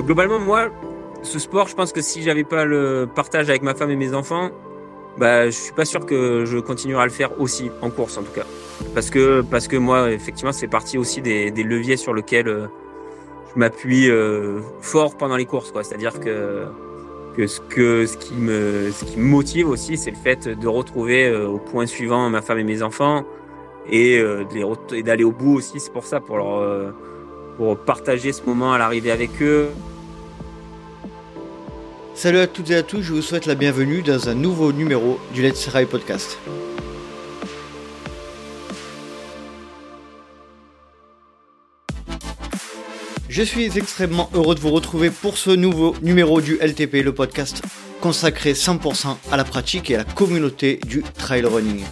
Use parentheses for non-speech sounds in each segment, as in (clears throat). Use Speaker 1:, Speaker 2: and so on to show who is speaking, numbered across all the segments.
Speaker 1: globalement, moi, ce sport, je pense que si j'avais pas le partage avec ma femme et mes enfants, bah, je suis pas sûr que je continuerai à le faire aussi en course en tout cas. Parce que, moi, effectivement, c'est partie aussi des, leviers sur lesquels euh, je m'appuie euh, fort pendant les courses. C'est-à-dire que, ce qui me, ce qui motive aussi, c'est le fait de retrouver euh, au point suivant ma femme et mes enfants et, d'aller au bout aussi. C'est pour ça, pour leur, pour partager ce moment à l'arrivée avec eux,
Speaker 2: Salut à toutes et à tous, je vous souhaite la bienvenue dans un nouveau numéro du Let's Ride Podcast. Je suis extrêmement heureux de vous retrouver pour ce nouveau numéro du LTP, le podcast consacré 100% à la pratique et à la communauté du trail running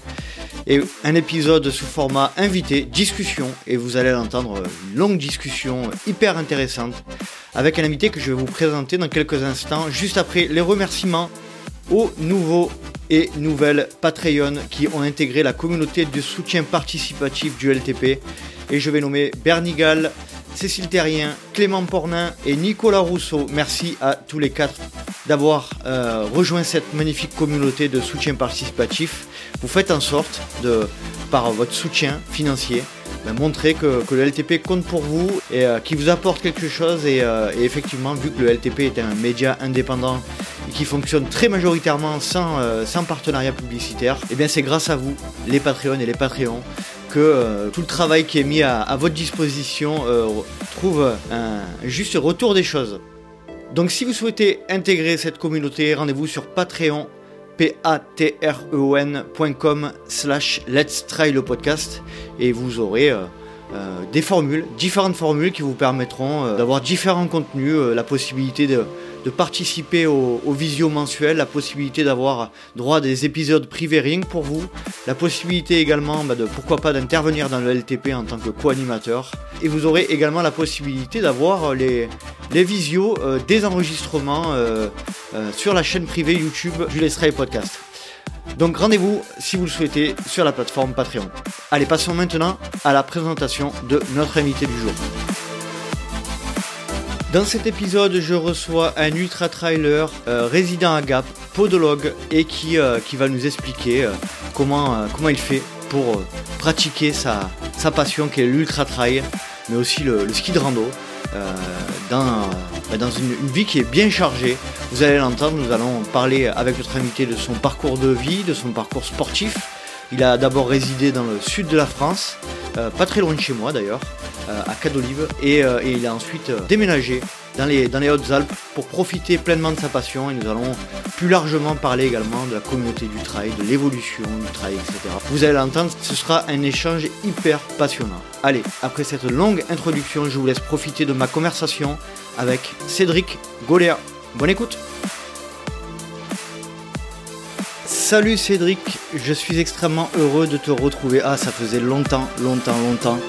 Speaker 2: et un épisode sous format invité, discussion, et vous allez l'entendre, une longue discussion hyper intéressante avec un invité que je vais vous présenter dans quelques instants, juste après les remerciements aux nouveaux et nouvelles Patreon qui ont intégré la communauté de soutien participatif du LTP. Et je vais nommer Bernie Gall, Cécile Terrien, Clément Pornin et Nicolas Rousseau. Merci à tous les quatre d'avoir euh, rejoint cette magnifique communauté de soutien participatif. Vous faites en sorte, de, par votre soutien financier, ben, montrer que, le LTP compte pour vous et euh, qui vous apporte quelque chose. Euh, et, effectivement, vu que le LTP est un média indépendant et qui fonctionne très majoritairement sans, partenariat publicitaire, eh bien c'est grâce à vous, les Patreons et les Patreons, que tout le travail qui est mis à, votre disposition trouve un juste retour des choses. Donc si vous souhaitez intégrer cette communauté, rendez-vous sur Patreon, p a t r e n.com slash let's try le podcast et vous aurez euh, euh, des formules, différentes formules qui vous permettront euh, d'avoir différents contenus, la possibilité de, de participer au, visio mensuel, la possibilité d'avoir droit à des épisodes privés ring pour vous, la possibilité également bah, de pourquoi pas d'intervenir dans le LTP en tant que co-animateur, et vous aurez également la possibilité d'avoir les, les visios euh, des enregistrements euh, euh, sur la chaîne privée YouTube du Podcast. Donc rendez-vous si vous le souhaitez sur la plateforme Patreon. Allez, passons maintenant à la présentation de notre invité du jour. Dans cet épisode, je reçois un ultra trailer euh, résident à Gap, podologue, et qui, euh, qui va nous expliquer euh, comment, comment il fait pour pratiquer sa, sa passion qui est l'ultra trail, mais aussi le, ski de rando. dans, dans une, vie qui est bien chargée. Vous allez l'entendre, nous allons parler avec notre invité de son parcours de vie, de son parcours sportif. Il a d'abord résidé dans le sud de la France, pas très loin de chez moi d'ailleurs, euh, à Cadolive et, euh, et, il a ensuite euh, déménagé dans les, dans les Hautes-Alpes pour profiter pleinement de sa passion et nous allons plus largement parler également de la communauté du trail, de l'évolution du trail, etc. Vous allez l'entendre, ce sera un échange hyper passionnant. Allez, après cette longue introduction, je vous laisse profiter de ma conversation avec Cédric Goléa. Bonne écoute Salut Cédric, je suis extrêmement heureux de te retrouver. Ah, ça faisait longtemps, longtemps, longtemps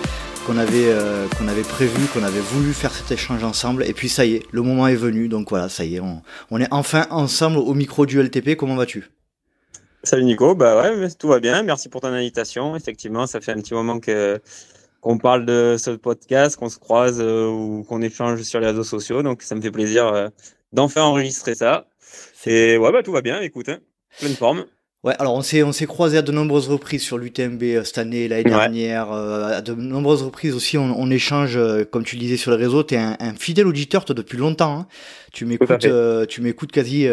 Speaker 2: qu'on avait, euh, qu'on avait prévu, qu'on avait voulu faire cet échange ensemble. Et puis ça y est, le moment est venu. Donc voilà, ça y est, on, on est enfin ensemble au micro du LTP. Comment vas-tu?
Speaker 1: Salut Nico, bah ouais, tout va bien. Merci pour ton invitation. Effectivement, ça fait un petit moment que qu'on parle de ce podcast, qu'on se croise euh, ou qu'on échange sur les réseaux sociaux. Donc ça me fait plaisir euh, d'enfin enregistrer ça. Et ouais, bah tout va bien. Écoute, hein, pleine forme.
Speaker 2: Ouais, alors on s'est on s'est croisé à de nombreuses reprises sur l'UTMB euh, cette année, l'année dernière, euh, à de nombreuses reprises aussi. On, on échange, euh, comme tu le disais sur les réseaux. T'es un, un fidèle auditeur toi depuis longtemps. Hein. Tu m'écoutes, tu m'écoutes quasi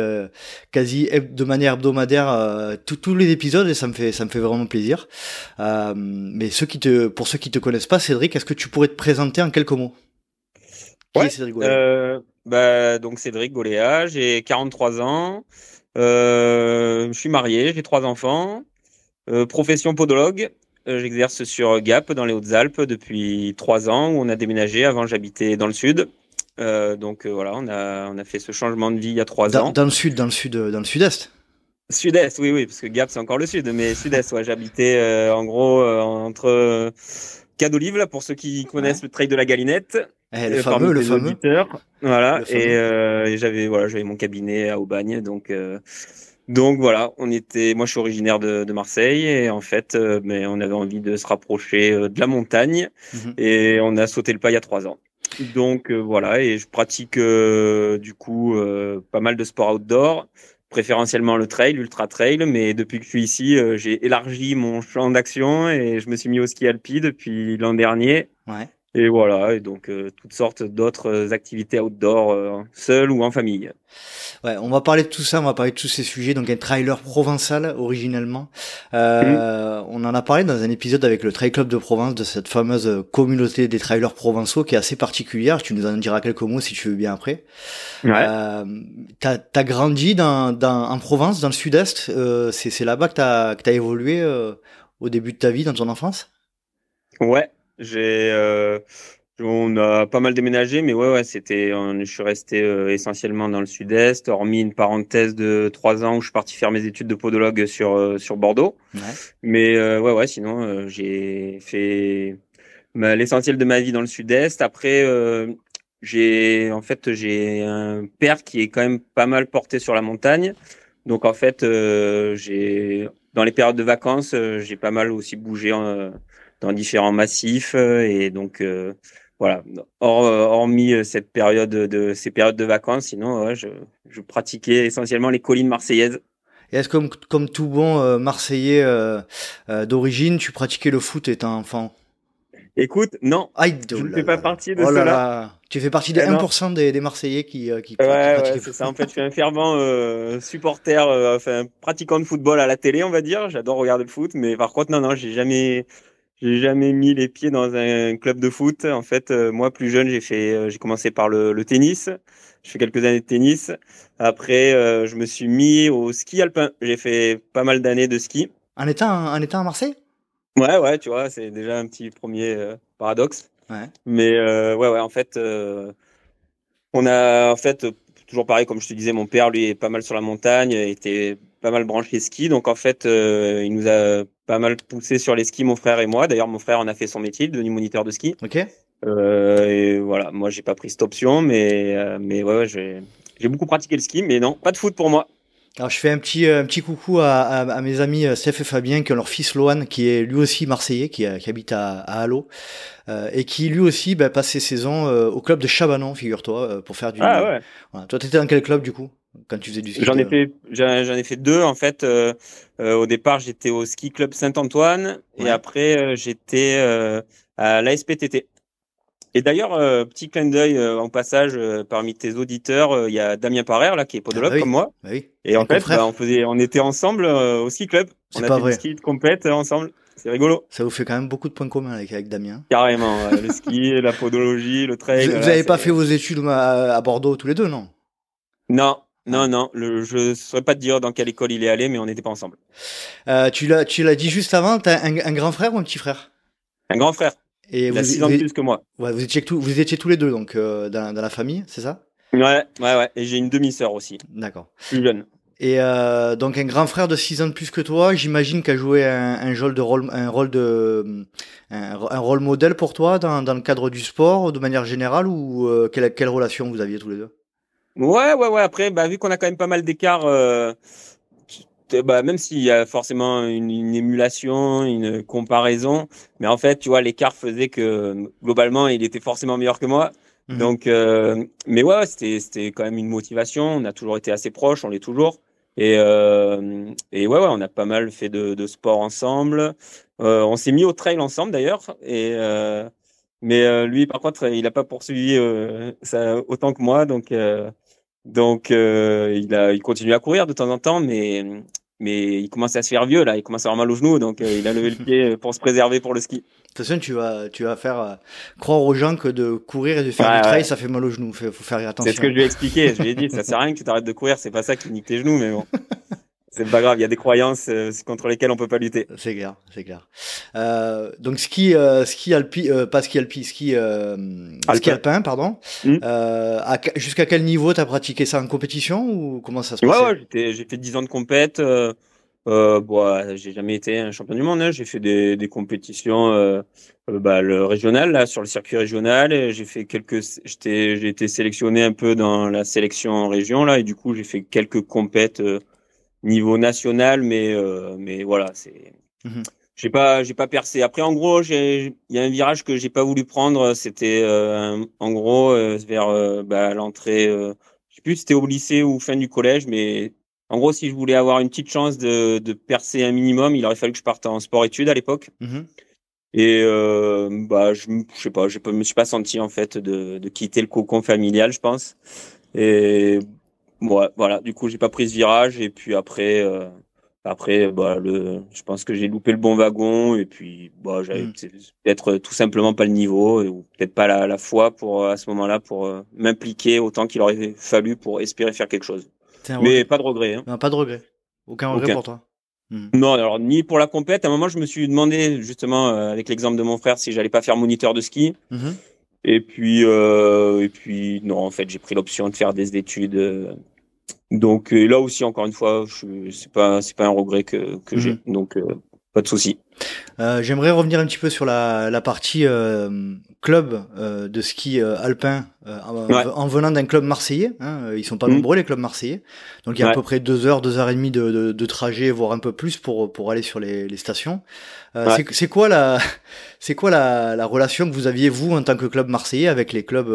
Speaker 2: quasi de manière hebdomadaire tous les épisodes et ça me fait ça me fait vraiment plaisir. mais ceux qui te pour ceux qui te connaissent pas, Cédric, est-ce que tu pourrais te présenter en quelques mots?
Speaker 1: Qui est Cédric bah, donc Cédric Goléa, j'ai 43 ans. Euh, je suis marié, j'ai trois enfants. Euh, profession podologue. Euh, j'exerce sur Gap dans les Hautes-Alpes depuis trois ans où on a déménagé. Avant, j'habitais dans le sud. donc voilà, on a, on a fait ce changement de vie il y a trois ans.
Speaker 2: Dans le sud, dans le sud, dans le sud-est.
Speaker 1: Sud-est, oui, oui, parce que Gap c'est encore le sud, mais sud-est, ouais, j'habitais en gros entre Cadolive là pour ceux qui connaissent le trail de la Galinette
Speaker 2: eh, le, fameux, le fameux.
Speaker 1: Voilà. Euh, et, j'avais voilà, j'avais mon cabinet à Aubagne, donc euh, donc voilà, on était. Moi, je suis originaire de, de Marseille et en fait, euh, mais on avait envie de se rapprocher de la montagne mhm. et on a sauté le pas il y a trois ans. Donc voilà, et je pratique du coup pas mal de sports outdoor préférentiellement le trail, l'ultra trail, mais depuis que je suis ici, euh, j'ai élargi mon champ d'action et je me suis mis au ski alpi depuis l'an dernier.
Speaker 2: Ouais.
Speaker 1: Et voilà, et donc euh, toutes sortes d'autres activités outdoor, euh, seul ou en famille.
Speaker 2: Ouais, on va parler de tout ça, on va parler de tous ces sujets. Donc un trailer provençal originellement. Euh, On en a parlé dans un épisode avec le Trail Club de Provence de cette fameuse communauté des trailers provençaux qui est assez particulière. Tu nous en diras quelques mots si tu veux bien après.
Speaker 1: Ouais.
Speaker 2: Euh, t'as as grandi dans, dans, en Provence, dans le Sud-Est. Euh, C'est là-bas que t'as as évolué euh, au début de ta vie, dans ton enfance?
Speaker 1: Ouais, j'ai euh, on a pas mal déménagé, mais ouais, ouais, c'était, je suis resté euh, essentiellement dans le sud-est, hormis une parenthèse de trois ans où je suis parti faire mes études de podologue sur euh, sur Bordeaux.
Speaker 2: Ouais.
Speaker 1: Mais euh, ouais, ouais, sinon j'ai fait l'essentiel de ma vie dans le sud-est. Après, j'ai en fait j'ai un père qui est quand même pas mal porté sur la montagne. Donc en fait, j'ai dans les périodes de vacances, j'ai pas mal aussi bougé dans différents massifs et donc voilà, Hors, hormis euh, cette période de ces périodes de vacances, sinon ouais, je, je, pratiquais essentiellement les collines marseillaises.
Speaker 2: Et est-ce que comme, comme tout bon euh, Marseillais euh, euh, d'origine, tu pratiquais le foot étant enfant?
Speaker 1: Écoute, non, je ne fais pas partie de
Speaker 2: oh
Speaker 1: cela.
Speaker 2: Là. Tu fais partie des
Speaker 1: Eh
Speaker 2: 1% des, des, Marseillais qui, qui,
Speaker 1: ouais, ouais, c'est ça. En fait, je suis un fervent euh, supporter, euh, enfin pratiquant de football à la télé, on va dire. J'adore regarder le foot, mais par contre, non, non, j'ai jamais j'ai jamais mis les pieds dans un club de foot. En fait, euh, moi, plus jeune, j'ai fait, euh, j'ai commencé par le, le, tennis. J'ai fait quelques années de tennis. Après, euh, je me suis mis au ski alpin. J'ai fait pas mal d'années de ski.
Speaker 2: En étant, en étant à Marseille?
Speaker 1: Ouais, ouais, tu vois, c'est déjà un petit premier paradoxe.
Speaker 2: Ouais.
Speaker 1: Mais ouais, ouais, en fait, on a, en fait, toujours pareil, comme je te disais, mon père, lui, est pas mal sur la montagne, était pas mal branché ski. Donc, en fait, il nous a pas mal poussé sur les skis, mon frère et moi. D'ailleurs, mon frère en a fait son métier, devenu moniteur de ski.
Speaker 2: Ok.
Speaker 1: Euh, et voilà, moi, j'ai pas pris cette option, mais, euh, mais ouais, ouais j'ai, beaucoup pratiqué le ski, mais non, pas de foot pour moi.
Speaker 2: Alors, je fais un petit, un petit coucou à, à, à mes amis Steph et Fabien, qui ont leur fils Lohan, qui est lui aussi marseillais, qui, qui habite à, à Halo, euh, et qui lui aussi bah, passe ses saisons euh, au club de Chabanon, figure-toi, euh, pour faire du.
Speaker 1: Ah ouais.
Speaker 2: Voilà. Toi, t'étais dans quel club du coup? Quand tu faisais du ski
Speaker 1: J'en ai fait, j'en ai fait deux en fait. Euh, euh, au départ, j'étais au ski club Saint-Antoine ouais. et après euh, j'étais à l'ASPTT. Et d'ailleurs, petit clin d'œil en passage parmi tes auditeurs, il y a Damien Parère là qui est podologue
Speaker 2: ah, oui.
Speaker 1: comme moi.
Speaker 2: Bah oui.
Speaker 1: Et en fait, bah, on faisait, on était ensemble au ski club. On a
Speaker 2: pas
Speaker 1: fait
Speaker 2: vrai.
Speaker 1: du ski de compète ensemble. C'est rigolo.
Speaker 2: Ça vous fait quand même beaucoup de points communs avec, avec Damien.
Speaker 1: Carrément, le ski, la podologie, le trail.
Speaker 2: Vous,
Speaker 1: voilà,
Speaker 2: avez pas fait vos études à, à Bordeaux tous les deux, non?
Speaker 1: Non, non, non, le, je ne saurais pas te dire dans quelle école il est allé, mais on n'était pas ensemble.
Speaker 2: Euh, tu l'as, tu l'as dit juste avant, t'as un, un grand frère ou un petit frère?
Speaker 1: Un grand frère.
Speaker 2: Et
Speaker 1: il
Speaker 2: vous,
Speaker 1: a 6 ans de plus que moi.
Speaker 2: Ouais, vous étiez, tout, vous étiez tous les deux donc euh, dans, dans, la famille, c'est ça?
Speaker 1: Ouais, ouais, ouais. Et j'ai une demi-sœur aussi.
Speaker 2: D'accord.
Speaker 1: Plus jeune.
Speaker 2: Et euh, donc un grand frère de 6 ans de plus que toi, j'imagine qu'a joué un, un, rôle de rôle, un rôle de, un, un, rôle modèle pour toi dans, dans le cadre du sport de manière générale ou euh, quelle, quelle relation vous aviez tous les deux?
Speaker 1: Ouais, ouais, ouais. Après, bah, vu qu'on a quand même pas mal d'écart, euh, bah, même s'il y a forcément une, une, émulation, une comparaison, mais en fait, tu vois, l'écart faisait que globalement, il était forcément meilleur que moi. Mmh. Donc, euh, mais ouais, c'était quand même une motivation. On a toujours été assez proches, on l'est toujours. Et, euh, et ouais, ouais, on a pas mal fait de, de sport ensemble. On s'est mis au trail ensemble d'ailleurs. Et mais lui, par contre, il n'a pas poursuivi ça autant que moi, donc donc il a il continue à courir de temps en temps, mais mais il commence à se faire vieux là, il commence à avoir mal au genou, donc il a levé le pied pour se préserver pour le ski.
Speaker 2: De toute façon, tu vas, tu vas faire euh, croire aux gens que de courir et de faire
Speaker 1: ouais,
Speaker 2: du trail,
Speaker 1: ouais.
Speaker 2: ça fait mal aux genoux. Faut, faut faire attention.
Speaker 1: C'est ce que je lui ai expliqué. Je lui ai dit, ça sert à rien que tu t'arrêtes de courir, c'est pas ça qui nique tes genoux, mais bon. (laughs) c'est pas grave, il y a des croyances euh, contre lesquelles on peut pas lutter.
Speaker 2: C'est clair, c'est clair. Euh, donc ski, euh, ski alpi, euh, pas ski alpi, ski, alpin. ski alpin, pardon.
Speaker 1: Mmh.
Speaker 2: Jusqu'à quel niveau t'as pratiqué ça en compétition ou comment ça se
Speaker 1: ouais,
Speaker 2: passait
Speaker 1: Ouais, j'ai fait 10 ans de compète. Euh, bon, j'ai jamais été un champion du monde. Hein. J'ai fait des, des compétitions, euh, bah, le régional là, sur le circuit régional. J'ai fait quelques, j'étais, j'ai été sélectionné un peu dans la sélection en région là, et du coup j'ai fait quelques compètes euh, niveau national, mais mais voilà, c'est.
Speaker 2: Mmh.
Speaker 1: j'ai pas j'ai pas percé. Après en gros, il y a un virage que j'ai pas voulu prendre, c'était euh, en gros euh, vers euh, bah, l'entrée je sais plus c'était au lycée ou fin du collège mais en gros si je voulais avoir une petite chance de, de percer un minimum, il aurait fallu que je parte en sport études à l'époque. Mmh Et bah je, je sais pas, je me suis pas senti en fait de, de quitter le cocon familial, je pense. Et ouais, voilà, du coup, j'ai pas pris ce virage et puis après après, bah, le, je pense que j'ai loupé le bon wagon et puis bah, j'avais hmm. peut-être tout simplement pas le niveau ou peut-être pas la, la foi pour à ce moment-là pour euh, m'impliquer autant qu'il aurait fallu pour espérer faire quelque chose. Mais pas de regret. Hein.
Speaker 2: Non, pas de regret. Aucun regret pour toi.
Speaker 1: Hmm. Non, alors ni pour la compète. À un moment, je me suis demandé justement euh, avec l'exemple de mon frère si j'allais pas faire moniteur de ski. Mhm. Et puis, euh, et puis non, en fait, j'ai pris l'option de faire des études euh, donc là aussi, encore une fois, c'est pas c'est pas un regret que, que j'ai. Mhm. Donc euh, pas de souci.
Speaker 2: Euh, J'aimerais revenir un petit peu sur la, la partie euh, club euh, de ski euh, alpin en, venant d'un club marseillais. Hein, ils sont pas mhm. nombreux les clubs marseillais, donc il y a à peu près deux heures, deux heures et demie de, de, de, trajet, voire un peu plus pour pour aller sur les, les stations. C'est quoi la (laughs) c'est quoi la, la relation que vous aviez vous en tant que club marseillais avec les clubs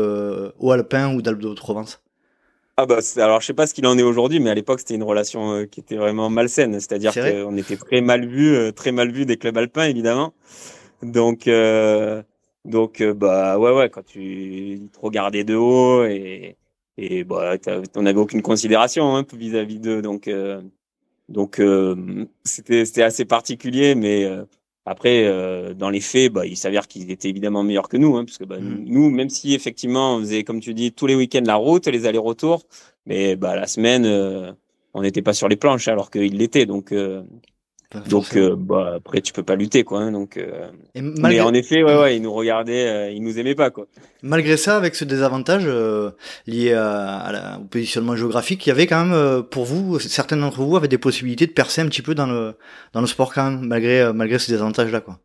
Speaker 2: au alpin ou d'Alpe de Provence
Speaker 1: ah bah alors je sais pas ce qu'il en est aujourd'hui, mais à l'époque c'était une relation euh, qui était vraiment malsaine, c'est-à-dire qu'on était très mal vu, euh, très mal vu des clubs alpins évidemment. Donc euh, donc bah ouais ouais quand tu te regardais de haut et et bah on n'avait aucune considération hein, vis-à-vis d'eux, donc donc c'était c'était assez particulier, mais après, euh, dans les faits, bah, il s'avère qu'ils étaient évidemment meilleurs que nous, hein, parce que bah, mm. nous, même si effectivement on faisait, comme tu dis, tous les week-ends la route, les allers-retours, mais bah, la semaine, euh, on n'était pas sur les planches alors qu'ils l'étaient. Donc, euh, donc euh, bah, après, tu peux pas lutter, quoi. Hein, donc, euh, Mais en effet, ouais, ouais, ils nous regardaient, euh, ils nous aimaient pas, quoi.
Speaker 2: Malgré ça, avec ce désavantage lié à, au positionnement géographique, il y avait quand même, pour vous, certains d'entre vous avaient des possibilités de percer un petit peu dans le dans le sport quand même, malgré malgré ce désavantage-là, quoi.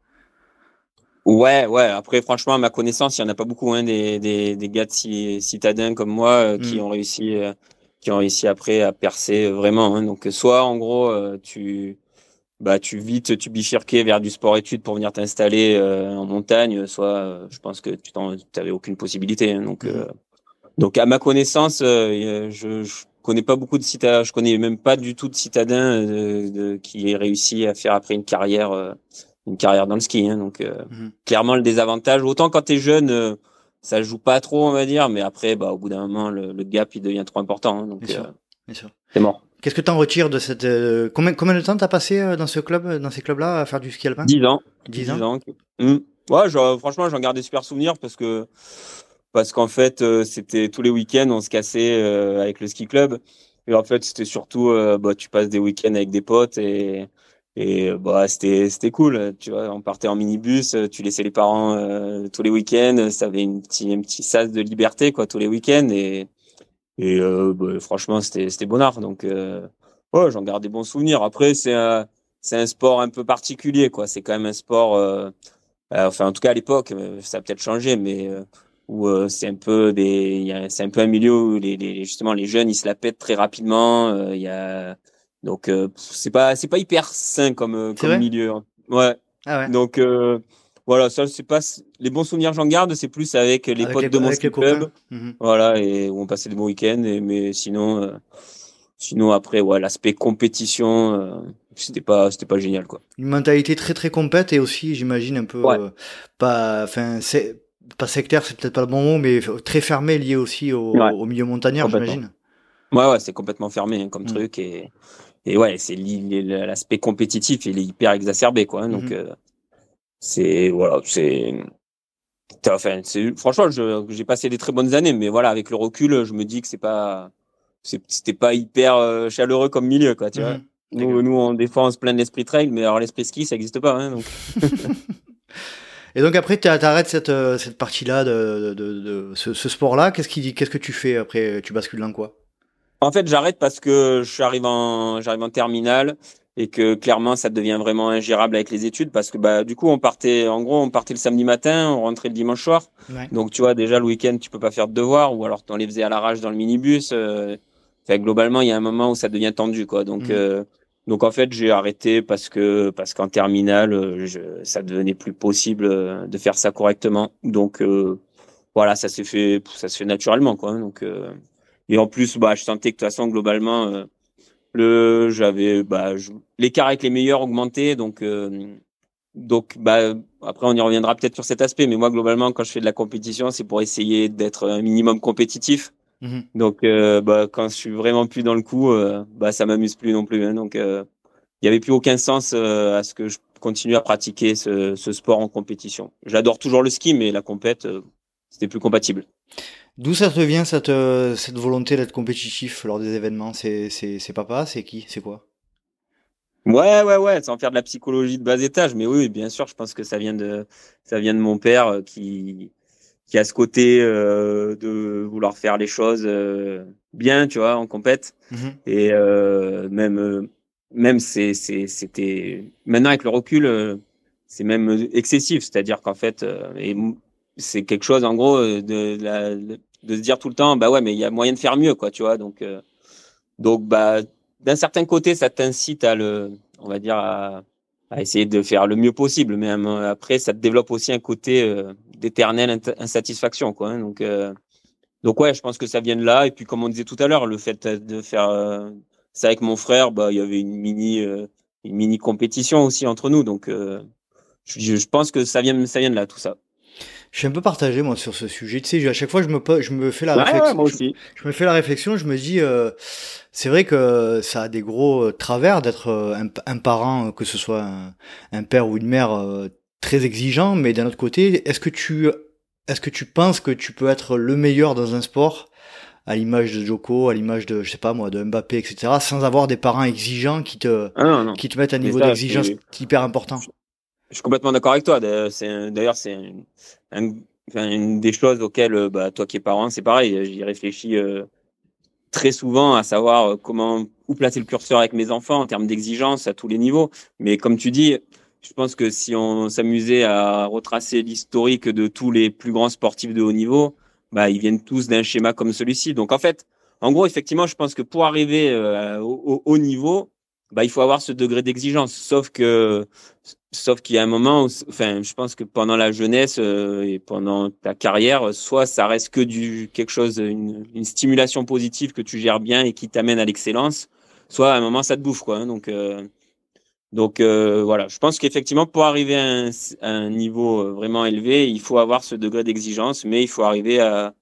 Speaker 1: Ouais, ouais. Après, franchement, à ma connaissance, il y en a pas beaucoup, hein, des des, des gars de citadins comme moi qui mm. ont réussi, qui ont réussi après à percer vraiment. Hein. Donc, soit en gros, tu bah tu vite tu bifurquais vers du sport études pour venir t'installer euh, en montagne soit euh, je pense que tu n'avais aucune possibilité hein, donc euh, donc à ma connaissance je, je connais pas beaucoup de citadins je connais même pas du tout de citadins de, qui aient réussi à faire après une carrière une carrière dans le ski hein, donc mhm. clairement le désavantage autant quand tu es jeune ça joue pas trop on va dire mais après bah au bout d'un moment le, gap il devient trop important hein, donc c'est mort
Speaker 2: Qu'est-ce que tu en retires de cette euh, combien combien de temps t'as passé euh, dans ce club euh, dans ces clubs-là à faire du ski alpin?
Speaker 1: 10 ans. 10 ans. Mmh. Ouais, franchement, j'en garde des super souvenirs parce que parce qu'en fait, c'était tous les week-ends, on se cassait avec le ski club. Et en fait, c'était surtout, bah, tu passes des week-ends avec des potes et et bah c'était c'était cool. Tu vois, on partait en minibus, tu laissais les parents tous les week-ends, ça avait une petit un petit sas de liberté quoi tous les week-ends et et euh, bah, franchement, c'était c'était bonheur. Donc, euh, ouais, j'en garde des bons souvenirs. Après, c'est un c'est un sport un peu particulier, quoi. C'est quand même un sport, euh, enfin, en tout cas à l'époque, ça a peut-être changé, mais où c'est un peu des, c'est un peu un milieu où les, les, justement les jeunes ils se la pètent très rapidement. Il y a donc c'est pas c'est pas hyper sain comme comme milieu. Hein. Ouais. Ah ouais. Donc voilà, ça c'est pas les bons souvenirs j'en garde, c'est plus avec les potes de mon club, mhm. voilà, et où on passait des bons week-ends. Et, mais sinon, euh, sinon après, ouais, l'aspect compétition, euh, c'était pas, c'était pas génial quoi.
Speaker 2: Une mentalité très très compète et aussi, j'imagine un peu euh, pas, enfin c'est pas sectaire, c'est peut-être pas le bon mot, mais très fermé lié aussi au, au milieu montagnard, j'imagine.
Speaker 1: Ouais, ouais, c'est complètement fermé hein, comme mm. truc et et ouais, c'est l'aspect compétitif, il est hyper exacerbé quoi. Hein, donc mm-hmm c'est voilà, c'est enfin, c'est franchement, j'ai passé des très bonnes années, mais voilà, avec le recul, je me dis que c'est pas c'était pas hyper euh, chaleureux comme milieu, quoi, tu vois. Mhm. Nous, nous, on, des fois, on se plaint de l'esprit trail, mais alors l'esprit ski, ça n'existe pas. Hein, donc. (laughs)
Speaker 2: Et donc après, tu arrêtes cette, euh, cette partie-là de, de, de, ce, ce sport-là. Qu'est-ce qui, qu'est-ce que tu fais après? Tu bascules dans quoi?
Speaker 1: En fait, j'arrête parce que j'arrive en, j'arrive en terminale et que clairement ça devient vraiment ingérable avec les études parce que bah du coup on partait en gros on partait le samedi matin on rentrait le dimanche soir donc tu vois déjà le week-end tu peux pas faire de devoirs ou alors tu les faisais à l'arrache dans le minibus euh, fait globalement il y a un moment où ça devient tendu quoi donc mmh. euh, Donc en fait, j'ai arrêté parce que parce qu'en terminale, je, ça devenait plus possible de faire ça correctement. Donc voilà, ça s'est fait, ça se fait naturellement, quoi. Donc et en plus, bah, je sentais que de toute façon, globalement, le, j'avais, bah, l'écart avec les meilleurs augmentait, donc donc, bah, après, on y reviendra peut-être sur cet aspect, mais moi, globalement, quand je fais de la compétition, c'est pour essayer d'être un minimum compétitif. Mhm. Donc, euh, bah, quand je suis vraiment plus dans le coup, euh, bah, ça m'amuse plus non plus. Hein. donc, euh, il n'y avait plus aucun sens à ce que je continue à pratiquer ce, ce sport en compétition. J'adore toujours le ski, mais la compète, c'était plus compatible.
Speaker 2: D'où ça te vient cette, cette volonté d'être compétitif lors des événements? C'est papa? C'est qui? C'est quoi?
Speaker 1: Ouais, ouais, ouais, sans faire de la psychologie de bas étage, mais oui, bien sûr, je pense que ça vient de, ça vient de mon père euh, qui, qui a ce côté euh, de vouloir faire les choses euh, bien, tu vois, en compète. Mmh et euh, même, euh, même c'est, c'est, c'était maintenant avec le recul, c'est même excessif, c'est-à-dire qu'en fait, et c'est quelque chose en gros de, de, de, se dire tout le temps, bah ouais, mais il y a moyen de faire mieux, quoi, tu vois, donc, donc bah d'un certain côté, ça t'incite à le, on va dire, à, essayer de faire le mieux possible. Mais euh, après, ça te développe aussi un côté euh, d'éternelle insatisfaction, quoi. Hein. donc, euh, donc ouais, je pense que ça vient de là. Et puis, comme on disait tout à l'heure, le fait de faire ça avec mon frère, bah, il y avait une mini, une mini compétition aussi entre nous. Donc, je, je pense que ça vient, ça vient de là, tout ça
Speaker 2: je suis un peu partagé moi sur ce sujet. Tu sais, à chaque fois je me je me fais la réflexion.
Speaker 1: moi aussi.
Speaker 2: Je, me fais la réflexion, je me dis euh, c'est vrai que ça a des gros euh, travers d'être euh, un, parent, que ce soit un, père ou une mère très exigeant, mais d'un autre côté, est-ce que tu est-ce que tu penses que tu peux être le meilleur dans un sport à l'image de Joko, à l'image de je sais pas moi de Mbappé, etc. sans avoir des parents exigeants qui te
Speaker 1: ah
Speaker 2: qui te mettent un niveau d'exigence hyper important?
Speaker 1: Je suis complètement d'accord avec toi. D'ailleurs, c'est une des choses auxquelles, euh, bah, toi qui es parent, c'est pareil. J'y réfléchis euh, très souvent à savoir euh, comment où placer le curseur avec mes enfants en termes d'exigence à tous les niveaux. Mais comme tu dis, je pense que si on s'amusait à retracer l'historique de tous les plus grands sportifs de haut niveau, bah, ils viennent tous d'un schéma comme celui-ci. Donc en fait, en gros, effectivement, je pense que pour arriver au haut niveau, bah, il faut avoir ce degré d'exigence. Sauf que, sauf qu'il y a un moment où, enfin, je pense que pendant la jeunesse euh, et pendant ta carrière, soit ça reste que du quelque chose, une, une stimulation positive que tu gères bien et qui t'amène à l'excellence, soit à un moment ça te bouffe, quoi. Hein. donc, euh, donc euh, voilà. Je pense qu'effectivement, pour arriver à un, à un, niveau vraiment élevé, il faut avoir ce degré d'exigence, mais il faut arriver à,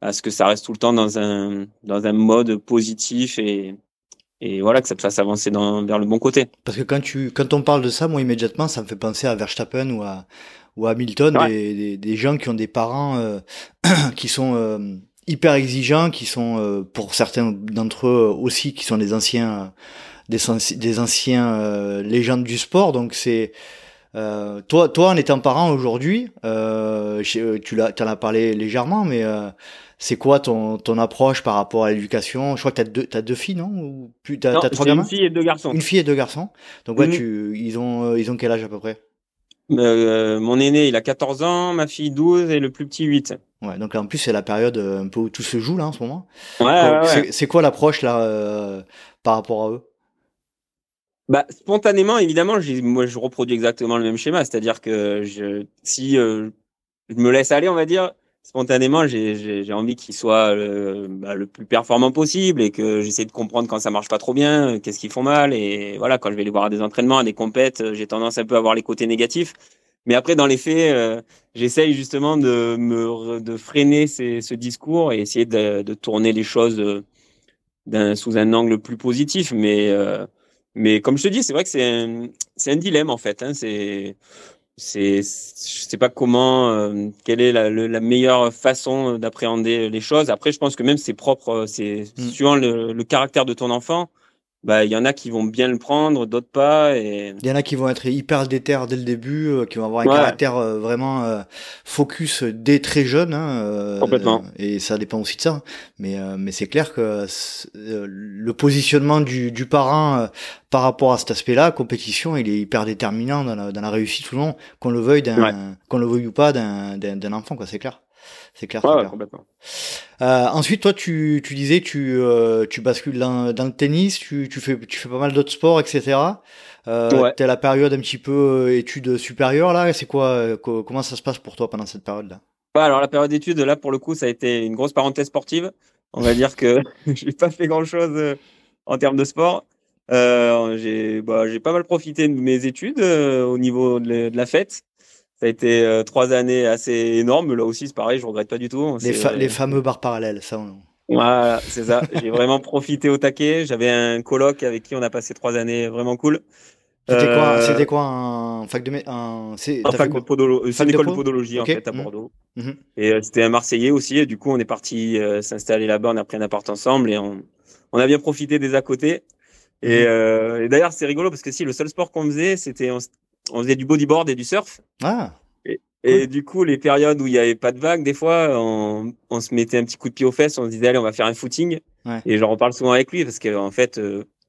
Speaker 1: à ce que ça reste tout le temps dans un dans un mode positif et et voilà que ça te fasse avancer dans, vers le bon côté.
Speaker 2: Parce que quand tu quand on parle de ça, moi immédiatement, ça me fait penser à Verstappen ou à ou à Hamilton, des, des, gens qui ont des parents euh, (clears throat) qui sont euh, hyper exigeants, qui sont euh, pour certains d'entre eux aussi qui sont des anciens des, des anciens légendes du sport. Donc c'est toi toi en étant parent aujourd'hui, tu l'as en as parlé légèrement, mais c'est quoi ton, ton approche par rapport à l'éducation? Je crois que t'as deux, as deux filles, non? Ou
Speaker 1: plus, t'as, as trois gamins Une fille et deux garçons.
Speaker 2: Une fille et deux garçons? Donc ouais, tu, ils ont, euh, ils ont quel âge à peu près?
Speaker 1: Euh, Mon aîné, il a 14 ans, ma fille 12 et le plus petit 8.
Speaker 2: Ouais, donc là, en plus c'est la période euh, un peu où tout se joue là en ce moment.
Speaker 1: Ouais. ouais,
Speaker 2: c'est, quoi l'approche là euh, par rapport à eux?
Speaker 1: Bah, spontanément, évidemment, moi, je reproduis exactement le même schéma, c'est-à-dire que je, si je me laisse aller, on va dire, spontanément, j'ai envie qu'il soit euh, bah, le plus performant possible et que j'essaie de comprendre quand ça marche pas trop bien, euh, qu'est-ce qu'ils font mal. Et voilà, quand je vais les voir à des entraînements, à des compètes, euh, j'ai tendance un peu à voir les côtés négatifs. Mais après, dans les faits, j'essaye justement de freiner ce discours et essayer de, tourner les choses sous un angle plus positif. Mais comme je te dis, c'est vrai que c'est un, dilemme en fait. Hein, c'est je sais pas comment euh, quelle est la, la meilleure façon d'appréhender les choses après je pense que même c'est propre c'est mm. suivant le, le, caractère de ton enfant bah il y en a qui vont bien le prendre, d'autres pas. Et
Speaker 2: il y en a qui vont être hyper déter dès le début, euh, qui vont avoir un caractère euh, vraiment euh, focus dès très jeune. Hein,
Speaker 1: Complètement.
Speaker 2: et ça dépend aussi de ça. Mais mais c'est clair que le positionnement du, du parent par rapport à cet aspect-là, compétition, il est hyper déterminant dans la, dans la réussite ou non, qu'on le veuille d'un, qu'on le veuille ou pas d'un d'un enfant quoi. C'est clair. C'est clair.
Speaker 1: Ouais, complètement.
Speaker 2: Euh, ensuite, toi, tu, tu disais, tu, euh, tu bascules dans, dans, le tennis, tu, tu, fais, tu fais pas mal d'autres sports, etc. Euh, ouais. T'es à la période un petit peu euh, études supérieures là. C'est quoi Comment ça se passe pour toi pendant cette période-là?
Speaker 1: Ouais, Alors la période d'études, là pour le coup, ça a été une grosse parenthèse sportive. On va dire que (laughs) j'ai pas fait grand-chose en termes de sport. j'ai bah, pas mal profité de mes études au niveau de, la fête. Ça a été trois années assez énormes. Là aussi, c'est pareil, je regrette pas du tout.
Speaker 2: Les, les fameux bars parallèles, ça. On...
Speaker 1: Voilà, c'est ça. J'ai vraiment profité au taquet. J'avais un coloc avec qui on a passé trois années vraiment cool.
Speaker 2: C'était quoi, euh, c'était quoi un fac de un,
Speaker 1: un fac de c'est une école de podologie en fait à mmh. Bordeaux. Mmh. Et euh, c'était un Marseillais aussi. Et du coup, on est parti euh, s'installer là-bas. On a pris un appart ensemble et on, on a bien profité des à côté. Et, mmh. et d'ailleurs, c'est rigolo parce que si le seul sport qu'on faisait, c'était on, on, faisait du bodyboard et du surf.
Speaker 2: Ah.
Speaker 1: Et, et du coup, les périodes où il y avait pas de vagues, des fois, on, on, se mettait un petit coup de pied aux fesses. On se disait allez, on va faire un footing.
Speaker 2: Ouais.
Speaker 1: Et j'en reparle souvent avec lui parce qu'en fait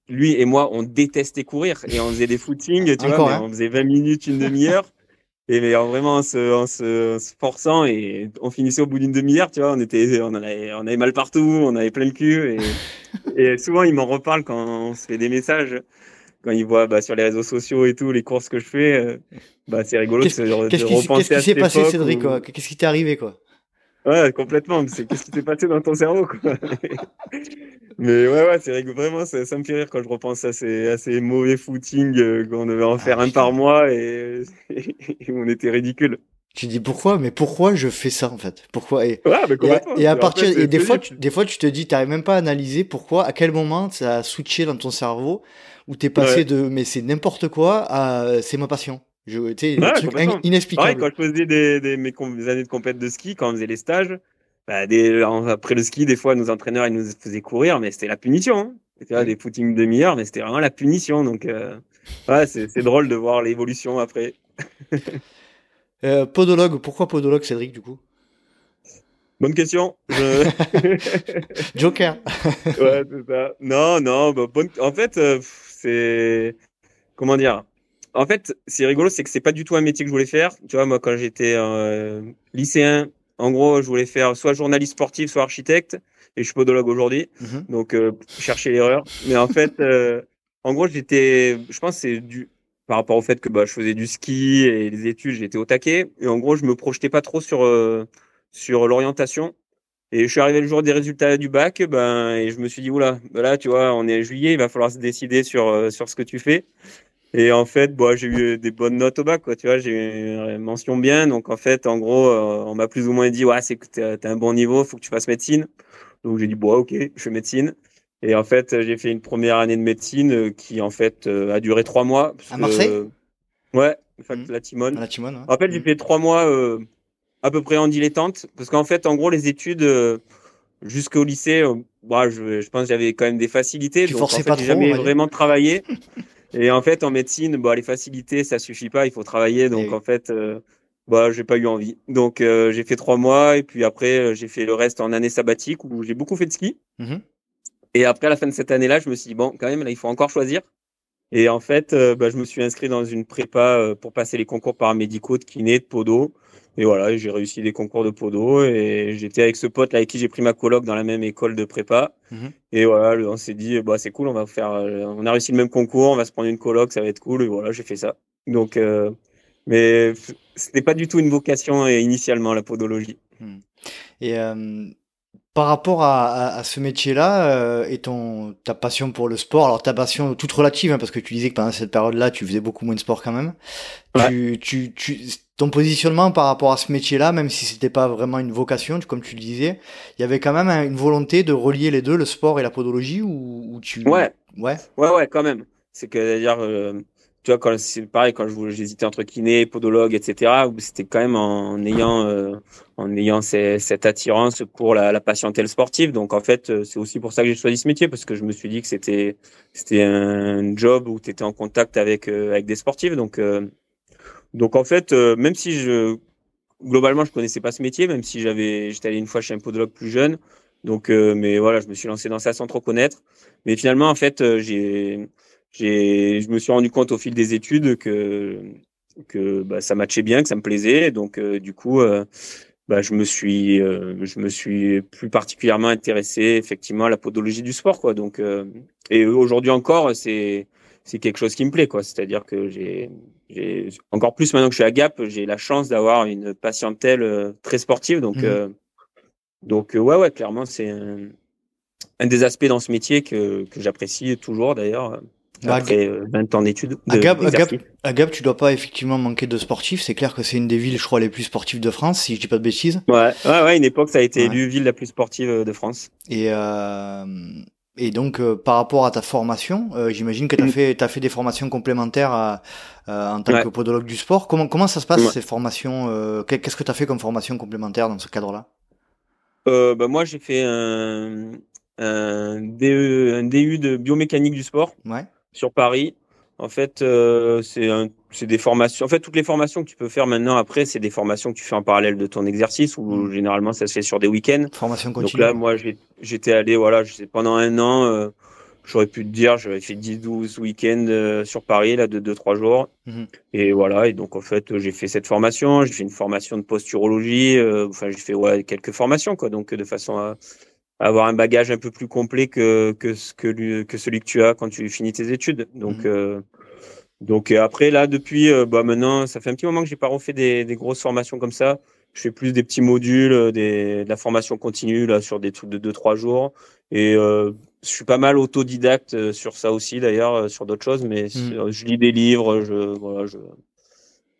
Speaker 1: lui et moi, on détestait courir et on faisait des footings, tu vois, hein. on faisait 20 minutes, une demi-heure. (laughs) Et mais vraiment en se, en, se, forçant et on finissait au bout d'une demi-heure, tu vois, on était, on avait, on avait mal partout, on avait plein le cul et, (laughs) et souvent il m'en reparle quand on se fait des messages, quand il voit bah, sur les réseaux sociaux et tout les courses que je fais, euh, bah c'est rigolo de, de repenser
Speaker 2: Qu'est-ce qui s'est passé, Cédric Qu'est-ce qui t'est arrivé quoi?
Speaker 1: Ouais, complètement. C'est qu'est-ce qui s'est passé dans ton cerveau, quoi? (laughs) Mais ouais, ouais, c'est rigolo. Vraiment, ça, ça, me fait rire quand je repense à ces, à ces mauvais footings euh, qu'on devait en faire ah, un par mois et, (laughs) et, on était ridicule.
Speaker 2: Tu dis pourquoi, mais pourquoi je fais ça en fait? Pourquoi?
Speaker 1: Et, ouais, mais
Speaker 2: et, à, et partir et des fois, tu, des fois, tu te dis, t'arrives même pas à analyser pourquoi, à quel moment ça a switché dans ton cerveau où t'es passé ouais. de mais c'est n'importe quoi à c'est ma passion. Je, tu sais, inexplicable.
Speaker 1: Ouais, quand je faisais des, des, mes, années de compète de ski, quand on faisait les stages, bah, des, après le ski, des fois, nos entraîneurs, ils nous faisaient courir, mais c'était la punition. Hein. C'était des footings demi-heure, mais c'était vraiment la punition. Donc, euh, ouais, c'est drôle de voir l'évolution après. (laughs)
Speaker 2: euh, podologue, pourquoi podologue, Cédric, du coup?
Speaker 1: Bonne question. Je... (laughs)
Speaker 2: Joker. (laughs)
Speaker 1: ouais, c'est ça. Non, non, bah, bonne... en fait, euh, c'est. Comment dire? En fait, c'est rigolo, c'est que c'est pas du tout un métier que je voulais faire. Tu vois, moi, quand j'étais euh, lycéen, en gros, je voulais faire soit journaliste sportif, soit architecte. Et je suis podologue aujourd'hui.
Speaker 2: Mhm.
Speaker 1: Donc, euh, chercher l'erreur. Mais en fait, euh, en gros, j'étais, je pense, c'est du, par rapport au fait que bah, je faisais du ski et les études, j'étais au taquet. Et en gros, je me projetais pas trop sur, sur l'orientation. Et je suis arrivé le jour des résultats du bac, ben, et je me suis dit, oula, ben là, tu vois, on est juillet, il va falloir se décider sur, euh, sur ce que tu fais. Et en fait, bon, j'ai eu des bonnes notes au bac, quoi. Tu vois, j'ai eu une mention bien. Donc, en fait, en gros, euh, on m'a plus ou moins dit, ouais, c'est que t'as as un bon niveau, faut que tu fasses médecine. Donc, j'ai dit, bon, ok, je fais médecine. Et en fait, j'ai fait une première année de médecine euh, qui, en fait, a duré trois mois.
Speaker 2: à Marseille?
Speaker 1: Ouais, en fait, mmh. la Timone.
Speaker 2: la Timone, ouais.
Speaker 1: En fait, j'ai mmh. fait trois mois à peu près en dilettante. Parce qu'en fait, en gros, les études jusqu'au lycée, bah, je, je pense que j'avais quand même des facilités.
Speaker 2: Tu
Speaker 1: donc, en fait,
Speaker 2: pas trop,
Speaker 1: jamais vraiment travaillé. (laughs) Et en fait, en médecine, bah, les facilités, ça suffit pas, il faut travailler. Donc, en fait, euh, bah, j'ai pas eu envie. Donc, euh, j'ai fait trois mois et puis après, euh, j'ai fait le reste en année sabbatique où j'ai beaucoup fait de ski.
Speaker 2: Mmh.
Speaker 1: Et après, à la fin de cette année-là, je me suis dit, bon, quand même, là, il faut encore choisir. Et en fait, bah, je me suis inscrit dans une prépa pour passer les concours paramédicaux de kiné, de podo. Et voilà, j'ai réussi des concours de podo et j'étais avec ce pote là avec qui j'ai pris ma coloc dans la même école de prépa.
Speaker 2: Mmh.
Speaker 1: Et voilà, on s'est dit, bah, c'est cool, on va faire, euh, on a réussi le même concours, on va se prendre une coloc, ça va être cool. Et voilà, j'ai fait ça. Donc, euh, mais c'était pas du tout une vocation et initialement la podologie.
Speaker 2: Mmh. Et euh, par rapport à, à, à ce métier-là euh, et ton ta passion pour le sport, alors ta passion toute relative, hein, parce que tu disais que pendant cette période-là, tu faisais beaucoup moins de sport quand même.
Speaker 1: Ouais.
Speaker 2: Tu, tu, tu, ton positionnement par rapport à ce métier-là, même si c'était pas vraiment une vocation, comme tu le disais, il y avait quand même une volonté de relier les deux, le sport et la podologie, ou, ou tu.
Speaker 1: Ouais.
Speaker 2: Ouais.
Speaker 1: Ouais, ouais, quand même. C'est que dire. Euh tu vois, quand c'est pareil, quand j'hésitais entre kiné, podologue, etc., c'était quand même en ayant, euh, en ayant ces, cette attirance pour la, la patientèle sportive. Donc, en fait, euh, c'est aussi pour ça que j'ai choisi ce métier, parce que je me suis dit que c'était, c'était un job où tu étais en contact avec, euh, avec des sportifs. Donc, euh, donc, en fait, euh, même si je, globalement, je connaissais pas ce métier, même si j'avais, j'étais allé une fois chez un podologue plus jeune. Donc, mais voilà, je me suis lancé dans ça sans trop connaître. Mais finalement, en fait, j'ai, j'ai, je me suis rendu compte au fil des études que que bah, ça matchait bien, que ça me plaisait. Donc euh, du coup, euh, bah, je me suis, je me suis plus particulièrement intéressé effectivement à la podologie du sport, quoi. Donc, et aujourd'hui encore, c'est c'est quelque chose qui me plaît, quoi. C'est-à-dire que j'ai, j'ai encore plus maintenant que je suis à Gap, j'ai la chance d'avoir une patientèle très sportive, donc. Mmh. Donc ouais ouais clairement c'est un, un des aspects dans ce métier que, que j'apprécie toujours d'ailleurs. Bah, après 20 euh, ans d'études.
Speaker 2: À, Gap, à, Gap, tu dois pas effectivement manquer de sportifs. C'est clair que c'est une des villes, je crois, les plus sportives de France, si je dis pas de bêtises.
Speaker 1: Ouais, ouais, ouais une époque, ça a été élu ville la plus sportive euh, de France.
Speaker 2: Et, euh, et donc, euh, par rapport à ta formation, j'imagine que tu as, mm. fait, as fait des formations complémentaires en tant que podologue du sport. Comment, comment ça se passe, ces formations Qu'est-ce que tu as fait comme formation complémentaire dans ce cadre-là?
Speaker 1: Bah, Moi, j'ai fait un, un DU, un DU de biomécanique du sport sur Paris. En fait, euh, c'est des formations. En fait, toutes les formations que tu peux faire maintenant après, c'est des formations que tu fais en parallèle de ton exercice ou mm. généralement ça se fait sur des week-ends.
Speaker 2: Formation continue.
Speaker 1: Donc là, moi, j'étais allé, voilà, je sais, pendant un an, euh, j'aurais pu te dire, j'avais fait 10-12 week-ends euh, sur Paris, là, de 2-3 jours. Mm-hmm. Et voilà, et donc en fait, j'ai fait cette formation, j'ai fait une formation de posturologie, enfin, j'ai fait ouais, quelques formations, quoi, donc de façon à avoir un bagage un peu plus complet que que ce que, que celui que tu as quand tu finis tes études. Donc mmh. euh, donc euh, après là depuis euh, bah maintenant ça fait un petit moment que j'ai pas refait des, des grosses formations comme ça. Je fais plus des petits modules, des, de la formation continue là sur des trucs de 2-3 jours et je suis pas mal autodidacte sur ça aussi d'ailleurs sur d'autres choses mais mmh. je lis des livres, je voilà je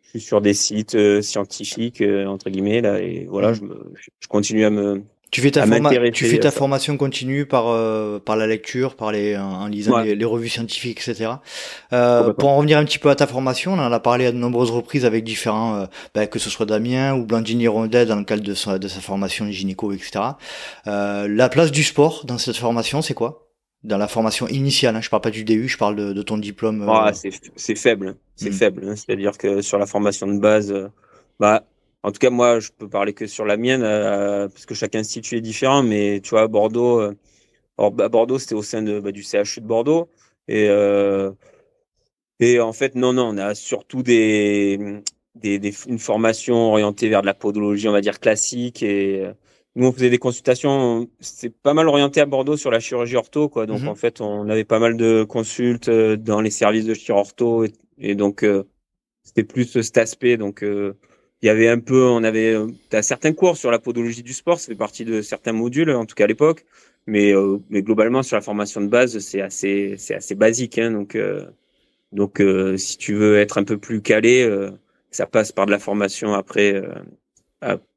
Speaker 1: je suis sur des sites scientifiques entre guillemets là et voilà mmh. je, me, je continue à me
Speaker 2: tu fais ta, tu fais ta formation continue par euh, par la lecture, par les en, lisant les, revues scientifiques, etc. Euh, pour en revenir un petit peu à ta formation, on en a parlé à de nombreuses reprises avec différents, euh, bah, que ce soit Damien ou Blandini Rondet dans le cadre de sa, de sa formation gynéco, etc. Euh, la place du sport dans cette formation, c'est quoi? Dans la formation initiale, hein, je parle pas du DU, je parle de, de ton diplôme.
Speaker 1: Ah, c'est faible, c'est hmm. faible. Hein. C'est-à-dire que sur la formation de base, bah en tout cas, moi, je peux parler que sur la mienne, euh, parce que chaque institut est différent. Mais tu vois, Bordeaux, euh, bah, Bordeaux, c'était au sein de, bah, du CHU de Bordeaux. Et, euh, et en fait, non, non, on a surtout des, des, des, une formation orientée vers de la podologie, on va dire classique. Et nous, on faisait des consultations. C'est pas mal orienté à Bordeaux sur la chirurgie ortho, quoi. Donc, mhm. en fait, on avait pas mal de consultes dans les services de chirurgie ortho. Et, et donc, c'était plus cet aspect. Donc, il y avait un peu, on avait euh, as certains cours sur la podologie du sport, ça fait partie de certains modules, en tout cas à l'époque, mais, euh, mais globalement sur la formation de base, c'est assez, c'est assez basique. Hein, donc, euh, donc si tu veux être un peu plus calé, ça passe par de la formation après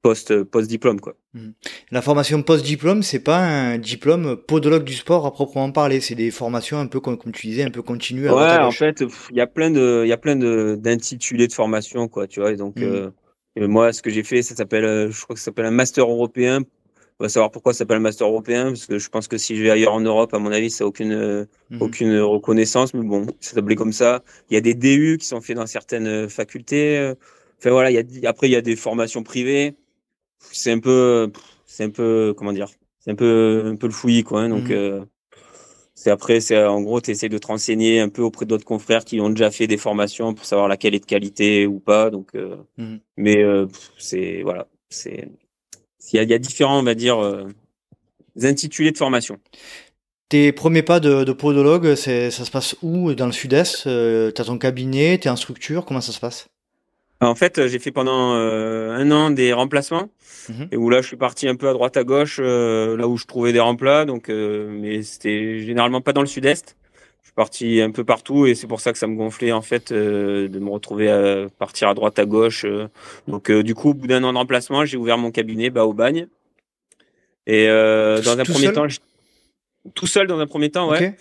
Speaker 1: post post diplôme quoi. Mmh.
Speaker 2: La formation post diplôme, c'est pas un diplôme podologue du sport à proprement parler, c'est des formations un peu comme, comme tu disais, un peu continues.
Speaker 1: ouais, en fait, il y a plein de il y a plein de d'intitulés de formation quoi, tu vois, et donc mmh moi, ce que j'ai fait, ça s'appelle, euh, je crois que ça s'appelle un master européen. On va savoir pourquoi ça s'appelle un master européen, parce que je pense que si je vais ailleurs en Europe, à mon avis, ça n'a aucune, euh, mhm. aucune reconnaissance. Mais bon, ça s'appelait comme ça. Il y a des DU qui sont faits dans certaines euh, facultés. Enfin voilà, il y a, après, il y a des formations privées. C'est un peu, c'est un peu, comment dire, c'est un peu, un peu le fouillis, quoi. Hein, donc, mhm. C'est après, c'est en gros, tu essaies de te renseigner un peu auprès d'autres confrères qui ont déjà fait des formations pour savoir laquelle est de qualité ou pas. Donc, euh, mmh. mais euh, c'est voilà, c'est il y a, y a, différents, on va dire, euh, intitulés de formation.
Speaker 2: Tes premiers pas de, de podologue, ça se passe où? Dans le sud-est euh, Tu as ton cabinet, tu es en structure Comment ça se passe?
Speaker 1: En fait, j'ai fait pendant un an des remplacements. Mhm. Et où là, je suis parti un peu à droite à gauche, euh, là où je trouvais des remplats. Donc, euh, mais c'était généralement pas dans le sud-est. Je suis parti un peu partout et c'est pour ça que ça me gonflait en fait euh, de me retrouver à partir à droite à gauche. donc, du coup, au bout d'un an de remplacement, j'ai ouvert mon cabinet bas au bagne. Et dans un premier temps, tout seul dans un premier temps, ouais.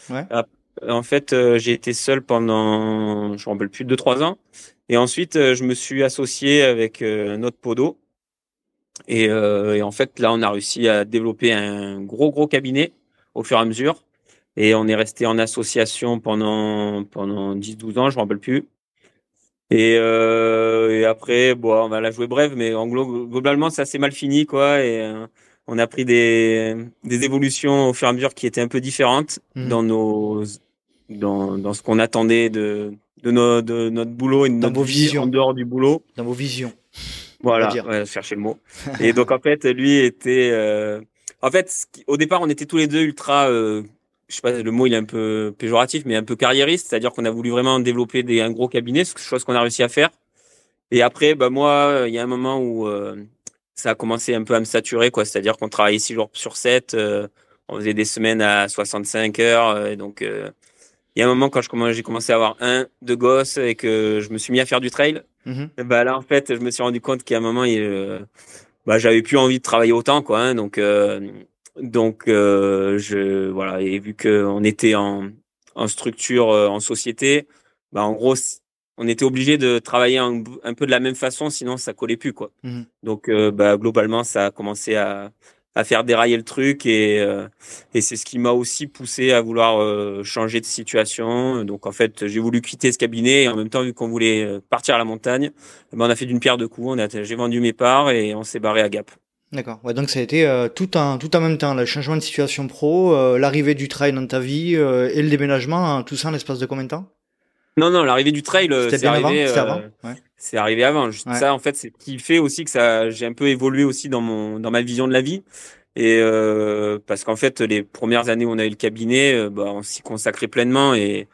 Speaker 1: En fait, j'ai été seul pendant, je me rappelle plus, de trois ans. Et ensuite, je me suis associé avec un autre podo et, euh, et, en fait, là, on a réussi à développer un gros, gros cabinet au fur et à mesure. Et on est resté en association pendant, pendant 10-12 ans, je ne me rappelle plus. Et, euh, et, après, bon, on va la jouer brève, mais en globalement, ça s'est mal fini, quoi. Et euh, on a pris des, des évolutions au fur et à mesure qui étaient un peu différentes mmh. dans nos, dans, dans ce qu'on attendait de, de, notre boulot et de
Speaker 2: dans
Speaker 1: notre
Speaker 2: vision
Speaker 1: en dehors du boulot.
Speaker 2: Dans vos visions.
Speaker 1: Voilà, ouais, chercher le mot. (laughs) et donc en fait, lui était, euh... en fait, au départ, on était tous les deux ultra, euh... je sais pas, le mot il est un peu péjoratif, mais un peu carriériste, c'est-à-dire qu'on a voulu vraiment développer des un gros cabinet, chose qu'on a réussi à faire. Et après, bah moi, il y a un moment où euh, ça a commencé un peu à me saturer, quoi. C'est-à-dire qu'on travaillait six jours sur 7, euh, on faisait des semaines à 65 heures, euh, donc il y a un moment quand j'ai commencé à avoir un, deux gosses et que je me suis mis à faire du trail, mm bah là en fait je me suis rendu compte a un moment il, euh, bah j'avais plus envie de travailler autant quoi, hein, donc euh, donc euh, je voilà. Et vu que on était en, en structure en société, bah en gros on était obligé de travailler un, un, peu de la même façon sinon ça collait plus quoi. Mm Donc bah globalement ça a commencé à à faire dérailler le truc et, euh, et c'est ce qui m'a aussi poussé à vouloir euh, changer de situation. Donc en fait, j'ai voulu quitter ce cabinet et en même temps, vu qu'on voulait euh, partir à la montagne, eh ben, on a fait d'une pierre deux coups. On a, j'ai vendu mes parts et on s'est barré à Gap.
Speaker 2: D'accord. Ouais, donc ça a été tout, un, tout en même temps, le changement de situation pro, l'arrivée du trail dans ta vie et le déménagement, hein, tout ça en l'espace de combien de temps?
Speaker 1: Non, non, l'arrivée du trail, c'est arrivé, avant, c'est arrivé avant. Ça, en fait, c'est qui fait aussi que ça, j'ai un peu évolué aussi dans mon, dans ma vision de la vie. Et euh, parce qu'en fait, les premières années où on a eu le cabinet, euh, bah, on s'y consacrait pleinement. Et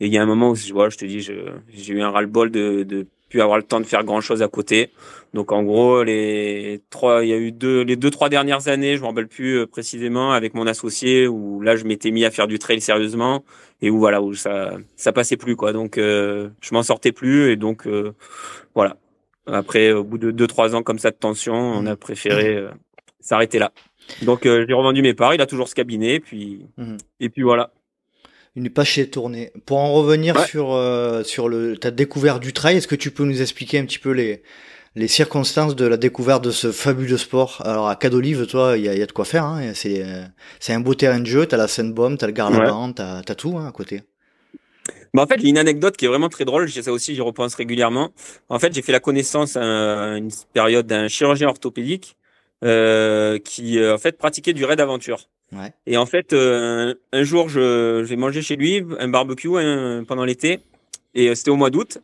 Speaker 1: il y a un moment où, voilà, je te dis, j'ai eu un ras-le-bol de, de plus avoir le temps de faire grand chose à côté. Donc en gros, les trois, il y a eu deux, les deux trois dernières années, je me rappelle plus euh, précisément avec mon associé où là je m'étais mis à faire du trail sérieusement et où voilà où ça ça passait plus quoi. Donc euh, je m'en sortais plus et donc euh, voilà. Après au bout de deux trois ans comme ça de tension, on a préféré s'arrêter là. Donc j'ai revendu mes parts, il a toujours ce cabinet puis mhm. et puis voilà
Speaker 2: une page est tournée. Pour en revenir sur sur le ta découverte du trail, est-ce que tu peux nous expliquer un petit peu les les circonstances de la découverte de ce fabuleux sport. Alors à Cadolive, toi, il y a, y a, de quoi faire. Hein. C'est c'est un beau terrain de jeu. T'as la Seine-Baume, t'as le Garlaban, t'as as tout hein, à côté.
Speaker 1: Bah en fait, il y a une anecdote qui est vraiment très drôle. J'ai ça aussi, j'y repense régulièrement. En fait, j'ai fait la connaissance à une période d'un chirurgien orthopédique euh, qui euh, en fait pratiquait du raid aventure. Ouais. Et en fait, euh, un jour, je, vais manger chez lui un barbecue pendant l'été, et euh, c'était au mois d'août.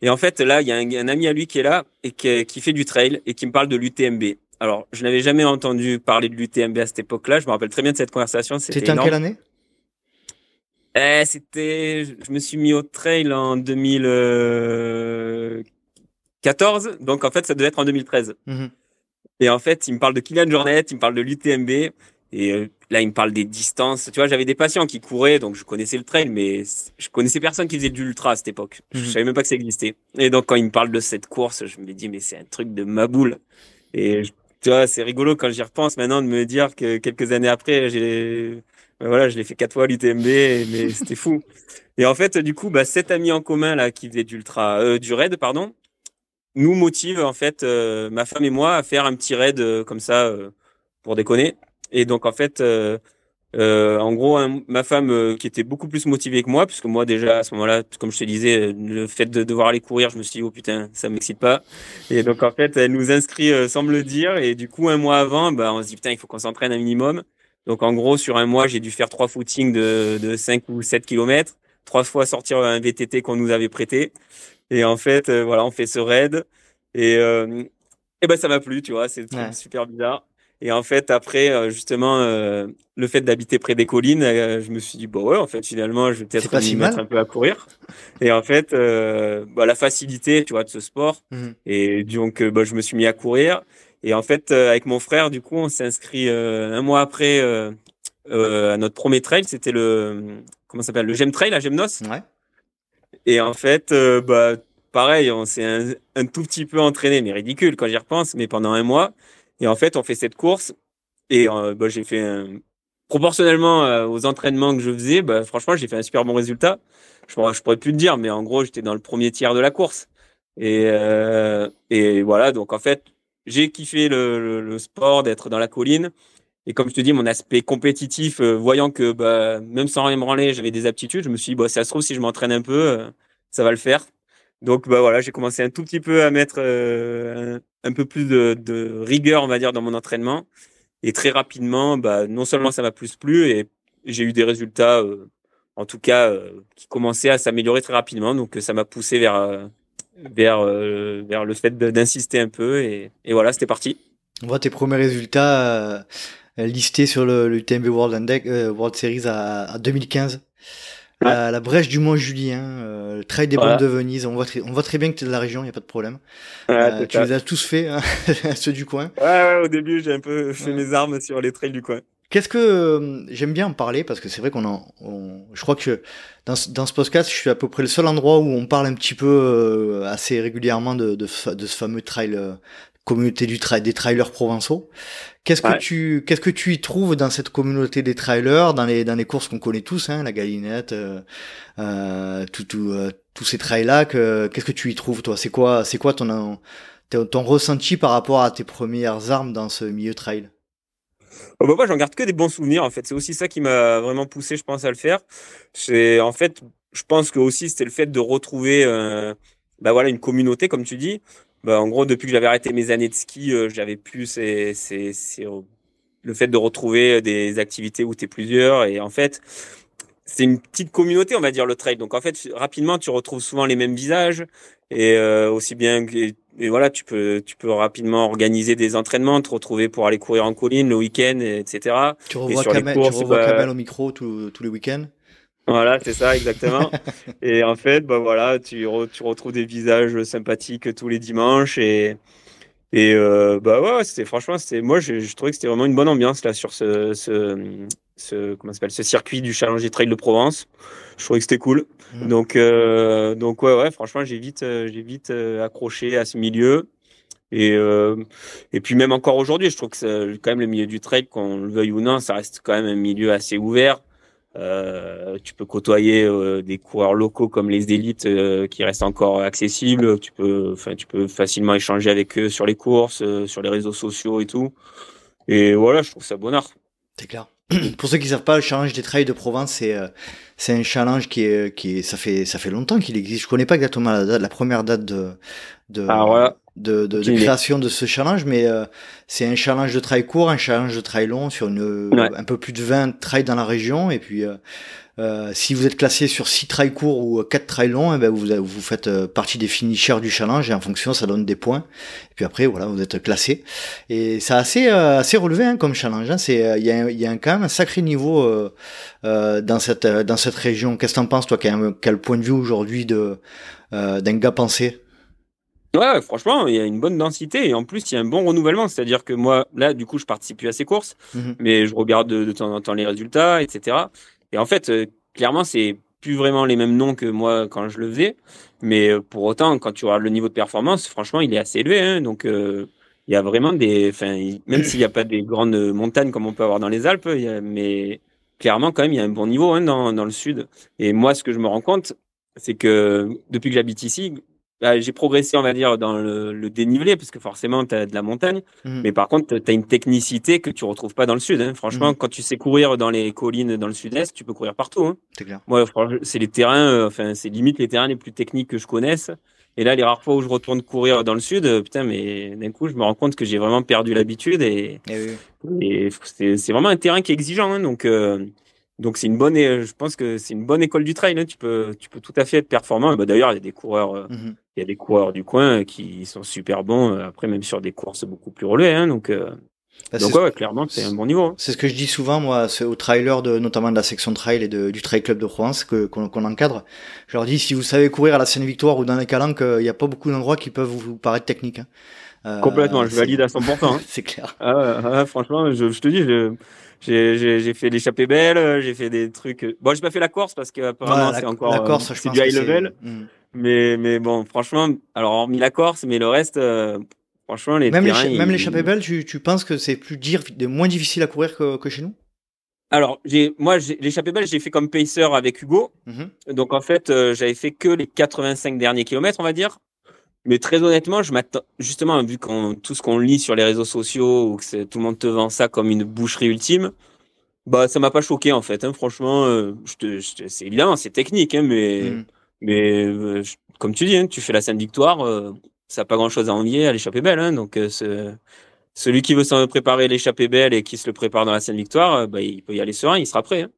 Speaker 1: Et en fait, là, il y a un, ami à lui qui est là et qui, fait du trail et qui me parle de l'UTMB. Alors, je n'avais jamais entendu parler de l'UTMB à cette époque-là. Je me rappelle très bien de cette conversation.
Speaker 2: C'était en quelle année?
Speaker 1: Eh, C'était, je me suis mis au trail en 2014. Donc, en fait, ça devait être en 2013. Mhm. Et en fait, il me parle de Kylian Jornet, il me parle de l'UTMB. Et euh, là, il me parle des distances. Tu vois, j'avais des patients qui couraient, donc je connaissais le trail, mais je connaissais personne qui faisait du ultra à cette époque. Je mhm. savais même pas que ça existait. Et donc, quand il me parle de cette course, je me dis, mais c'est un truc de ma boule. Et tu vois, c'est rigolo quand j'y repense maintenant de me dire que quelques années après, j'ai, ben voilà, je l'ai fait quatre fois l'UTMB, mais (laughs) c'était fou. Et en fait, du coup, bah, cet ami en commun là qui faisait d'ultra, euh, du raid, pardon, nous motive en fait, euh, ma femme et moi, à faire un petit raid euh, comme ça euh, pour déconner. Et donc en fait, euh, euh, en gros, ma femme euh, qui était beaucoup plus motivée que moi, puisque moi déjà à ce moment-là, comme je te disais, le fait de devoir aller courir, je me suis dit oh putain, ça m'excite pas. Et donc en fait, elle nous inscrit sans me le dire, et du coup un mois avant, bah on se dit putain, il faut qu'on s'entraîne un minimum. Donc en gros, sur un mois, j'ai dû faire trois footings de, de 5 ou 7 kilomètres, trois fois sortir un VTT qu'on nous avait prêté. Et en fait, voilà, on fait ce raid. Et, et ben ça m'a plu, tu vois, c'est super bizarre. Et en fait, après, euh, justement, euh, le fait d'habiter près des collines, euh, je me suis dit, bon ouais, en fait, finalement, je vais peut-être m'y mettre un peu à courir. Et en fait, bah, la facilité, tu vois, de ce sport. Mmh. Et donc, bah, je me suis mis à courir. Et en fait, avec mon frère, du coup, on s'est inscrit un mois après à notre premier trail. C'était le, comment s'appelle, le Gem Trail à Gemnos. Ouais. Et en fait, bah, pareil, on s'est un, un, tout petit peu entraîné, mais ridicule quand j'y repense, mais pendant un mois. Et en fait, on fait cette course et euh, bah, j'ai fait un... proportionnellement euh, aux entraînements que je faisais, bah, franchement, j'ai fait un super bon résultat. Je, je pourrais plus te dire, mais en gros, j'étais dans le premier tiers de la course. Et, euh, et voilà, donc en fait, j'ai kiffé le, le, sport, d'être dans la colline. Et comme je te dis, mon aspect compétitif, euh, voyant que bah, même sans rien me branler, j'avais des aptitudes, je me suis dit, bah, ça se trouve, si je m'entraîne un peu, ça va le faire. Donc bah voilà, j'ai commencé un tout petit peu à mettre euh, un, peu plus de, rigueur, on va dire, dans mon entraînement. Et très rapidement, bah, non seulement ça m'a plus plu, et j'ai eu des résultats, euh, en tout cas, euh, qui commençaient à s'améliorer très rapidement. Donc ça m'a poussé vers vers, vers le fait d'insister un peu. Et, et voilà, c'était parti.
Speaker 2: On voit tes premiers résultats listés sur le, le UTMB World, Index, World Series à 2015. La, brèche du Mont Julien, euh, le trail des voilà. de Venise. On voit, très, on voit très bien que tu es de la région, il n'y a pas de problème. Euh, tu les as tous fait, hein, (laughs) ceux du coin.
Speaker 1: Ouais, ouais au début, j'ai un peu fait mes armes sur les trails du coin.
Speaker 2: Qu'est-ce que euh, j'aime bien en parler parce que c'est vrai qu'on en, on, je crois que dans, dans ce podcast, je suis à peu près le seul endroit où on parle un petit peu euh, assez régulièrement de, de, de, ce fameux trail euh, communauté du trail des trailers provençaux. Qu'est-ce que tu qu'est-ce que tu y trouves dans cette communauté des trailers, dans les dans les courses qu'on connaît tous, hein, la galinette, euh, euh, tout, tout, euh, tous ces trails là. Qu'est-ce que tu y trouves toi? C'est quoi c'est quoi ton ton ressenti par rapport à tes premières armes dans ce milieu trail?
Speaker 1: Oh bah moi, j'en garde que des bons souvenirs en fait. C'est aussi ça qui m'a vraiment poussé, je pense, à le faire. C'est en fait, je pense que aussi c'était le fait de retrouver, euh, bah voilà, une communauté comme tu dis. Bah, en gros, depuis que j'avais arrêté mes années de ski, euh, j'avais plus c'est, c'est, c'est le fait de retrouver des activités où tu es plusieurs. Et en fait, c'est une petite communauté, on va dire, le trail. Donc en fait, rapidement, tu retrouves souvent les mêmes visages. Et euh, aussi bien que et voilà, tu peux, tu peux rapidement organiser des entraînements, te retrouver pour aller courir en colline le week-end, etc.
Speaker 2: Tu revois, Kamel, courses, tu revois bah, au micro tous les week-ends?
Speaker 1: Voilà, c'est ça, exactement. (laughs) et en fait, bah voilà, tu, tu retrouves des visages sympathiques tous les dimanches et, et euh, bah ouais, c'était franchement, c'était moi, je, je, trouvais que c'était vraiment une bonne ambiance là sur ce, ce, ce comment s'appelle, ce circuit du Challenger Trail de Provence. Je trouvais que c'était cool. Mmh. Donc, euh, donc ouais, ouais, franchement, j'ai vite, j'ai vite euh, accroché à ce milieu. Et, euh, et puis même encore aujourd'hui, je trouve que quand même le milieu du trail, qu'on le veuille ou non, ça reste quand même un milieu assez ouvert. Euh, tu peux côtoyer euh, des coureurs locaux comme les élites euh, qui restent encore accessibles. Tu peux, enfin, tu peux facilement échanger avec eux sur les courses, sur les réseaux sociaux et tout. Et voilà, je trouve ça bonheur.
Speaker 2: C'est clair. (clears throat) Pour ceux qui savent pas, le challenge des trails de Provence, c'est c'est un challenge qui est qui est ça fait ça fait longtemps qu'il existe. Je connais pas exactement la, date, la première date de de
Speaker 1: ah, voilà
Speaker 2: de, de, de création de ce challenge, mais euh, c'est un challenge de trail court, un challenge de trail long sur une, un peu plus de 20 trails dans la région. Et puis, euh, euh, si vous êtes classé sur 6 trails courts ou 4 trails longs, eh ben vous, vous faites partie des finishers du challenge et en fonction, ça donne des points. Et puis après, voilà, vous êtes classé. Et c'est assez, assez relevé hein, comme challenge. Hein. C'est, il y a, y a quand même un sacré niveau dans cette, dans cette région. Qu'est-ce que t'en penses, toi, quel, quel point de vue aujourd'hui de d'un gars pensé
Speaker 1: Ouais, franchement, il y a une bonne densité et en plus, il y a un bon renouvellement. C'est-à-dire que moi, là, du coup, je participe plus à ces courses, mmh mais je regarde de, temps en temps les résultats, etc. Et en fait, euh, clairement, c'est plus vraiment les mêmes noms que moi quand je le faisais. Mais euh, pour autant, quand tu regardes le niveau de performance, franchement, il est assez élevé. Hein, donc, euh, il y a vraiment des. Même s'il n'y a pas des grandes montagnes comme on peut avoir dans les Alpes, mais clairement, quand même, il y a un bon niveau hein, dans, dans le sud. Et moi, ce que je me rends compte, c'est que depuis que j'habite ici, bah, j'ai progressé, on va dire, dans le, le dénivelé, parce que forcément, tu as de la montagne. Mmh. Mais par contre, tu as une technicité que tu retrouves pas dans le sud. Hein. Franchement, mmh. quand tu sais courir dans les collines dans le sud-est, tu peux courir partout. Hein.
Speaker 2: C'est clair.
Speaker 1: Moi, c'est les terrains, euh, enfin, c'est limite les terrains les plus techniques que je connaisse. Et là, les rares fois où je retourne courir dans le sud, euh, putain, mais d'un coup, je me rends compte que j'ai vraiment perdu l'habitude. Et,
Speaker 2: et, oui.
Speaker 1: et c'est vraiment un terrain qui est exigeant. Hein. Donc, euh, donc c'est une bonne, je pense que c'est une bonne école du trail. Hein. Tu peux, tu peux tout à fait être performant. Bah, D'ailleurs, il y a des coureurs, mmh. Il y a des coureurs du coin qui sont super bons. Euh, après, même sur des courses beaucoup plus relevées. Hein. Donc, euh, bah, donc ouais, clairement, c'est un bon niveau. Hein.
Speaker 2: C'est ce que je dis souvent, moi, aux trailers de, notamment de la section trail et de, du Trail Club de Provence que qu'on encadre. Je leur dis, si vous savez courir à la Seine-Victoire ou dans les Calanques, il n'y a pas beaucoup d'endroits qui peuvent vous paraître techniques. Hein.
Speaker 1: Euh, Complètement, je valide à 100%. (laughs) Hein.
Speaker 2: c'est clair.
Speaker 1: Ah, ah, franchement, je, je te dis, je, j'ai fait l'échappée belle, j'ai fait des trucs. Bon, j'ai pas fait la course parce que apparemment c'est encore
Speaker 2: la Corse,
Speaker 1: c'est du high level. Hmm. Mais mais bon, franchement, alors hormis la Corse, mais le reste, euh, franchement, les
Speaker 2: même
Speaker 1: terrains,
Speaker 2: même l'échappée belle, tu, tu penses que c'est plus dire, moins difficile à courir que, que chez nous?
Speaker 1: Alors, j'ai, moi, l'échappée belle, j'ai fait comme pacer avec Hugo. Mm-hmm. Donc, en fait, euh, j'avais fait que les 85 derniers kilomètres, on va dire. Mais très honnêtement, je m'attends justement vu qu'on tout ce qu'on lit sur les réseaux sociaux ou que tout le monde te vend ça comme une boucherie ultime, bah ça m'a pas choqué en fait. Hein. Franchement, euh, c'est évidemment c'est technique, hein, mais mm. Mais euh, comme tu dis, hein, tu fais la scène victoire, euh, ça n'a pas grand chose à envier à l'échappée belle. Hein, donc celui qui veut s'en préparer l'échappée belle et qui se le prépare dans la scène victoire, bah, il peut y aller serein, il sera prêt. Hein.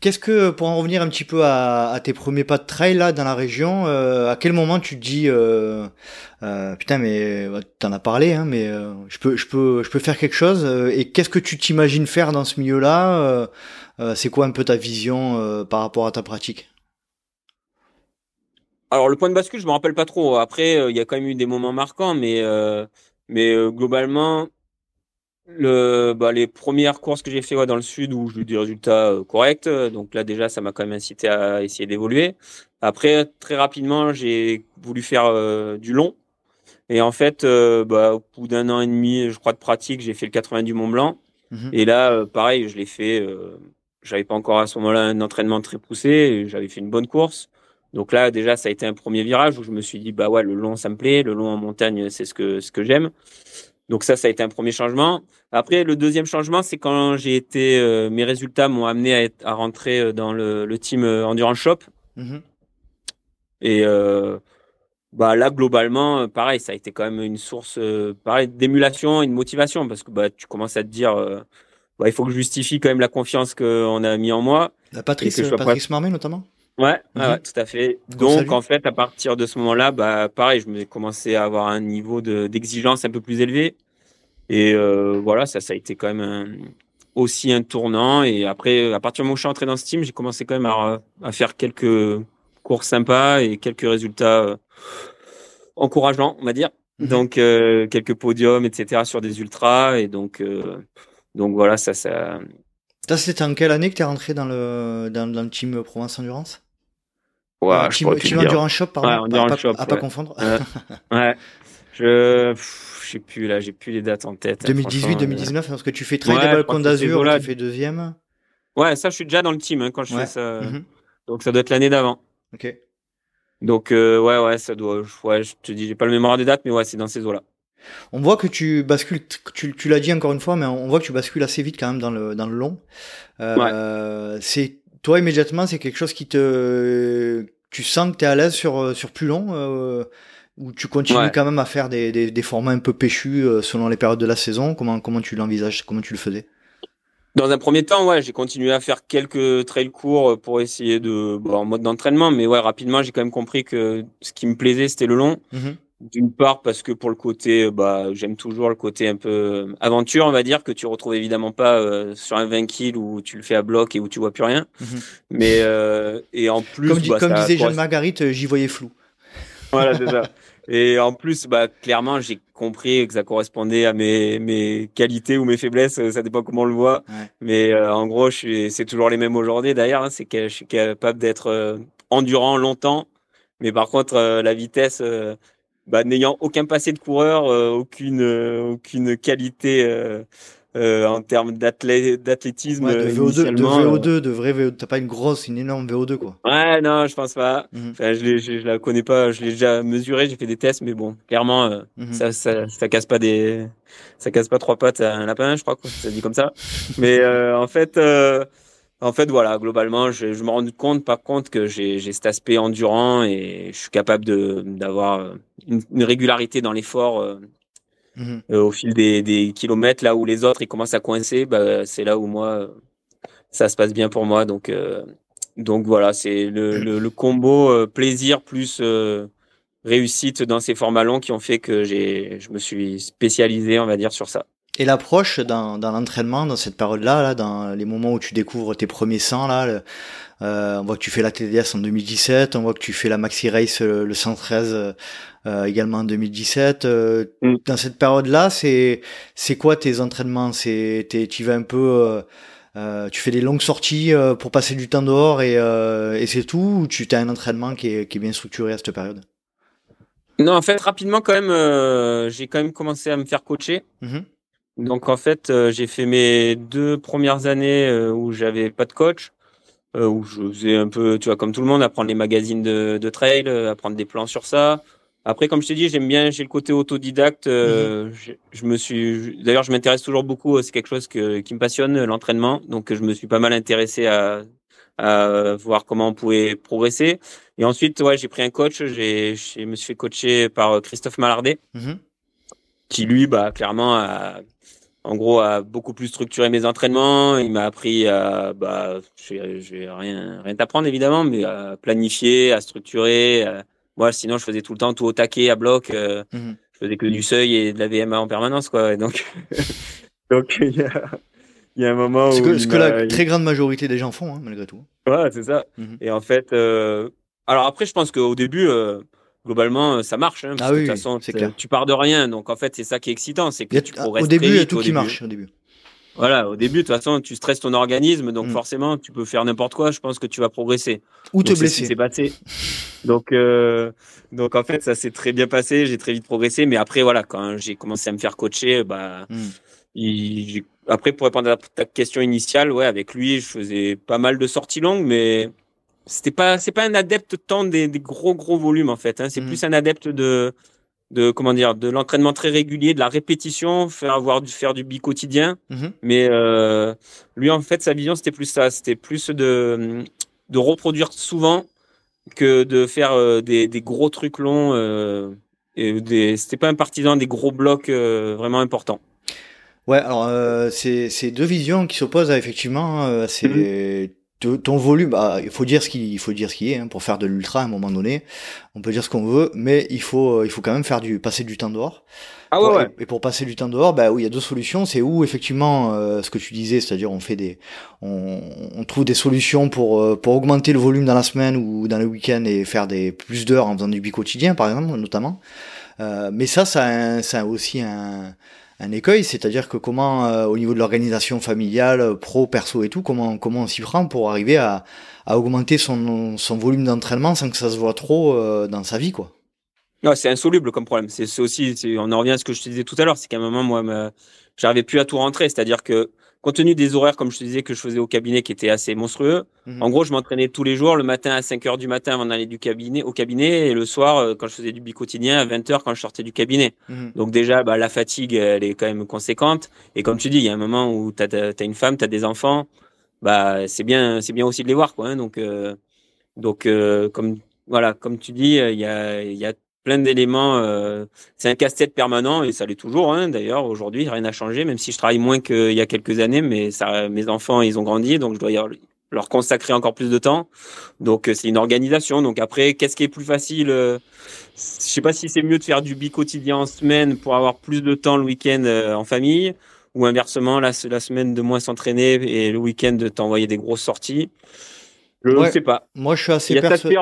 Speaker 2: Qu'est-ce que, pour en revenir un petit peu à, tes premiers pas de trail là dans la région, euh, à quel moment tu te dis, euh, euh, putain mais t'en as parlé, hein, mais je peux, je peux, je peux faire quelque chose. et qu'est-ce que tu t'imagines faire dans ce milieu-là C'est quoi un peu ta vision par rapport à ta pratique?
Speaker 1: Alors le point de bascule, je me rappelle pas trop. Après, il y a quand même eu des moments marquants, mais mais globalement, le, bah, les premières courses que j'ai fait ouais, dans le sud où j'ai eu des résultats euh, corrects, donc là déjà ça m'a quand même incité à essayer d'évoluer. Après très rapidement j'ai voulu faire euh, du long et en fait euh, bah, au bout d'un an et demi je crois de pratique j'ai fait le 80 du Mont Blanc mhm. et là pareil je l'ai fait. j'avais pas encore à ce moment-là un entraînement très poussé, j'avais fait une bonne course. Donc là déjà ça a été un premier virage où je me suis dit bah ouais le long ça me plaît, le long en montagne c'est ce que ce que j'aime. Donc ça, ça a été un premier changement. Après, le deuxième changement, c'est quand j'ai été, euh, mes résultats m'ont amené à, être, à rentrer euh, dans le, le team euh, Endurance Shop. Mm-hmm. Et bah là, globalement, pareil, ça a été quand même une source, pareil, d'émulation et de motivation parce que bah tu commences à te dire, bah, il faut que je justifie quand même la confiance qu'on a mis en moi.
Speaker 2: La Patrice, Patrice Marmé notamment?
Speaker 1: Ouais, ouais, mhm. tout à fait. Donc, en fait, à partir de ce moment-là, bah, pareil, je me commencé à avoir un niveau d'exigence un peu plus élevé. Et euh, voilà, ça, ça a été quand même aussi un tournant. Et après, à partir du moment où je suis entré dans ce team, j'ai commencé quand même à, à, faire quelques courses sympas et quelques résultats euh, encourageants, on va dire. Mhm. Donc, euh, quelques podiums, etc. sur des ultras. Et donc, donc voilà, ça, ça.
Speaker 2: Ça, c'était en quelle année que tu es rentré dans le, dans, dans le team Provence Endurance?
Speaker 1: Ouais, tu,
Speaker 2: tu vas en shop, pardon,
Speaker 1: ouais,
Speaker 2: pas,
Speaker 1: shop,
Speaker 2: à pas confondre.
Speaker 1: ouais. (laughs) Je, je sais plus là, j'ai plus les dates en tête.
Speaker 2: 2018, 2019, parce que tu fais Trail ouais, des Balcons d'Azur, tu fais deuxième.
Speaker 1: Ouais, ça, je suis déjà dans le team hein, quand je fais ça. Mhm. Donc ça doit être l'année d'avant.
Speaker 2: Ok.
Speaker 1: Donc euh, ouais, ouais, ça doit. Ouais, je te dis, j'ai pas le mémoire des dates, mais ouais, c'est dans ces eaux-là.
Speaker 2: On voit que tu bascules, tu, tu l'as dit encore une fois, mais on voit que tu bascules assez vite quand même dans le dans le long. Euh, ouais. C'est toi immédiatement, c'est quelque chose qui te, tu sens que tu es à l'aise sur euh, sur plus long euh, ou tu continues quand même à faire des, des, des formats un peu péchus euh, selon les périodes de la saison? Comment comment tu l'envisages, comment tu le faisais?
Speaker 1: Dans un premier temps, ouais, j'ai continué à faire quelques trails courts pour essayer de, bon, en mode d'entraînement, mais ouais, rapidement, j'ai quand même compris que ce qui me plaisait, c'était le long. Mm-hmm. D'une part parce que pour le côté, bah, j'aime toujours le côté un peu euh, aventure, on va dire, que tu retrouves évidemment pas euh, sur un 20 kills où tu le fais à bloc et où tu vois plus rien. Mhm. Mais euh, et en plus,
Speaker 2: comme, bah, comme disait Jeanne Marguerite, j'y voyais flou. (laughs)
Speaker 1: Voilà, c'est ça. Et en plus, bah, clairement, j'ai compris que ça correspondait à mes, mes qualités ou mes faiblesses, ça dépend comment on le voit. Mais en gros, c'est toujours les mêmes aujourd'hui d'ailleurs. Hein, c'est que je suis capable d'être endurant longtemps, mais par contre, la vitesse, bah, n'ayant aucun passé de coureur, euh, aucune euh, aucune qualité euh, en termes d'athlétisme.
Speaker 2: de VO2, de VO2, de vrai VO2. T'as pas une grosse, une énorme VO2 quoi.
Speaker 1: Ouais, non, je pense pas. Mhm. Enfin, je, je, je, la connais pas. Je l'ai déjà mesuré, j'ai fait des tests, mais bon, clairement, mhm. ça, ça, ça casse pas des, ça casse pas trois pattes à un lapin, je crois que ça dit comme ça. mais en fait. En fait, voilà, globalement, je, je me rends compte, par contre, que j'ai cet aspect endurant et je suis capable d'avoir une, une, régularité dans l'effort euh, mhm. euh, au fil des, des, kilomètres. Là où les autres ils commencent à coincer, bah, c'est là où moi ça se passe bien pour moi. Donc, euh, donc voilà, c'est le, le, le, combo plaisir plus réussite dans ces formats longs qui ont fait que j'ai, je me suis spécialisé, on va dire, sur ça.
Speaker 2: Et l'approche dans, dans l'entraînement, dans cette période-là, là, dans les moments où tu découvres tes premiers 100, là, euh, on voit que tu fais la TDS en 2017, on voit que tu fais la Maxi Race euh, le 113 euh, également en 2017. Euh, mm. Dans cette période-là, c'est c'est quoi tes entraînements? C'est tu vas un peu euh, tu fais des longues sorties pour passer du temps dehors et, et c'est tout ou tu as un entraînement qui est, qui est bien structuré à cette période?
Speaker 1: Non, en fait, rapidement quand même, j'ai quand même commencé à me faire coacher. Mm-hmm. Donc en fait, euh, j'ai fait mes deux premières années euh, où j'avais pas de coach, euh, où je faisais un peu, tu vois, comme tout le monde, apprendre les magazines de, de trail, apprendre des plans sur ça. Après, comme je t'ai dit, j'aime bien, j'ai le côté autodidacte. Mhm. je, me suis, d'ailleurs, je m'intéresse toujours beaucoup. C'est quelque chose que, qui me passionne, l'entraînement. Donc, je me suis pas mal intéressé à, à voir comment on pouvait progresser. Et ensuite, ouais, j'ai pris un coach. J'ai, je me suis fait coacher par Christophe Malardet, mhm. qui lui, bah, clairement, a en gros, à beaucoup plus structurer mes entraînements. Il m'a appris à, bah, je vais rien, rien t'apprendre évidemment, mais à planifier, à structurer. Moi, sinon, je faisais tout le temps tout au taquet, à bloc. Euh, mhm. Je faisais que du seuil et de la VMA en permanence, quoi. Et donc, (laughs) donc il y a, il y a un moment où
Speaker 2: que, ce que la très grande majorité des gens font, hein, malgré tout.
Speaker 1: Ouais, c'est ça. Mhm. Et en fait, euh... alors après, je pense qu'au début. Euh, globalement, ça marche. Hein, parce ah oui, de toute façon, clair. tu pars de rien. Donc, en fait, c'est ça qui est excitant. C'est que tu progresses
Speaker 2: Au début,
Speaker 1: il y a
Speaker 2: tout qui marche. Au début.
Speaker 1: Voilà, au début, de toute façon, tu stresses ton organisme, donc mm. forcément, tu peux faire n'importe quoi. Je pense que tu vas progresser.
Speaker 2: Ou te blesser.
Speaker 1: C'est passé. Donc, euh, donc en fait, ça s'est très bien passé. J'ai très vite progressé. Mais après, voilà, quand j'ai commencé à me faire coacher, bah, mm. après, pour répondre à ta question initiale, ouais, avec lui, je faisais pas mal de sorties longues, mais c'était pas, c'est pas un adepte tant des, des gros gros volumes en fait. Hein. C'est mm. plus un adepte de de comment dire de l'entraînement très régulier de la répétition faire avoir du faire du bi quotidien mhm. mais euh, lui en fait sa vision c'était plus ça c'était plus de de reproduire souvent que de faire euh, des, des, gros trucs longs euh, et des c'était pas un partisan des gros blocs euh, vraiment importants
Speaker 2: ouais alors c'est c'est deux visions qui s'opposent effectivement c'est mhm ton volume, bah, il faut dire ce qu'il faut dire ce qui est hein, pour faire de l'ultra à un moment donné. On peut dire ce qu'on veut, mais il faut il faut quand même faire du passer du temps dehors.
Speaker 1: Ah ouais, ouais.
Speaker 2: Et pour passer du temps dehors, bah oui, il y a deux solutions. C'est où effectivement euh, ce que tu disais, c'est-à-dire on fait des, on, on, trouve des solutions pour euh, pour augmenter le volume dans la semaine ou dans le week-end et faire des plus d'heures en faisant du bi quotidien par exemple notamment. Euh, mais ça, ça a, ça a aussi un un écueil, c'est-à-dire que comment, euh, au niveau de l'organisation familiale, pro, perso et tout, comment, comment on s'y prend pour arriver à, à augmenter son, son volume d'entraînement sans que ça se voit trop euh, dans sa vie, quoi.
Speaker 1: Non, c'est insoluble comme problème. C'est aussi, on en revient à ce que je te disais tout à l'heure, c'est qu'à un moment, moi, j'arrivais plus à tout rentrer, c'est-à-dire que compte tenu des horaires, comme je te disais, que je faisais au cabinet qui étaient assez monstrueux, mhm. en gros, je m'entraînais tous les jours, le matin à 5 heures du matin avant d'aller du cabinet, au cabinet, et le soir, euh, quand je faisais du bi-quotidien, à 20 heures quand je sortais du cabinet. Mhm. Donc déjà, bah, la fatigue, elle est quand même conséquente. Et comme tu dis, il y a un moment où tu as, une femme, tu as des enfants, bah, c'est bien, c'est bien aussi de les voir, quoi. Hein. donc, euh, donc, euh, comme, voilà, comme tu dis, il y a, il y a plein d'éléments. Euh, c'est un casse-tête permanent et ça l'est toujours. Hein, D'ailleurs, aujourd'hui, rien n'a changé, même si je travaille moins qu'il y a quelques années, mais ça, mes enfants, ils ont grandi, donc je dois leur consacrer encore plus de temps. Donc, euh, c'est une organisation. Donc après, qu'est-ce qui est plus facile euh, Je sais pas si c'est mieux de faire du bi quotidien en semaine pour avoir plus de temps le week-end en famille, ou inversement, la, la semaine de moins s'entraîner et le week-end de t'envoyer des grosses sorties. Je ne sais pas.
Speaker 2: Moi, je suis assez
Speaker 1: Il y a l'aspect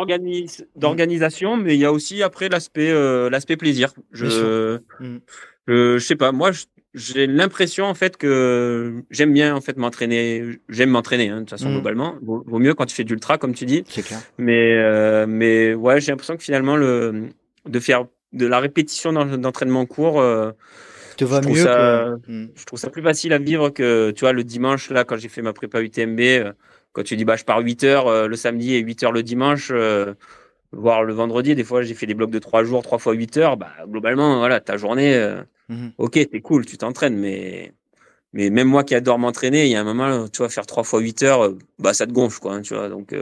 Speaker 1: d'organisation, mais il y a aussi après l'aspect euh, l'aspect plaisir. Je, mm. je, sais pas. Moi, j'ai l'impression en fait que j'aime bien en fait m'entraîner. J'aime m'entraîner hein, de toute façon mm. globalement. Vaut, mieux quand tu fais d'ultra comme tu dis.
Speaker 2: C'est clair.
Speaker 1: Mais euh, mais ouais, j'ai l'impression que finalement le de faire de la répétition d'entraînement court. Euh,
Speaker 2: te va mieux
Speaker 1: ça, mm. Je trouve ça plus facile à vivre que tu vois le dimanche là quand j'ai fait ma prépa UTMB. Euh, quand tu dis bah je pars 8 heures euh, le samedi et 8 heures le dimanche, euh, voire le vendredi, des fois j'ai fait des blocs de 3 jours, 3 fois 8 heures, bah globalement voilà, ta journée euh, mhm. OK, t'es cool, tu t'entraînes mais mais même moi qui adore m'entraîner, il y a un moment tu vois faire 3 fois 8 heures, bah ça te gonfle quoi, hein, tu vois. Donc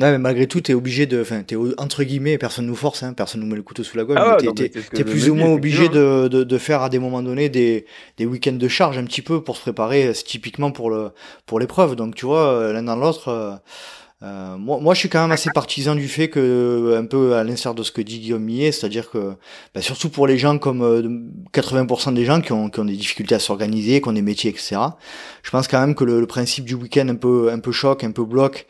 Speaker 2: Ouais, mais malgré tout, t'es obligé de, enfin, t'es entre guillemets, personne nous force, hein, personne nous met le couteau sous la gorge. Ah t'es, plus ou moins obligé de, de, de, faire à des moments donnés des, des week-ends de charge un petit peu pour se préparer, typiquement pour le, pour l'épreuve. Donc tu vois, euh, l'un dans l'autre. Euh, euh, moi, moi, je suis quand même assez partisan du fait que, un peu à l'instar de ce que dit Guillaume Millet, c'est-à-dire que, bah, surtout pour les gens comme 80% des gens qui ont, qui ont des difficultés à s'organiser, qui ont des métiers, etc. Je pense quand même que le, le principe du week-end un peu, un peu choc, un peu bloc,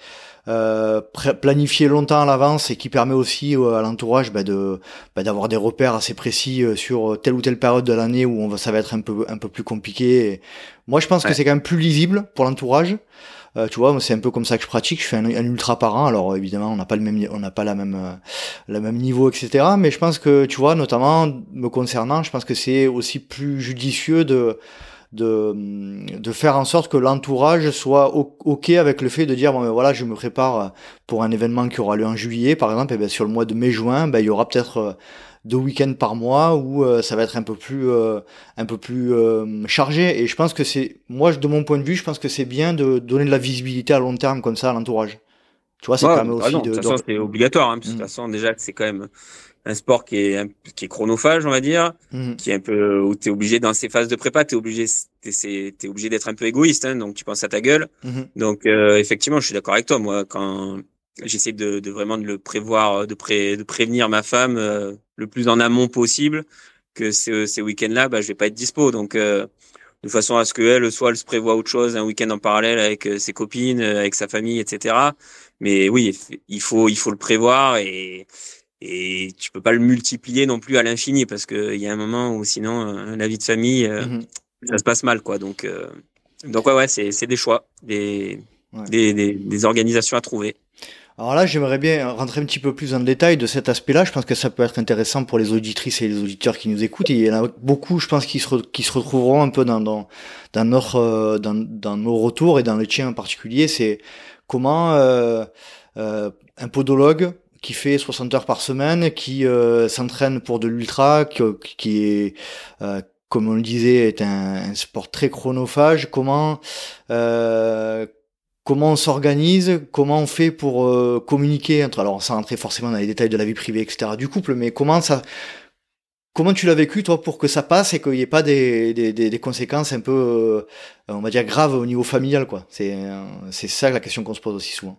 Speaker 2: euh, planifié longtemps à l'avance et qui permet aussi euh, à l'entourage bah, de bah, d'avoir des repères assez précis euh, sur telle ou telle période de l'année où on va, ça va être un peu un peu plus compliqué. moi, je pense que c'est quand même plus lisible pour l'entourage. Euh, tu vois, c'est un peu comme ça que je pratique. Je fais un, ultra par an. Alors évidemment, on n'a pas le même, on n'a pas la même, euh, le même niveau, etc. Mais je pense que, tu vois, notamment me concernant, je pense que c'est aussi plus judicieux de de, de faire en sorte que l'entourage soit ok avec le fait de dire bon ben voilà je me prépare pour un événement qui aura lieu en juillet par exemple et ben sur le mois de mai-juin ben il y aura peut-être euh, deux week-ends par mois où euh, ça va être un peu plus euh, un peu plus chargé et je pense que c'est moi de mon point de vue je pense que c'est bien de donner de la visibilité à long terme comme ça à l'entourage tu vois ça permet aussi de, de
Speaker 1: toute façon c'est obligatoire hein, de toute mm. façon déjà c'est quand même un sport qui est qui est chronophage, on va dire, mhm. qui est un peu où tu es obligé dans ces phases de prépa, tu es obligé t'es obligé d'être un peu égoïste, hein, donc tu penses à ta gueule. Mhm. Donc euh, effectivement, je suis d'accord avec toi. Moi, quand j'essaie de, de, vraiment de le prévoir, de, pré, de prévenir ma femme euh, le plus en amont possible que ces, ces week-ends-là, bah, je vais pas être dispo. Donc euh, de façon à ce que elle, soit elle se prévoit autre chose, un week-end en parallèle avec ses copines, avec sa famille, etc. Mais oui, il faut il faut le prévoir et et tu peux pas le multiplier non plus à l'infini parce qu'il y a un moment où sinon la vie de famille mhm ça se passe mal, quoi. Donc, euh, donc ouais, ouais, c'est des choix, des, des, des, des, organisations à trouver.
Speaker 2: Alors là, j'aimerais bien rentrer un petit peu plus dans le détail de cet aspect-là. Je pense que ça peut être intéressant pour les auditrices et les auditeurs qui nous écoutent. il y en a beaucoup, je pense, qui se, qui se retrouveront un peu dans, dans, dans, notre, euh, dans, dans nos retours et dans le tien en particulier. C'est comment euh, euh, un podologue qui fait 60 heures par semaine, qui euh, s'entraîne pour de l'ultra, qui, qui est euh, comme on le disait, est un, sport très chronophage. Comment euh, comment on s'organise, comment on fait pour euh, communiquer entre, alors sans rentrer forcément dans les détails de la vie privée, etc. du couple, mais comment ça, comment tu l'as vécu toi pour que ça passe et qu'il n'y ait pas des, des, des, conséquences un peu, euh, on va dire graves au niveau familial, quoi? C'est c'est ça la question qu'on se pose aussi souvent.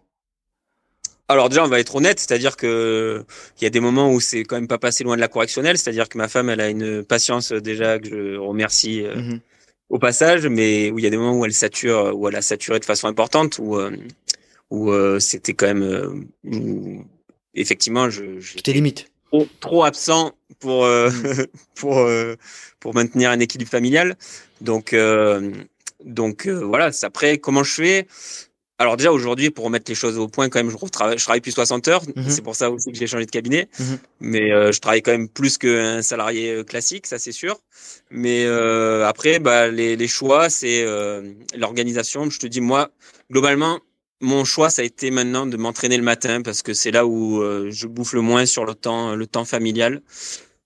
Speaker 1: Alors déjà, on va être honnête, c'est-à-dire que il y a des moments où c'est quand même pas passé loin de la correctionnelle, c'est-à-dire que ma femme, elle a une patience déjà que je remercie euh, mhm. au passage, mais où il y a des moments où elle sature, où elle a saturé de façon importante, où euh, où euh, c'était quand même effectivement, je
Speaker 2: j'étais limite
Speaker 1: trop, trop absent pour mhm. (laughs) pour pour maintenir un équilibre familial. Donc donc voilà. Après, comment je fais? Alors déjà aujourd'hui, pour remettre les choses au point, quand même, je, travaille, je travaille plus 60 heures. Mhm. C'est pour ça aussi que j'ai changé de cabinet. Mhm. Mais euh, je travaille quand même plus qu'un salarié euh, classique, ça c'est sûr. Mais euh, après, bah, les, les choix, c'est euh, l'organisation. Je te dis, moi, globalement, mon choix, ça a été maintenant de m'entraîner le matin parce que c'est là où je bouffe le moins sur le temps, le temps familial.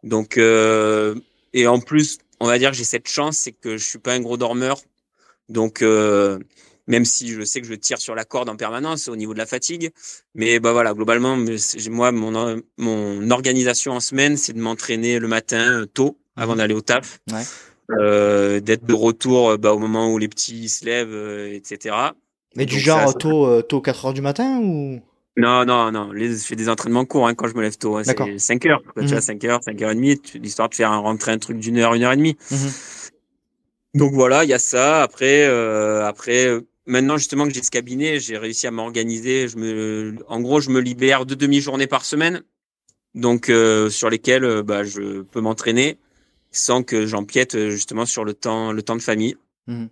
Speaker 1: Donc, et en plus, on va dire que j'ai cette chance, c'est que je suis pas un gros dormeur. Donc, même si je sais que je tire sur la corde en permanence au niveau de la fatigue. Mais bah voilà, globalement, moi, mon, mon organisation en semaine, c'est de m'entraîner le matin euh, tôt, avant mhm. d'aller au taf, ouais. euh, d'être de retour bah, au moment où les petits se lèvent, euh, etc.
Speaker 2: Mais du genre tôt, euh, tôt 4 heures du matin ou?
Speaker 1: Non, non, non. je fais des entraînements courts hein, quand je me lève tôt. Hein, c'est 5 heures. Tu vois, 5 mhm. heures, 5 heures et demie, l'histoire de faire un, rentrer un truc d'une heure, une heure et demie. Mhm. Donc voilà, il y a ça. Après, euh, après, Maintenant, justement que j'ai ce cabinet, j'ai réussi à m'organiser. Je me, en gros, je me libère deux demi-journées par semaine, donc euh, sur lesquelles euh, bah, je peux m'entraîner sans que j'empiète euh, justement sur le temps, le temps de famille. Mmh.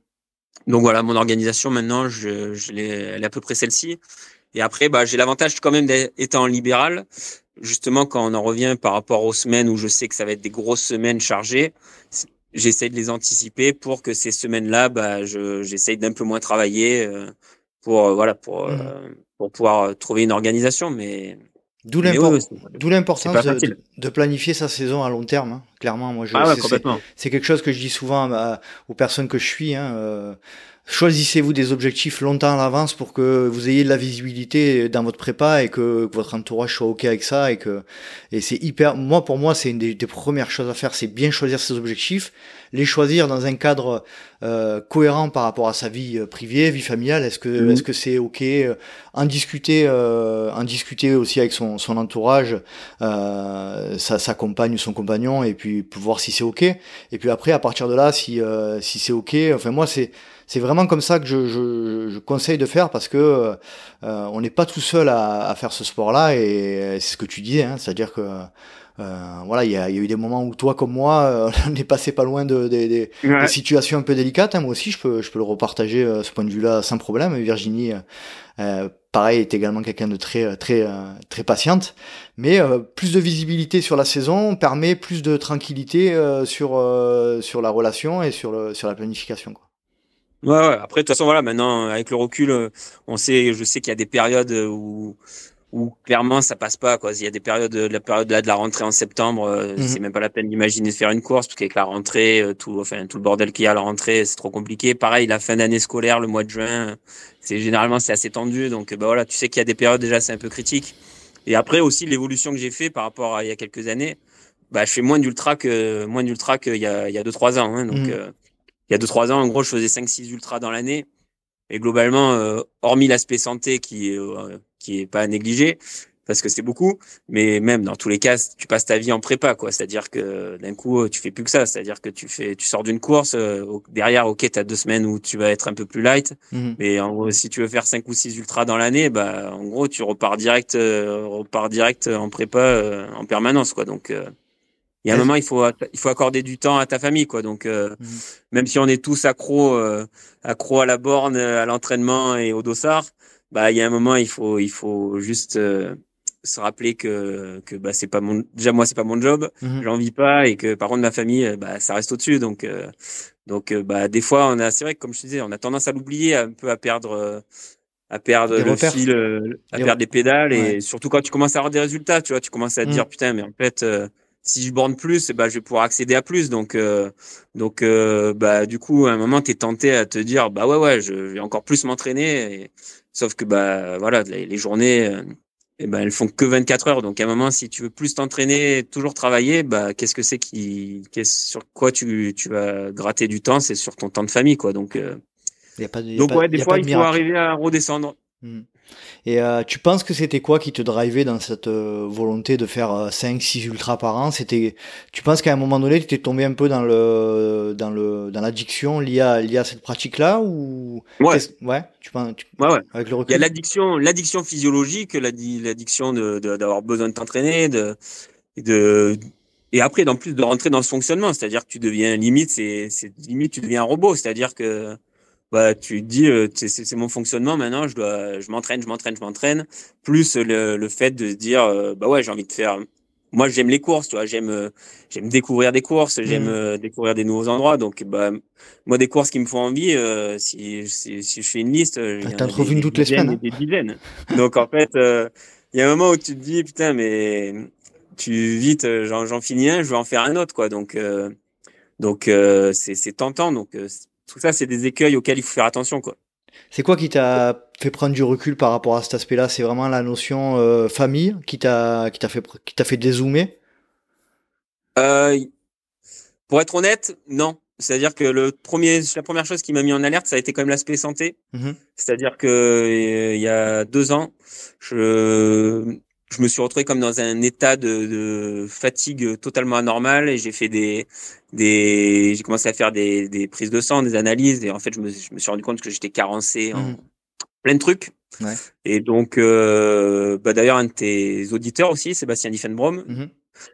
Speaker 1: Donc voilà, mon organisation maintenant, je, je l'ai, elle est à peu près celle-ci. Et après, bah, j'ai l'avantage quand même d'être en libéral. Justement, quand on en revient par rapport aux semaines où je sais que ça va être des grosses semaines chargées, j'essaie de les anticiper pour que ces semaines-là, bah, j'essaye d'un peu moins travailler euh, pour euh, voilà pour euh, mmh. pour pouvoir trouver une organisation. Mais
Speaker 2: D'où l'importance de, de, planifier sa saison à long terme. Hein. Clairement, moi, je,
Speaker 1: ah
Speaker 2: c'est quelque chose que je dis souvent aux personnes que je suis. Hein, choisissez-vous des objectifs longtemps à l'avance pour que vous ayez de la visibilité dans votre prépa et que, votre entourage soit ok avec ça et que et c'est hyper moi pour moi c'est une des, premières choses à faire c'est bien choisir ses objectifs les choisir dans un cadre euh, cohérent par rapport à sa vie euh, privée vie familiale est-ce que mhm. est-ce que c'est ok euh, en discuter euh, en discuter aussi avec son, son entourage euh, sa, sa compagne ou son compagnon et puis voir si c'est ok et puis après à partir de là si euh, si c'est ok enfin moi c'est c'est vraiment comme ça que je, je, je, conseille de faire parce que euh, on n'est pas tout seul à, à faire ce sport-là et c'est ce que tu disais, hein, c'est-à-dire que euh, voilà, il y a, y a, eu des moments où toi comme moi, euh, (laughs) on est passé pas loin de, de, de, situations un peu délicates. Hein. Moi aussi, je peux, je peux le repartager euh, ce point de vue-là sans problème. Virginie, euh, pareil, est également quelqu'un de très, très, très patiente. Mais plus de visibilité sur la saison permet plus de tranquillité sur, sur la relation et sur, le, sur la planification. Quoi.
Speaker 1: Ouais, ouais. Après, de toute façon, voilà, maintenant, avec le recul, euh, on sait, je sais qu'il y a des périodes où, où clairement ça passe pas, quoi. Il y a des périodes, la période là de la rentrée en septembre, euh, mhm. c'est même pas la peine d'imaginer de faire une course, parce qu'avec la rentrée, euh, tout, enfin, tout le bordel qu'il y a à la rentrée, c'est trop compliqué. Pareil, la fin d'année scolaire, le mois de juin, c'est généralement, c'est assez tendu. Donc, bah voilà, tu sais qu'il y a des périodes déjà, c'est un peu critique. Et après aussi, l'évolution que j'ai fait par rapport à il y a quelques années, bah, je fais moins d'ultra que, moins d'ultra qu'il y a, il y a deux, trois ans, hein, donc, mhm il y a 2-3 ans, en gros, je faisais 5-6 ultras dans l'année. Et globalement, euh, hormis l'aspect santé qui est, euh, qui est pas négligé, parce que c'est beaucoup, mais même dans tous les cas, tu passes ta vie en prépa, quoi. C'est-à-dire que d'un coup, tu fais plus que ça. C'est-à-dire que tu fais, tu sors d'une course, euh, derrière, ok, tu as deux semaines où tu vas être un peu plus light, mhm. mais en gros, si tu veux faire cinq ou six ultras dans l'année, bah, en gros, tu repars direct, repars direct en prépa en permanence, quoi. Donc, il y a un moment, il faut, il faut accorder du temps à ta famille, quoi. Donc, euh, mhm. même si on est tous accros, euh, accros à la borne, à l'entraînement et au dossard, bah, il y a un moment, il faut, il faut juste euh, se rappeler que, que bah, c'est pas mon, déjà moi, c'est pas mon job, mmh. j'en vis pas, et que par contre ma famille, bah, ça reste au-dessus. Donc, donc, bah, des fois, on a, c'est vrai que comme je te disais, on a tendance à l'oublier, un peu à perdre à perdre le fil, à perdre les pédales et surtout quand tu commences à avoir des résultats, tu vois, tu commences à te mmh. dire putain mais en fait si je borne plus, bah, je vais pouvoir accéder à plus. Donc, euh, donc, euh, bah, du coup, à un moment, tu es tenté à te dire, bah ouais, ouais, je vais encore plus m'entraîner. Sauf que, bah, voilà, les, journées, euh, eh ben, elles font que 24 heures. Donc, à un moment, si tu veux plus t'entraîner, toujours travailler, bah, qu'est-ce que c'est qui, qu'est-ce sur quoi tu, tu vas gratter du temps? C'est sur ton temps de famille, quoi. Donc, y a pas de, donc ouais, des fois, il faut arriver à redescendre. Hmm.
Speaker 2: Et euh, tu penses que c'était quoi qui te drivait dans cette euh, volonté de faire 5 euh, 6 ultras par an? C'était tu penses qu'à un moment donné, tu t'es tombé un peu dans le dans le dans l'addiction liée à liée à cette pratique-là ou
Speaker 1: Ouais.
Speaker 2: Ouais, tu penses
Speaker 1: ouais, ouais. avec le recul. Il y a l'addiction l'addiction physiologique, l'addiction de d'avoir besoin de t'entraîner de de et après, en plus de rentrer dans ce fonctionnement, c'est-à-dire que tu deviens limite, c'est limite, tu deviens un robot, c'est-à-dire que bah tu te dis euh, c'est mon fonctionnement maintenant je dois je m'entraîne je m'entraîne je m'entraîne. Plus le, le fait de se dire euh, bah ouais j'ai envie de faire moi j'aime les courses tu vois j'aime euh, j'aime découvrir des courses j'aime mmh. découvrir des nouveaux endroits. Donc bah moi des courses qui me font envie si, si, si je fais une liste
Speaker 2: t'en trouves une toutes les semaines
Speaker 1: hein. des dizaines. Donc en fait il y a un moment où tu te dis putain mais tu vite j'en finis un je vais en faire un autre quoi. Donc donc c'est c'est tentant. Donc tout ça, c'est des écueils auxquels il faut faire attention, quoi.
Speaker 2: C'est quoi qui t'a fait prendre du recul par rapport à cet aspect-là? C'est vraiment la notion euh, famille qui t'a qui t'a fait qui t'a fait dézoomer?
Speaker 1: Euh, Pour être honnête, non. C'est-à-dire que le premier, la première chose qui m'a mis en alerte, ça a été quand même l'aspect santé. Mmh C'est-à-dire que euh, il y a deux ans, je je me suis retrouvé comme dans un état de, de fatigue totalement anormal et j'ai fait des des j'ai commencé à faire des, des prises de sang des analyses et en fait je me, je me suis rendu compte que j'étais carencé en mmh. plein de trucs ouais. et donc euh, bah d'ailleurs un de tes auditeurs aussi Sébastien Diffenbrom mmh.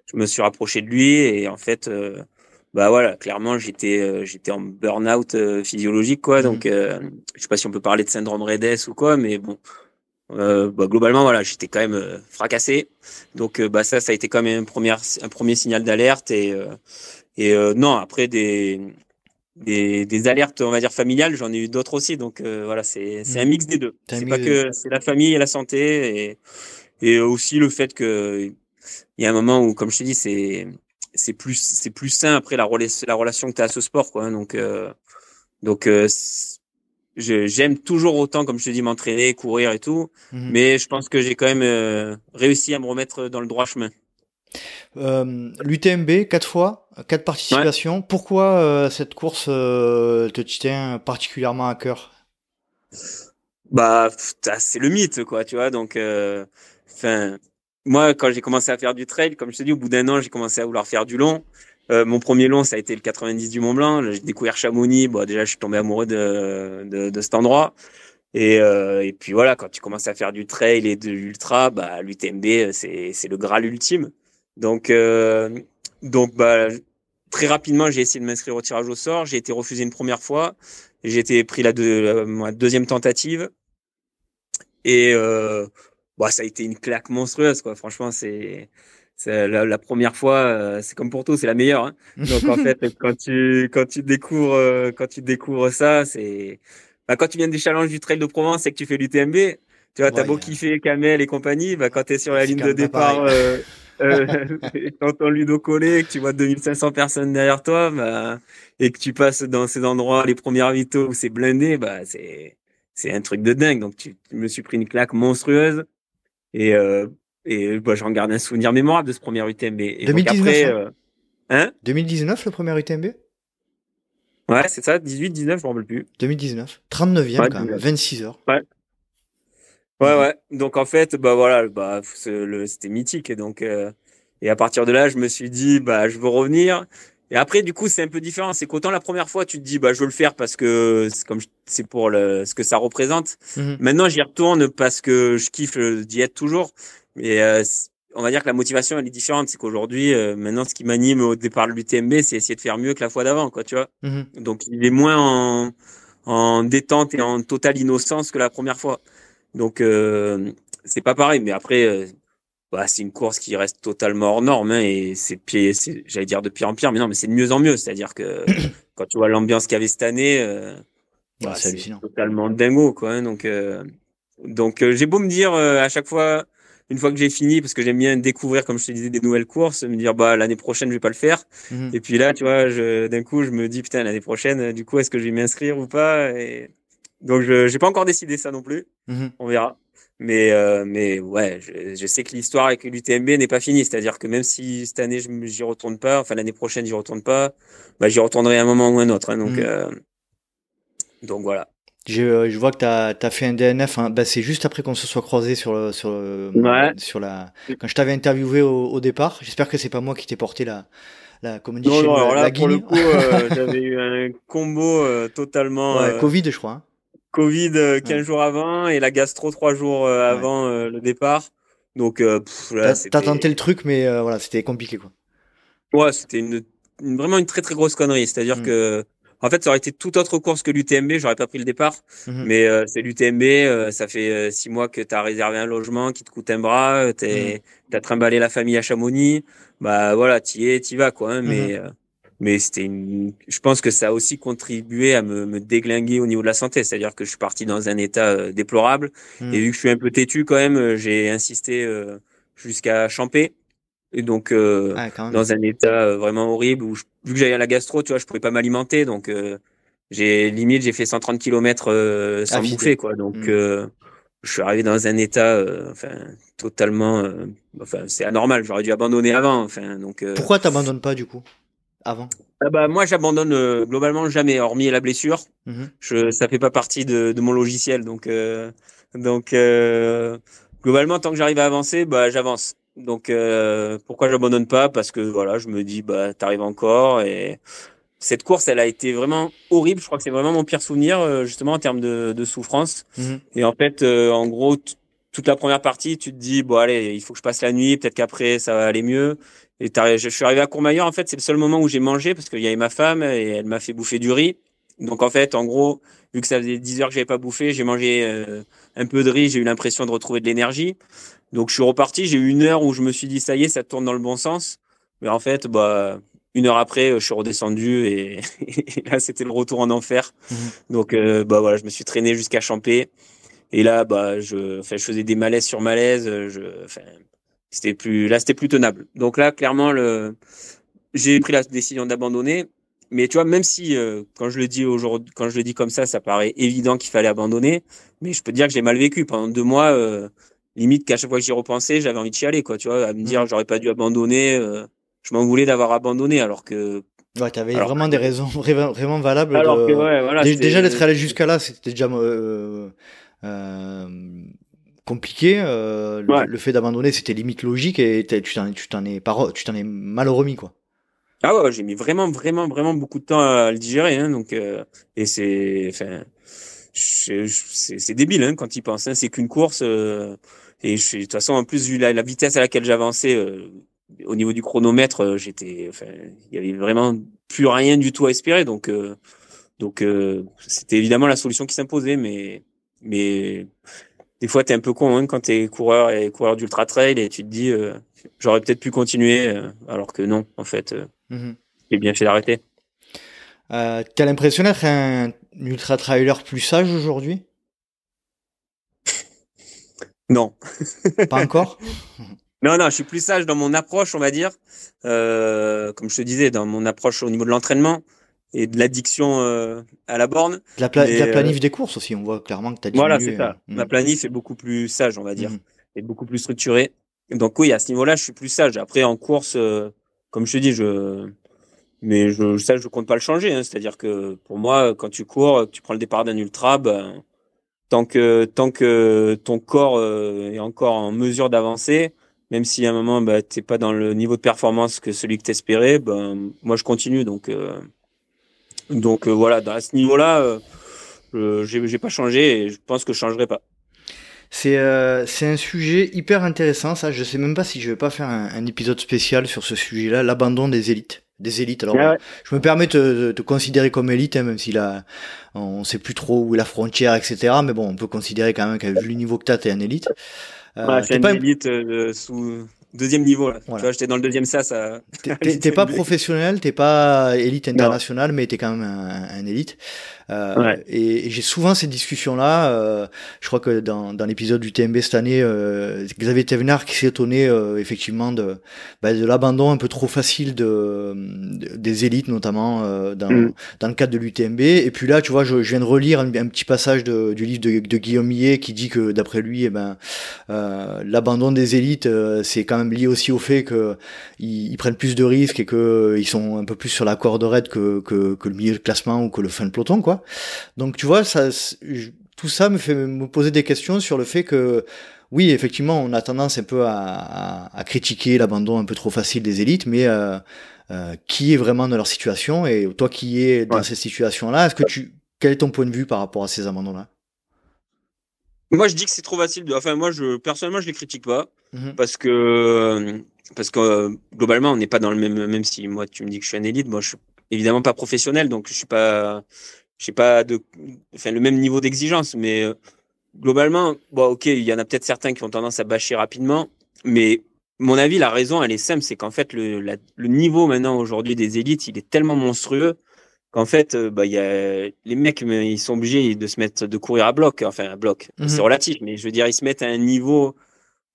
Speaker 1: je me suis rapproché de lui et en fait euh, bah voilà clairement j'étais euh, j'étais en burn-out euh, physiologique quoi mmh. donc euh, je sais pas si on peut parler de syndrome Redes ou quoi mais bon euh, bah, globalement voilà j'étais quand même euh, fracassé donc euh, bah ça ça a été quand même un premier un premier signal d'alerte et euh, et non après des, des des alertes on va dire familiales j'en ai eu d'autres aussi donc voilà c'est un mix des deux c'est pas que c'est la famille et la santé et et aussi le fait que il y a un moment où comme je t'ai dit c'est c'est plus c'est plus sain après la relation la relation que tu as à ce sport quoi hein. donc donc j'aime toujours autant, comme je te dis, m'entraîner, courir et tout. Mhm. Mais je pense que j'ai quand même euh, réussi à me remettre dans le droit chemin.
Speaker 2: Euh, L'UTMB, quatre fois, quatre participations. Pourquoi euh, cette course euh, te tient particulièrement à cœur?
Speaker 1: Bah, c'est le mythe, quoi, tu vois. Donc, enfin, moi, quand j'ai commencé à faire du trail, comme je te dis, au bout d'un an, j'ai commencé à vouloir faire du long. Euh, mon premier long, ça a été le 90 du Mont Blanc. J'ai découvert Chamonix. Bon, déjà, je suis tombé amoureux de, de, de cet endroit. Et, euh, et puis voilà, quand tu commences à faire du trail et de l'ultra, bah, l'UTMB, c'est, c'est le Graal ultime. Donc, euh, donc bah, très rapidement, j'ai essayé de m'inscrire au tirage au sort. J'ai été refusé une première fois. J'ai été pris la, la deuxième tentative. Et euh, bah, ça a été une claque monstrueuse, quoi. Franchement, c'est la, la, première fois, euh, c'est comme pour tout, c'est la meilleure. Hein. (laughs) Donc en fait, quand tu quand tu découvres euh, quand tu découvres ça, c'est bah, quand tu viens des challenges du Trail de Provence et que tu fais l'UTMB, tu vois, t'as beau kiffer Kamel et compagnie, bah quand t'es sur la ligne de départ, euh, euh, t'entends Ludo coller, que tu vois 2500 personnes derrière toi, bah, et que tu passes dans ces endroits, les premières vitos où c'est blindé, bah c'est c'est un truc de dingue. Donc tu, tu me suis pris une claque monstrueuse. Et euh, et bah, j'en garde un souvenir mémorable de ce premier UTMB. Et
Speaker 2: 2019 après, hein 2019, hein? le premier UTMB
Speaker 1: Ouais, c'est ça, 18, 19, je me rappelle plus.
Speaker 2: 2019. 39e quand même, 26 heures.
Speaker 1: Ouais. Ouais, ouais. Donc en fait, bah voilà, bah c'était mythique et donc euh, et à partir de là, je me suis dit bah je veux revenir. Et après, du coup, c'est un peu différent. C'est qu'autant la première fois, tu te dis, bah, je veux le faire parce que c'est comme c'est pour le, ce que ça représente. Mhm. Maintenant, j'y retourne parce que je kiffe d'y être toujours. Mais euh, on va dire que la motivation, elle est différente. C'est qu'aujourd'hui, euh, maintenant, ce qui m'anime au départ de l'UTMB, c'est essayer de faire mieux que la fois d'avant, quoi, tu vois. Mhm. Donc, il est moins en, en détente et en totale innocence que la première fois. Donc, euh, c'est pas pareil. Mais après, bah, c'est une course qui reste totalement hors norme hein, et c'est j'allais dire de pire en pire mais non mais c'est de mieux en mieux c'est à dire que (coughs) quand tu vois l'ambiance qu'il y avait cette année euh, bah, c'est totalement dingo quoi hein, donc euh, donc euh, j'ai beau me dire euh, à chaque fois une fois que j'ai fini parce que j'aime bien découvrir comme je te disais des nouvelles courses me dire bah l'année prochaine je vais pas le faire mhm. et puis là tu vois je d'un coup je me dis putain l'année prochaine du coup est-ce que je vais m'inscrire ou pas et donc je j'ai pas encore décidé ça non plus mhm. on verra mais, euh, mais ouais, je, je, sais que l'histoire avec l'UTMB n'est pas finie. C'est-à-dire que même si cette année, je j'y retourne pas, enfin l'année prochaine, j'y retourne pas, bah, j'y retournerai à un moment ou un autre. Hein, donc, mm. euh, donc voilà.
Speaker 2: Je, euh, je vois que tu as, as, fait un DNF. Hein. Bah, c'est juste après qu'on se soit croisé sur, le, sur,
Speaker 1: ouais.
Speaker 2: sur la. Quand je t'avais interviewé au, au départ, j'espère que c'est pas moi qui t'ai porté la. La, comme on dit
Speaker 1: non, non, alors là, pour le coup, euh, (laughs) j'avais eu un combo totalement.
Speaker 2: Ouais, Covid, je crois. Hein.
Speaker 1: Covid 15 euh, jours avant et la gastro 3 jours euh, avant euh, le départ. Donc,
Speaker 2: t'as tenté le truc, mais voilà, c'était compliqué quoi.
Speaker 1: Ouais, c'était une, vraiment une très très grosse connerie. C'est-à-dire mm. que, en fait, ça aurait été toute autre course que l'UTMB. J'aurais pas pris le départ, mm-hmm. mais c'est l'UTMB. ça fait six mois que t'as réservé un logement qui te coûte un bras. T'es, mm. t'as trimballé la famille à Chamonix. Bah voilà, t'y es, t'y vas quoi. Hein, mais mais c'était une... je pense que ça a aussi contribué à me, me déglinguer au niveau de la santé. C'est-à-dire que je suis parti dans un état euh, déplorable. Hmm. et vu que je suis un peu têtu quand même euh, j'ai insisté euh, jusqu'à champer et donc ah, dans un état vraiment horrible où vu que j'avais la gastro tu vois je pouvais pas m'alimenter. Donc j'ai limite j'ai fait 130 km sans bouffer quoi. Donc hmm. je suis arrivé dans un état enfin totalement enfin c'est anormal. J'aurais dû abandonner avant enfin donc
Speaker 2: pourquoi t'abandonnes pas du coup? Avant
Speaker 1: ah bah moi j'abandonne euh, globalement jamais hormis la blessure mhm. je ça fait pas partie de, de mon logiciel donc euh, donc euh, globalement tant que j'arrive à avancer bah j'avance donc pourquoi j'abandonne pas? Parce que voilà je me dis bah t'arrives encore et cette course elle a été vraiment horrible je crois que c'est vraiment mon pire souvenir justement en termes de, de souffrance mhm. et en fait en gros toute la première partie, tu te dis bon allez, il faut que je passe la nuit, peut-être qu'après ça va aller mieux. Et je suis arrivé à Courmayeur, en fait, c'est le seul moment où j'ai mangé parce qu'il y avait ma femme et elle m'a fait bouffer du riz. Donc en fait, en gros, vu que ça faisait 10 heures que j'avais pas bouffé, j'ai mangé euh, un peu de riz, j'ai eu l'impression de retrouver de l'énergie. Donc je suis reparti, j'ai eu une heure où je me suis dit ça y est, ça tourne dans le bon sens. Mais en fait, bah une heure après, je suis redescendu et, (laughs) là c'était le retour en enfer. Mmh. Donc euh, bah voilà, je me suis traîné jusqu'à Champé. Et là, bah je, enfin, je faisais des malaises sur malaises. Je, enfin, c'était plus, là, c'était plus tenable. Donc là, clairement, le, j'ai pris la décision d'abandonner. Mais tu vois, même si euh, quand je le dis aujourd'hui, quand je le dis comme ça, ça paraît évident qu'il fallait abandonner. Mais je peux te dire que j'ai mal vécu pendant deux mois. Euh, limite qu'à chaque fois que j'y repensais, j'avais envie de chialer, quoi. Tu vois, à me dire, mmh. j'aurais pas dû abandonner. Euh, je m'en voulais d'avoir abandonné, alors que.
Speaker 2: Ouais, t'avais vraiment des raisons (laughs) vraiment valables. Alors que, ouais, voilà, déjà d'être allé jusqu'à là, c'était déjà euh, compliqué. Euh, le, fait d'abandonner, c'était limite logique et tu t'en, tu t'en es tu t'en es mal remis quoi.
Speaker 1: Ah ouais, j'ai mis vraiment, vraiment, vraiment beaucoup de temps à le digérer. Hein, donc euh, et c'est, enfin, c'est, débile hein, quand il pense. Hein, c'est qu'une course euh, et de toute façon en plus vu la, la vitesse à laquelle j'avançais au niveau du chronomètre, j'étais, enfin, il y avait vraiment plus rien du tout à espérer. Donc donc c'était évidemment la solution qui s'imposait, mais mais des fois, tu es un peu con hein, quand tu es coureur et coureur d'ultra trail et tu te dis, euh, j'aurais peut-être pu continuer, euh, alors que non, en fait, euh, mhm. j'ai bien fait d'arrêter.
Speaker 2: Euh, as l'impression d'être un ultra trailer plus sage aujourd'hui? (laughs)
Speaker 1: Non.
Speaker 2: Pas encore? (laughs)
Speaker 1: Non, non, je suis plus sage dans mon approche, on va dire. comme je te disais, dans mon approche au niveau de l'entraînement et de l'addiction euh, à la borne.
Speaker 2: De la, la planif euh, des courses aussi, on voit clairement que tu as
Speaker 1: diminué. Voilà, c'est ça. Euh, Ma planif est beaucoup plus sage, on va dire, mm. et beaucoup plus structurée. Donc oui, à ce niveau-là, je suis plus sage. Après, en course, comme je te dis, je mais je, ça, je compte pas le changer. Hein. C'est-à-dire que pour moi, quand tu cours, tu prends le départ d'un ultra, ben, tant que tant que ton corps est encore en mesure d'avancer, même si à un moment bah, t'es pas dans le niveau de performance que celui que t'espérais, ben moi je continue. Donc donc euh, voilà, à ce niveau-là, euh, j'ai pas changé et je pense que je changerai pas.
Speaker 2: C'est c'est un sujet hyper intéressant, ça. Je sais même pas si je vais pas faire un, un épisode spécial sur ce sujet-là, l'abandon des élites des élites. Alors, je me permets de te considérer comme élite, hein, même si là, on sait plus trop où est la frontière, etc. Mais bon, on peut considérer quand même qu'avec vu le niveau que t'as, t'es un élite.
Speaker 1: Euh, c'est une élite euh, sous deuxième niveau là. Tu vois, j'étais dans le deuxième ça. ça... (laughs)
Speaker 2: T'es pas professionnel, t'es pas élite internationale, mais t'es quand même un, un élite. Euh, et, j'ai souvent ces discussions-là. Euh, je crois que dans, dans l'épisode du TMB cette année, euh, Xavier Thévenard qui s'est étonné effectivement de, bah, de l'abandon un peu trop facile de, des élites, notamment dans, mm. dans le cadre de l'UTMB. Et puis là, tu vois, je, je viens de relire un, petit passage de, du livre de, de Guillaume Millet qui dit que d'après lui, eh ben, l'abandon des élites, c'est quand même lié aussi au fait que ils, prennent plus de risques et que ils sont un peu plus sur la corde raide que, que, que le milieu de classement ou que le fin de peloton, quoi. Donc tu vois, ça, tout ça me fait me poser des questions sur le fait que oui, effectivement, on a tendance un peu à, critiquer l'abandon un peu trop facile des élites, mais euh, euh, qui est vraiment dans leur situation et toi qui es dans ces situations-là, est-ce que tu, quel est ton point de vue par rapport à ces abandons-là?
Speaker 1: Moi, je dis que c'est trop facile. Enfin, moi, je personnellement, je les critique pas mmh parce que parce que globalement, on n'est pas dans le même. Même si moi, tu me dis que je suis un élite, moi, je suis évidemment pas professionnel, donc je suis pas je sais pas de, enfin le même niveau d'exigence, mais euh, globalement, bon, ok, il y en a peut-être certains qui ont tendance à bâcher rapidement, mais mon avis, la raison, elle est simple, c'est qu'en fait le, le niveau maintenant aujourd'hui des élites, il est tellement monstrueux qu'en fait, euh, bah, il y a les mecs, ils sont obligés de se mettre de courir à bloc, enfin à bloc, c'est mhm. relatif, mais je veux dire, ils se mettent à un niveau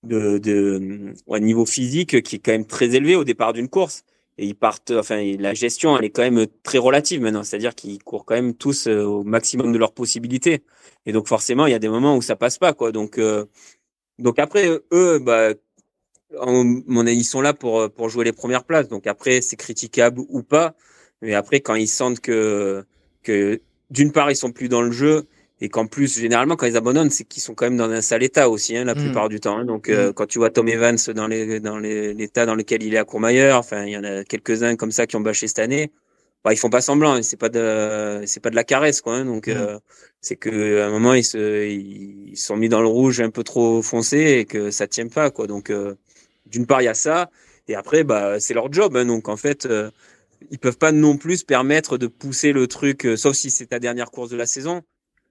Speaker 1: de, de ouais, niveau physique qui est quand même très élevé au départ d'une course et ils partent, enfin, la gestion, elle est quand même très relative maintenant. C'est-à-dire qu'ils courent quand même tous euh, au maximum de leurs possibilités. Et donc, forcément, il y a des moments où ça passe pas, quoi. Donc, euh, donc après, eux, bah, ils sont là pour, pour jouer les premières places. Donc après, c'est critiquable ou pas. Mais après, quand ils sentent que, que d'une part, ils sont plus dans le jeu et qu'en plus généralement quand ils abandonnent c'est qu'ils sont quand même dans un sale état aussi hein, la mm. plupart du temps hein. donc euh, mm. quand tu vois Tom Evans dans les dans l'état dans lequel il est à Courmayeur enfin il y en a quelques uns comme ça qui ont bâché cette année bah, ils font pas semblant c'est pas de c'est pas de la caresse quoi hein. donc mm. euh, c'est que à un moment ils se ils sont mis dans le rouge un peu trop foncé et que ça tient pas quoi donc euh, d'une part il y a ça et après bah c'est leur job hein. donc en fait ils peuvent pas non plus se permettre de pousser le truc sauf si c'est ta dernière course de la saison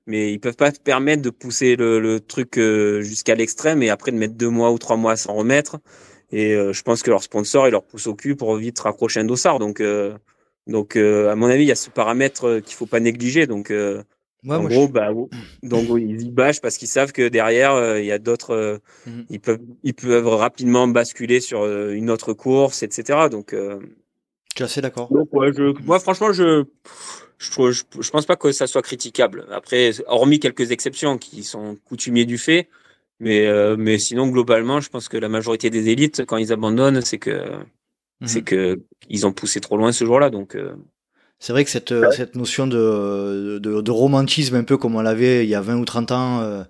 Speaker 1: mais ils peuvent pas se permettre de pousser le, le truc euh, jusqu'à l'extrême et après de mettre deux mois ou trois mois à s'en remettre. Et euh, je pense que leur sponsor, ils leur poussent au cul pour vite raccrocher un dossard. Donc, euh, donc à mon avis, il y a ce paramètre qu'il faut pas négliger. Donc, en gros, bah, (clears throat) donc ils y bâchent parce qu'ils savent que derrière, il y a d'autres, mhm. ils peuvent, ils peuvent rapidement basculer sur une autre course, etc. Donc, je
Speaker 2: suis assez d'accord.
Speaker 1: moi, franchement, je je, je, je, pense pas que ça soit critiquable. Après, hormis quelques exceptions qui sont coutumiers du fait, mais, euh, mais sinon, globalement, je pense que la majorité des élites, quand ils abandonnent, c'est que, c'est mhm. que ils ont poussé trop loin ce jour-là. Donc, euh,
Speaker 2: c'est vrai que cette, cette notion de, de, de, romantisme, un peu comme on l'avait il y a 20 ou 30 ans, euh,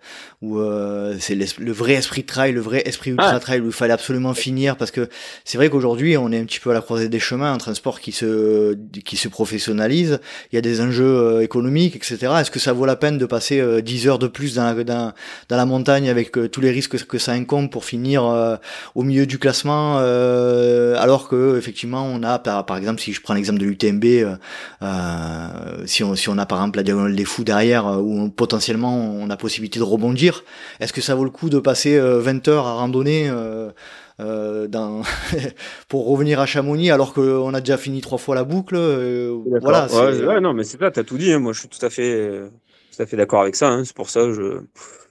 Speaker 2: où euh, c'est le vrai esprit trail, le vrai esprit ultra trail, où il fallait absolument finir, parce que c'est vrai qu'aujourd'hui, on est un petit peu à la croisée des chemins entre un sport qui se, qui se professionnalise, il y a des enjeux euh, économiques, etc. Est-ce que ça vaut la peine de passer 10 heures de plus dans la, dans, dans la montagne avec tous les risques que ça incombe pour finir au milieu du classement, alors que effectivement, on a, par, par exemple, si je prends l'exemple de l'UTMB, euh, si, on, si on a par exemple la diagonale des fous derrière, euh, où potentiellement on a possibilité de rebondir, est-ce que ça vaut le coup de passer 20 euh, heures à randonner euh, dans (laughs) pour revenir à Chamonix alors qu'on a déjà fini trois fois la boucle. voilà.
Speaker 1: Ouais, non, mais c'est ça, t'as tout dit. Hein. Moi, je suis tout à fait, tout à fait d'accord avec ça. Hein. C'est pour ça, je,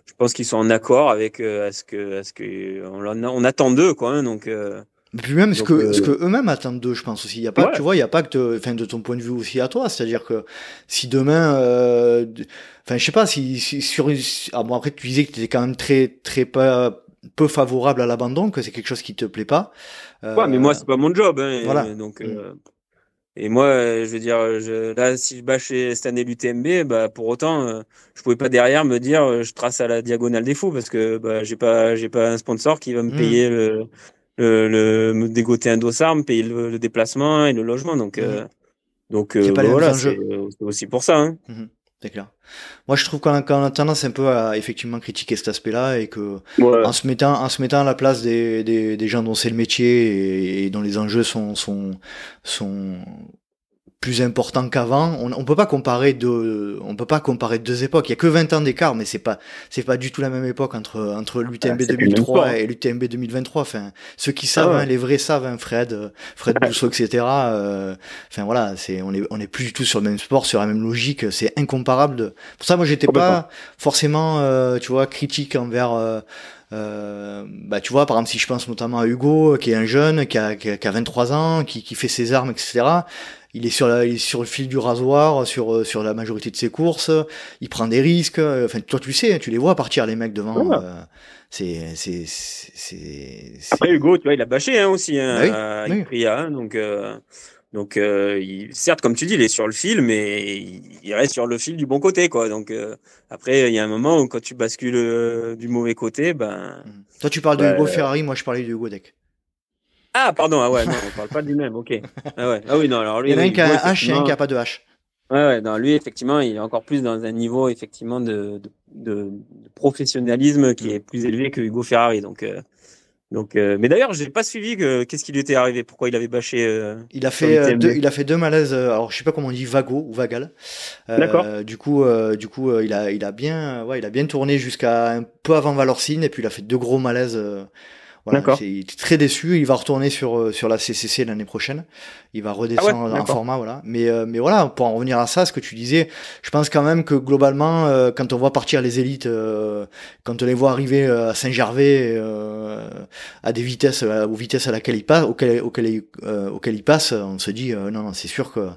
Speaker 1: je pense qu'ils sont en accord avec à ce que, à ce que on, on attend d'eux, quoi. Hein. donc.
Speaker 2: Et puis même ce que, euh, ce que eux-mêmes attendent d'eux, je pense aussi. Il y a pas, tu vois, il y a pas que, enfin, de ton point de vue aussi à toi. C'est-à-dire que si demain, euh, enfin, je sais pas, si, si sur une, ah bon après tu disais que tu étais quand même très, très pas, peu favorable à l'abandon, que c'est quelque chose qui te plaît pas.
Speaker 1: Euh, ouais, mais moi c'est pas mon job. Hein, voilà. Donc. Euh, Et moi, je veux dire, je, là, si je bâchais cette année l'UTMB, bah, pour autant, je pouvais pas derrière me dire, je trace à la diagonale des fous parce que bah, j'ai pas, j'ai pas un sponsor qui va me mmh. payer le, le, me dégoter un dossard, me payer le, déplacement et le logement. Donc, mmh. donc voilà, c'est aussi pour ça. Hein.
Speaker 2: Mmh c'est clair. Moi, je trouve qu'on a, a, tendance un peu à effectivement critiquer cet aspect-là et que en se mettant en se mettant à la place des, des, des gens dont c'est le métier et, dont les enjeux sont sont sont plus important qu'avant. On, on peut pas comparer deux, on peut pas comparer deux époques. Il y a que 20 ans d'écart, mais c'est pas, c'est pas du tout la même époque entre entre l'UTMB 2003 ah, et l'UTMB 2023. Enfin, ceux qui savent, ah hein, les vrais savent, hein, Fred, Fred (laughs) Bousseau, etc. Euh, enfin voilà, c'est, on est, on est plus du tout sur le même sport, sur la même logique. C'est incomparable. De... Pour ça, moi, j'étais pas forcément, euh, tu vois, critique envers. Euh, euh, bah tu vois par exemple si je pense notamment à Hugo qui est un jeune qui a, qui a, 23 ans qui, qui fait ses armes etc il est sur la, il est sur le fil du rasoir sur euh, sur la majorité de ses courses. Il prend des risques. Enfin toi tu sais tu les vois partir les mecs devant euh, c'est c'est c'est
Speaker 1: après Hugo tu vois il a bâché hein, aussi hein, bah oui, hein, donc euh, donc il, certes comme tu dis il est sur le fil mais il, reste sur le fil du bon côté quoi. Donc après il y a un moment où quand tu bascules du mauvais côté ben
Speaker 2: toi tu parles de Hugo Ferrari moi je parlais de Hugo Deck
Speaker 1: ah, pardon, ah ouais, non, on parle pas du même, ok. Ah, ouais. ah oui, non, alors lui.
Speaker 2: Il y en a un qui a un H et un qui a pas de H.
Speaker 1: Ouais, ouais, non, lui, effectivement, il est encore plus dans un niveau, effectivement, de, de, de, professionnalisme qui est plus élevé que Hugo Ferrari. Donc, euh, donc, euh, mais d'ailleurs, j'ai pas suivi que qu'est-ce qui lui était arrivé, pourquoi il avait bâché. Euh,
Speaker 2: il a fait deux, il a fait deux malaises. Alors, je sais pas comment on dit, vago ou vagal. D'accord. Du coup, du coup, il a, il a bien, ouais, il a bien tourné jusqu'à un peu avant Valorcine, et puis il a fait deux gros malaises voilà, il est très déçu. Il va retourner sur euh, sur la CCC l'année prochaine. Il va redescendre ah en format, voilà. Mais euh, mais voilà, pour en revenir à ça, ce que tu disais, je pense quand même que globalement, euh, quand on voit partir les élites, quand on les voit arriver à Saint-Gervais à des vitesses, aux vitesses à laquelle ils passent, auxquelles, auxquelles, auxquelles ils passent, on se dit non non, c'est sûr que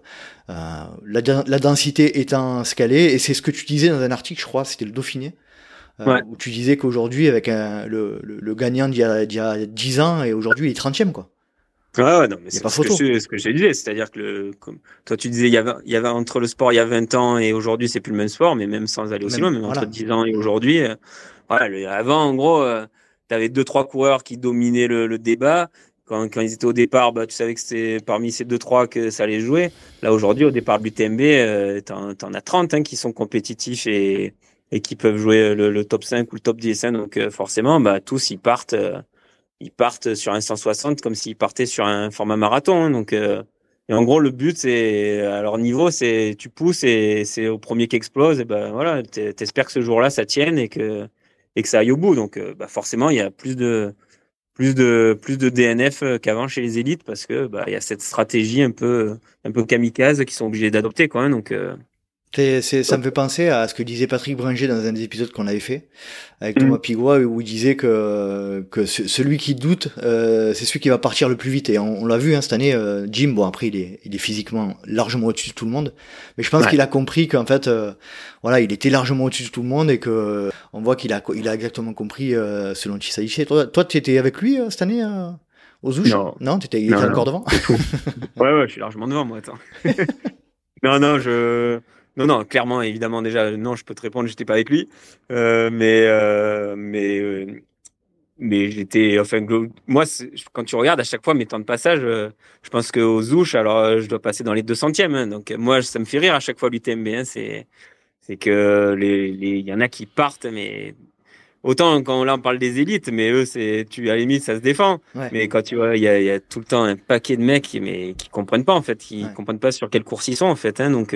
Speaker 2: la, la densité étant ce qu'elle est, et c'est ce que tu disais dans un article, je crois, c'était le Dauphiné. Euh, où tu disais qu'aujourd'hui, avec un, le, le, le, gagnant d'il y, a, y a 10 ans, et aujourd'hui, il est 30e, quoi.
Speaker 1: Ouais, ouais, non, mais c'est ce, ce que je disais, c'est-à-dire que le, comme, toi tu disais, il y avait, il y avait entre le sport il y a 20 ans et aujourd'hui c'est plus le même sport, mais même sans aller aussi loin, même entre 10 ans et aujourd'hui, euh, voilà, le, avant en gros, euh, tu avais deux trois coureurs qui dominaient le, le débat. Quand, quand, ils étaient au départ, bah, tu savais que c'était parmi ces deux trois que ça allait jouer. Là aujourd'hui, au départ de l'UTMB, euh, t'en, en as 30 hein, qui sont compétitifs et, et qui peuvent jouer le, top 5 ou le top 10. Hein. Donc euh, forcément, bah, tous ils partent, euh, ils partent sur un 160 comme s'ils partaient sur un format marathon. Hein. Donc euh, et en gros, le but, c'est à leur niveau, c'est tu pousses et c'est au premier qui explose. Et ben voilà, t'espères que ce jour-là, ça tienne et que et que ça aille au bout. Donc bah, forcément, il y a plus de plus de plus de DNF qu'avant chez les élites parce que bah il y a cette stratégie un peu un peu kamikaze qui sont obligés d'adopter quoi. Hein. donc
Speaker 2: c'est, ça me fait penser à ce que disait Patrick Bringer dans un des épisodes qu'on avait fait avec Thomas mm. Pigua où il disait que que celui qui doute euh, c'est celui qui va partir le plus vite. Et on, l'a vu hein, cette année euh, Jim bon après il est il est physiquement largement au-dessus de tout le monde. Mais je pense qu'il a compris qu'en fait euh, voilà il était largement au-dessus de tout le monde et que on voit qu'il a il a exactement compris dont il s'agissait toi toi tu étais avec lui cette année aux Zouches non. Non t'étais il était encore devant? (laughs)
Speaker 1: Ouais ouais je suis largement devant moi attends. (laughs) Non non je non, non, clairement, évidemment, déjà, non, je peux te répondre, j'étais pas avec lui, euh, mais euh, mais euh, mais j'étais, enfin, moi, quand tu regardes à chaque fois mes temps de passage, je pense qu'aux Zouches, alors je dois passer dans les 200e, hein, donc moi, ça me fait rire à chaque fois l'UTMB, hein, c'est c'est que les il y en a qui partent, mais autant quand là on parle des élites, mais eux, c'est, tu à la limite, ça se défend. Mais quand tu vois, il y a, y a, tout le temps un paquet de mecs, mais qui comprennent pas en fait, qui comprennent pas sur quelle course ils sont en fait. Hein, donc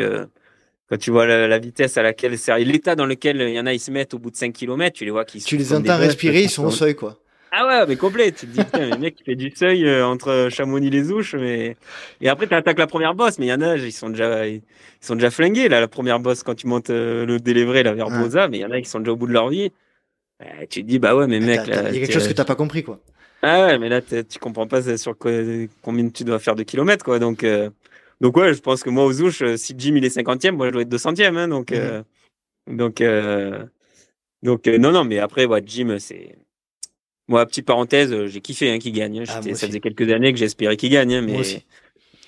Speaker 1: quand tu vois la, vitesse à laquelle c'est l'état dans lequel il y en a ils se mettent au bout de 5 km, tu les vois qui
Speaker 2: Tu les entends respirer, ils sont au seuil quoi.
Speaker 1: Ah ouais, mais complet. Tu te dis, putain, le mec qui fait du seuil euh, entre Chamonix et les Ouches, mais et après tu attaques la première bosse, mais il y en a, ils sont déjà, ils sont déjà flingués là, la première bosse quand tu montes euh, le délévré là vers Boza, mais il y en a qui sont déjà au bout de leur vie. tu te dis, bah ouais, mais mec,
Speaker 2: il y a quelque chose que t'as pas compris quoi.
Speaker 1: Ah ouais, mais là tu comprends pas sur combien tu dois faire de kilomètres quoi, donc. Donc ouais, je pense que moi aux Ouches, euh, si Jim il est 50e, moi je dois être 200e. Hein, donc, euh, donc, euh, donc non, non, mais après, ouais, Jim, c'est. Moi, petite parenthèse, j'ai kiffé hein, qu'il gagne. Hein. Ah, ça faisait quelques années que j'espérais qu'il gagne, hein, mais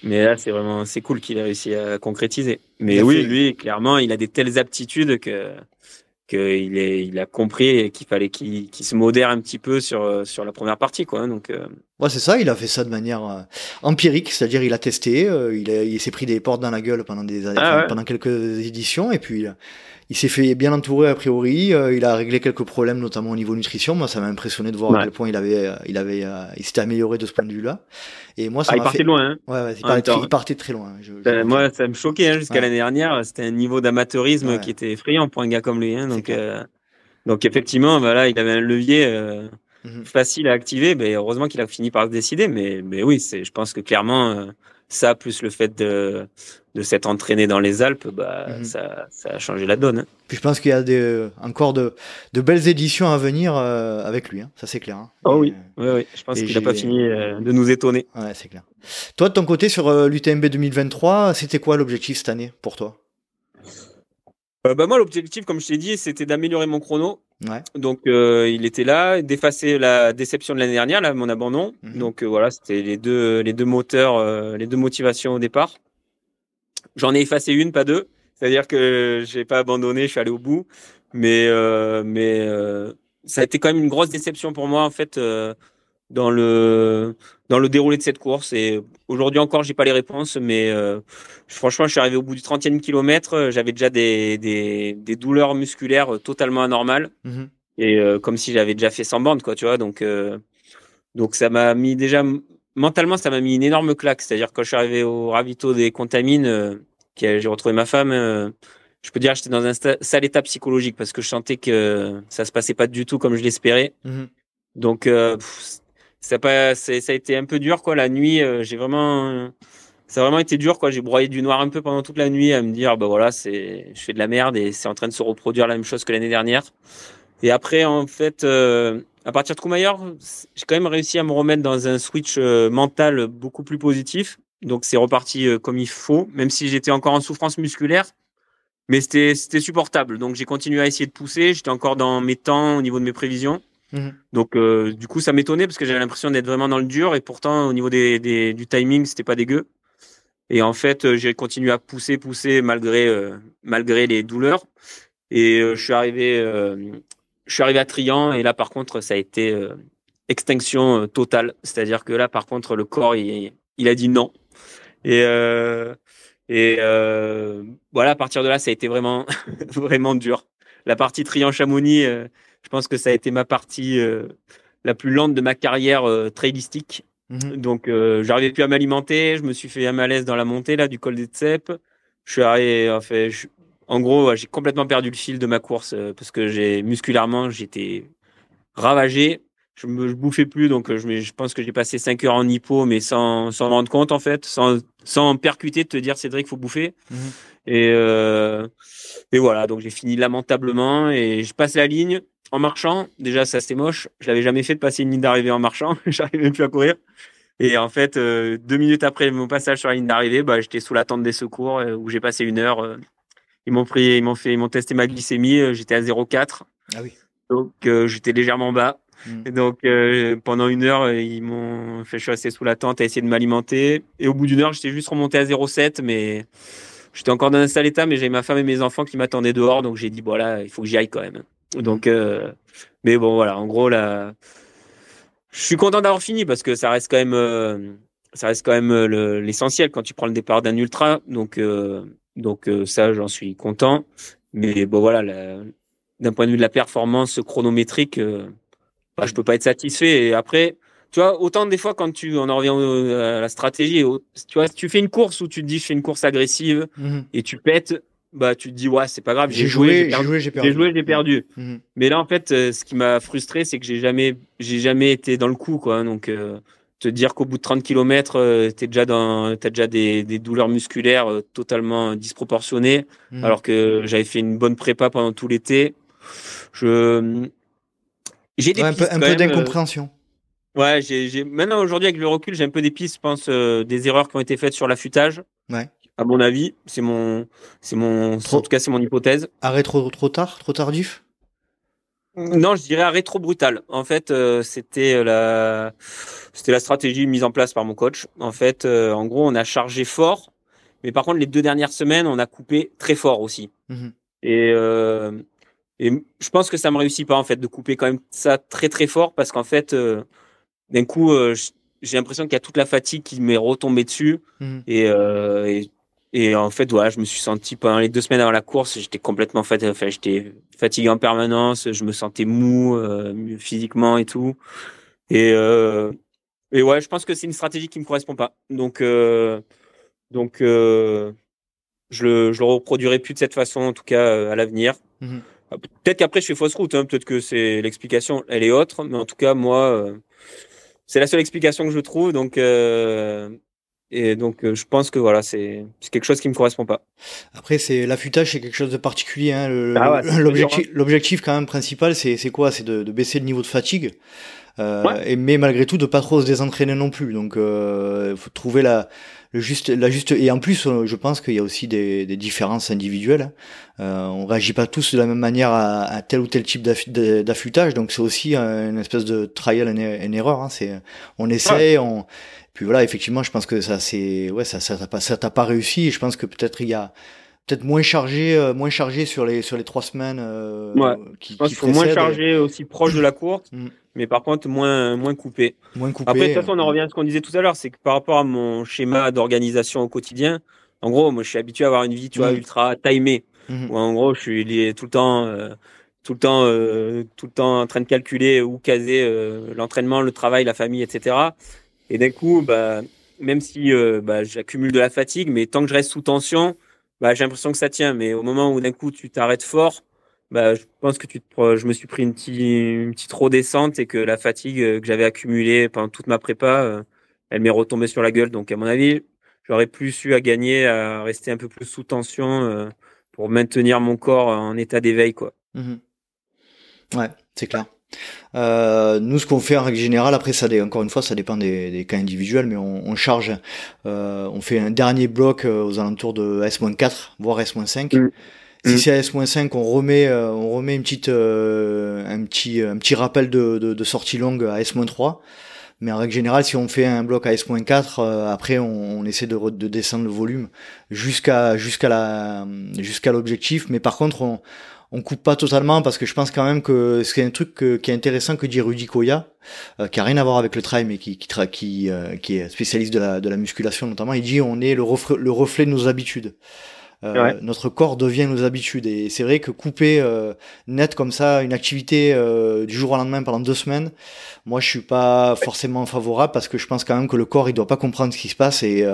Speaker 1: Mais là, c'est vraiment, c'est cool qu'il ait réussi à concrétiser. Mais oui, lui, clairement, il a des telles aptitudes que qu'il il a compris qu'il fallait qu'il se modère un petit peu sur sur la première partie, quoi. Donc. Euh...
Speaker 2: Ouais, c'est ça. Il a fait ça de manière euh, empirique, c'est-à-dire il a testé, euh, il, il s'est pris des portes dans la gueule pendant des ah pendant quelques éditions, et puis il s'est fait bien entourer a priori. Euh, il a réglé quelques problèmes, notamment au niveau nutrition. Moi, ça m'a impressionné de voir à quel point il avait, euh, il avait, euh, il s'était amélioré de ce point de vue-là.
Speaker 1: Et moi, ça ah, il partait loin. Hein.
Speaker 2: Ouais, ouais il, partait, il, partait, très loin.
Speaker 1: Je, ben, moi, ça me choquait hein, jusqu'à l'année dernière. C'était un niveau d'amateurisme qui était effrayant pour un gars comme lui. Hein, donc, donc effectivement, voilà, il avait un levier. Mhm. facile à activer. Mais heureusement qu'il a fini par se décider. Mais, mais oui, c'est, je pense que clairement, ça, plus le fait de, de s'être entraîné dans les Alpes, bah, mhm. ça, ça, a changé la donne. Hein.
Speaker 2: Puis je pense qu'il y a des, encore de, de belles éditions à venir euh, avec lui, hein. ça c'est clair. Hein.
Speaker 1: Oh oui. oui, oui, je pense qu'il n'a pas fini euh, de nous étonner.
Speaker 2: Ouais, c'est clair. Toi, de ton côté, sur euh, l'UTMB 2023, c'était quoi l'objectif cette année pour toi?
Speaker 1: Bah moi, l'objectif, comme je t'ai dit, c'était d'améliorer mon chrono. Ouais. Donc, il était là, d'effacer la déception de l'année dernière, là, mon abandon. Mhm. Donc, voilà, c'était les deux, les deux moteurs, les deux motivations au départ. J'en ai effacé une, pas deux. C'est-à-dire que j'ai pas abandonné, je suis allé au bout. Mais, euh, mais euh, ça a été quand même une grosse déception pour moi, en fait, euh, dans, le, dans le déroulé de cette course. Et aujourd'hui encore, j'ai pas les réponses, mais euh, franchement, je suis arrivé au bout du 30e kilomètre. J'avais déjà des, des, des, douleurs musculaires totalement anormales. Mhm. Et euh, comme si j'avais déjà fait 100 bandes, quoi, tu vois. Donc, donc ça m'a mis déjà mentalement, ça m'a mis une énorme claque. C'est-à-dire quand je suis arrivé au ravito des contamines, euh, j'ai retrouvé ma femme, euh, je peux dire j'étais dans un sale état psychologique parce que je sentais que ça se passait pas du tout comme je l'espérais. Mhm. Donc euh, ça, pas, ça a été un peu dur quoi. La nuit, j'ai vraiment, ça a vraiment été dur quoi. J'ai broyé du noir un peu pendant toute la nuit à me dire bah voilà, c'est, je fais de la merde et c'est en train de se reproduire la même chose que l'année dernière. Et après en fait à partir de Koumayor, j'ai quand même réussi à me remettre dans un switch euh, mental beaucoup plus positif. Donc c'est reparti euh, comme il faut, même si j'étais encore en souffrance musculaire. Mais c'était supportable. Donc j'ai continué à essayer de pousser. J'étais encore dans mes temps au niveau de mes prévisions. Mhm. Donc euh, du coup ça m'étonnait parce que j'avais l'impression d'être vraiment dans le dur et pourtant au niveau des, du timing c'était pas dégueu. Et en fait j'ai continué à pousser, pousser malgré malgré les douleurs. Et je suis arrivé je suis arrivé à Trian et là, par contre, ça a été euh, extinction euh, totale. C'est-à-dire que là, par contre, le corps, il, il a dit non. Et, euh, et euh, voilà, à partir de là, ça a été vraiment, (laughs) vraiment dur. La partie Trian-Chamonix, euh, je pense que ça a été ma partie la plus lente de ma carrière trailistique. Mhm. Donc, j'arrivais plus à m'alimenter. Je me suis fait un malaise dans la montée là du col des Tsep. Je suis arrivé, en fait, je, en gros, j'ai complètement perdu le fil de ma course euh, parce que j'ai musculairement, j'étais ravagé. Je me bouffais plus, donc euh, je, je pense que j'ai passé 5 heures en hypo, mais sans s'en rendre compte en fait, sans, sans percuter de te dire Cédric, faut bouffer. Mhm. Et, euh, et voilà, donc j'ai fini lamentablement et je passe la ligne en marchant. Déjà, ça c'était moche. Je l'avais jamais fait de passer une ligne d'arrivée en marchant. (laughs) J'arrivais plus à courir. Et en fait, deux minutes après mon passage sur la ligne d'arrivée, bah, j'étais sous la tente des secours où j'ai passé une heure ils m'ont pris, ils m'ont fait, ils m'ont testé ma glycémie. Euh, j'étais à 0,4.
Speaker 2: Ah oui.
Speaker 1: Donc euh, j'étais légèrement bas. Hmm. Et donc euh, pendant une heure, ils m'ont fait, je suis resté sous la tente à essayer de m'alimenter. Et au bout d'une heure, j'étais juste remonté à 0,7, mais j'étais encore dans un sale état. Mais j'avais ma femme et mes enfants qui m'attendaient dehors, donc j'ai dit voilà, il faut que j'y aille quand même. Donc, mais bon voilà, en gros là, je suis content d'avoir fini parce que ça reste quand même, ça reste quand même l'essentiel quand tu prends le départ d'un ultra. Donc donc euh, ça, j'en suis content. Mais bon, voilà, d'un point de vue de la performance chronométrique, euh, bah, je peux pas être satisfait. Et après, tu vois, autant des fois quand tu, on en revient à la stratégie, tu vois, si tu fais une course où tu te dis je fais une course agressive mhm. et tu pètes, bah tu te dis ouais c'est pas grave,
Speaker 2: j'ai joué, j'ai joué, j'ai perdu.
Speaker 1: J'ai joué, j'ai perdu. Mais là en fait, euh, ce qui m'a frustré, c'est que j'ai jamais, j'ai jamais été dans le coup quoi. Donc euh, te dire qu'au bout de 30 km, euh, tu déjà dans, as déjà des, des douleurs musculaires euh, totalement disproportionnées, hmm. alors que j'avais fait une bonne prépa pendant tout l'été. Je,
Speaker 2: j'ai des un peu, peu d'incompréhension.
Speaker 1: Ouais, j'ai, maintenant aujourd'hui avec le recul, j'ai un peu des pistes, je pense, des erreurs qui ont été faites sur l'affûtage.
Speaker 2: Ouais.
Speaker 1: À mon avis, c'est mon, c'est mon, en tout cas c'est mon hypothèse.
Speaker 2: Arrêt trop, trop tard, trop tardif?
Speaker 1: Non, je dirais à rétro brutal. En fait, euh, c'était la c'était la stratégie mise en place par mon coach. En fait, euh, en gros, on a chargé fort, mais par contre, les deux dernières semaines, on a coupé très fort aussi. Mhm. Et euh, et je pense que ça me réussit pas en fait de couper quand même ça très très fort parce qu'en fait, d'un coup, j'ai l'impression qu'il y a toute la fatigue qui m'est retombée dessus mhm. et, et et en fait, voilà, je me suis senti pendant les deux semaines avant la course, j'étais complètement fatigué. Enfin, j'étais fatigué en permanence. Je me sentais mou euh, physiquement et tout. Et euh, et ouais, je pense que c'est une stratégie qui me correspond pas. Donc euh, donc je le je le reproduirai plus de cette façon, en tout cas à l'avenir. Mmh peut-être qu'après je fais fausse route. Hein, peut-être que c'est l'explication, elle est autre. Mais en tout cas, moi, c'est la seule explication que je trouve. Donc et donc, euh, je pense que voilà, c'est quelque chose qui me correspond pas.
Speaker 2: Après, c'est l'affûtage, c'est quelque chose de particulier. Hein. Ah l'objectif, l'objectif quand même principal, c'est quoi? C'est de, de, baisser le niveau de fatigue. Euh, et, mais malgré tout, de pas trop se désentraîner non plus. Donc, euh, faut trouver la, le juste, la juste. Et en plus, euh, je pense qu'il y a aussi des, des différences individuelles. Euh, on réagit pas tous de la même manière à, à tel ou tel type d'affûtage. Donc, c'est aussi une espèce de trial and error. Hein. C'est, on essaie, on puis voilà, effectivement, je pense que ça c'est ouais, ça ça t'a pas ça t'a pas réussi. Et je pense que peut-être il y a peut-être moins chargé, euh, moins chargé sur les sur les trois semaines. Euh,
Speaker 1: ouais. Qui, je pense moins chargé aussi proche de la course, mm. mais par contre moins moins coupé.
Speaker 2: Moins coupé.
Speaker 1: Après, de toute façon, on en revient à ce qu'on disait tout à l'heure, c'est que par rapport à mon schéma d'organisation au quotidien, en gros, moi, je suis habitué à avoir une vie, tu vois, mm. ultra timée. Mm en gros, je suis lié tout le temps. Euh, tout le temps, euh, tout le temps en train de calculer ou caser euh, l'entraînement, le travail, la famille, etc. Et d'un coup, bah, même si euh, bah, j'accumule de la fatigue, mais tant que je reste sous tension, bah, j'ai l'impression que ça tient. Mais au moment où d'un coup tu t'arrêtes fort, bah, je pense que tu je me suis pris une petite, une petite trop descente et que la fatigue euh, que j'avais accumulée pendant toute ma prépa, euh, elle m'est retombée sur la gueule. Donc à mon avis, j'aurais plus eu à gagner à rester un peu plus sous tension pour maintenir mon corps en état d'éveil, quoi.
Speaker 2: Mmh ouais, c'est clair. Euh, nous, ce qu'on fait en règle générale, après, ça, encore une fois, ça dépend des, des cas individuels, mais on, on charge, euh, on fait un dernier bloc euh, aux alentours de S-4, voire S-5. Mm. Si c'est S-5, on remet, euh, on remet une petite, un petit, un petit rappel de, de, de, sortie longue à S-3. Mais en règle générale, si on fait un bloc à S-4, après, on, on, essaie de, de descendre le volume jusqu'à, jusqu'à la, jusqu'à l'objectif. Mais par contre, on, on coupe pas totalement parce que je pense quand même que c'est un truc qui est intéressant que dit Rudy Koya, euh, qui a rien à voir avec le trail mais qui qui, qui, euh, qui est spécialiste de la, de la musculation notamment. Il dit on est le reflet, le reflet de nos habitudes. Euh, Notre corps devient nos habitudes et c'est vrai que couper euh, net comme ça une activité du jour au lendemain pendant deux semaines, moi je suis pas forcément favorable parce que je pense quand même que le corps il doit pas comprendre ce qui se passe et,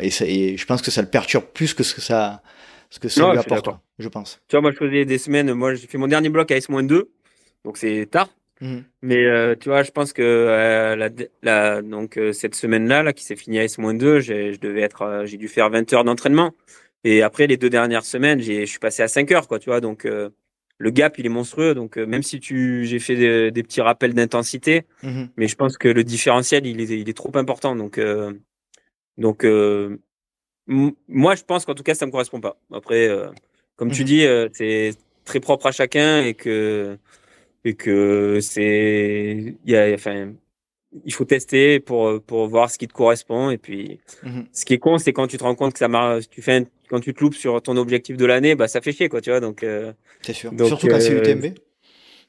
Speaker 2: et, et je pense que ça le perturbe plus que ce que ça que lui apporte, je pense.
Speaker 1: Tu vois, moi, je faisais des semaines. Moi, j'ai fait mon dernier bloc à S-2, donc c'est tard. Mhm. Mais euh, tu vois, je pense que euh, la, la, donc euh, cette semaine-là, là, qui s'est finie à S-2, je devais être, j'ai dû faire 20 heures d'entraînement. Et après les deux dernières semaines, je suis passé à 5 heures, quoi. Tu vois, donc le gap, il est monstrueux. Donc même si tu, j'ai fait des, des, petits rappels d'intensité, mhm. mais je pense que le différentiel, il est, il est trop important. Donc donc moi, je pense qu'en tout cas, ça me correspond pas. Après, euh, comme tu mhm. dis, euh, c'est très propre à chacun et que et que c'est il y a enfin il faut tester pour pour voir ce qui te correspond et puis mhm. ce qui est con c'est quand tu te rends compte que ça marche tu fais quand tu te loupes sur ton objectif de l'année bah ça fait chier quoi tu vois donc
Speaker 2: euh, c'est sûr surtout quand c'est UTMB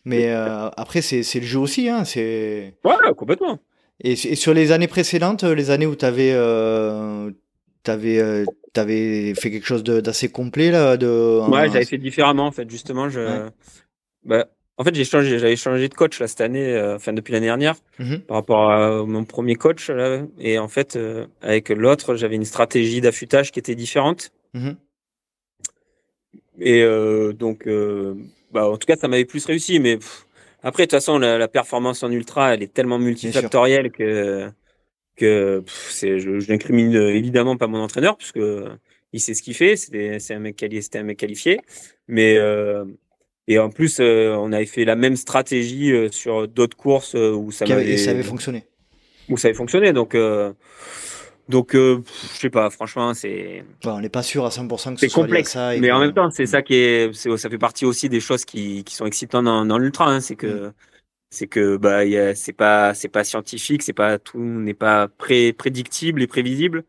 Speaker 2: mais après c'est c'est le jeu aussi hein c'est
Speaker 1: ouais complètement
Speaker 2: et, et, sur les années précédentes les années où tu avais T'avais euh, avais fait quelque chose d'assez complet là de
Speaker 1: Ouais, j'avais fait différemment en fait justement je bah, en fait j'ai changé j'avais changé de coach là cette année euh, enfin depuis l'année dernière mmh par rapport à mon premier coach là, et en fait euh, avec l'autre j'avais une stratégie d'affûtage qui était différente. Mmh et euh, donc bah en tout cas ça m'avait plus réussi mais après de toute façon la, la, performance en ultra elle est tellement multifactorielle que que je, je n'incrimine euh, évidemment pas mon entraîneur puisque il sait ce qu'il fait. C'était, c'est un mec qualifié, c'était un mec qualifié. Mais euh, et en plus, euh, on avait fait la même stratégie euh, sur d'autres courses où ça
Speaker 2: avait, ça avait fonctionné.
Speaker 1: Où ça avait fonctionné. Donc Donc, je sais pas, franchement, c'est.
Speaker 2: on n'est pas sûr à 100% que
Speaker 1: c'est complexe.
Speaker 2: ça
Speaker 1: mais en même temps, c'est ça qui est, ça fait partie aussi des choses qui, qui sont excitantes dans, dans l'ultra. Hein, c'est que, mm. C'est que, bah, c'est pas, c'est pas scientifique, c'est pas tout n'est pas pré prédictible et prévisible.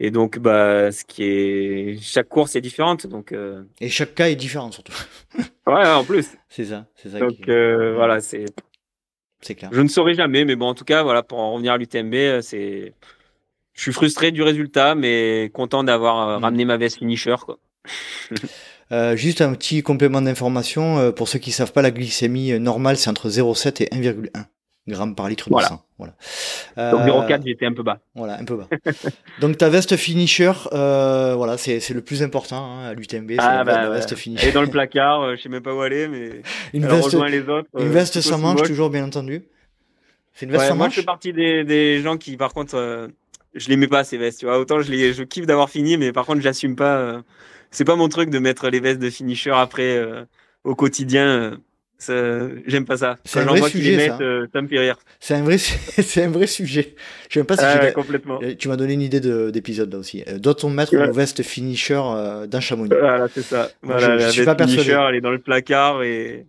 Speaker 1: Et donc, bah, ce qui est, chaque course est différente, donc. Euh...
Speaker 2: Et chaque cas est différent surtout. (laughs)
Speaker 1: ouais, en plus.
Speaker 2: C'est ça, c'est ça.
Speaker 1: Donc, euh, voilà, c'est.
Speaker 2: C'est clair.
Speaker 1: Je ne saurais jamais, mais bon, en tout cas, voilà, pour en revenir à l'UTMB, euh, c'est je suis frustré du résultat, mais content d'avoir euh, mm. ramené ma veste finisher. Quoi. (laughs)
Speaker 2: Euh, juste un petit complément d'information euh, pour ceux qui savent pas, la glycémie normale c'est entre 0,7 et 1,1 grammes par litre de sang. Voilà.
Speaker 1: Donc 0,4 j'étais un peu bas.
Speaker 2: Voilà, un peu bas. (laughs) Donc ta veste finisher, voilà, c'est le plus important hein, à l'UTMB.
Speaker 1: Ah, bah, la veste finisher. Elle est dans le (laughs) placard, je sais même pas où elle est, mais
Speaker 2: une veste, les autres. Une veste sans manche, toujours bien entendu.
Speaker 1: C'est une veste sans manche. Moi je fais partie des, des gens qui par contre je les mets pas ces vestes, tu vois. Autant je les, je kiffe d'avoir fini, mais par contre, j'assume pas. Euh, c'est pas mon truc de mettre les vestes de finisher après euh, au quotidien. Euh, j'aime pas ça.
Speaker 2: C'est un vrai sujet, ça.
Speaker 1: ça me fait rire.
Speaker 2: C'est un vrai, (laughs) c'est un vrai sujet. Je sais pas si
Speaker 1: ah, complètement.
Speaker 2: Tu m'as donné une idée d'épisode là aussi. Doit-on mettre une veste finisher d'un chamonix?
Speaker 1: Voilà, c'est ça. Voilà, je, la suis veste pas finisher, elle est dans le placard et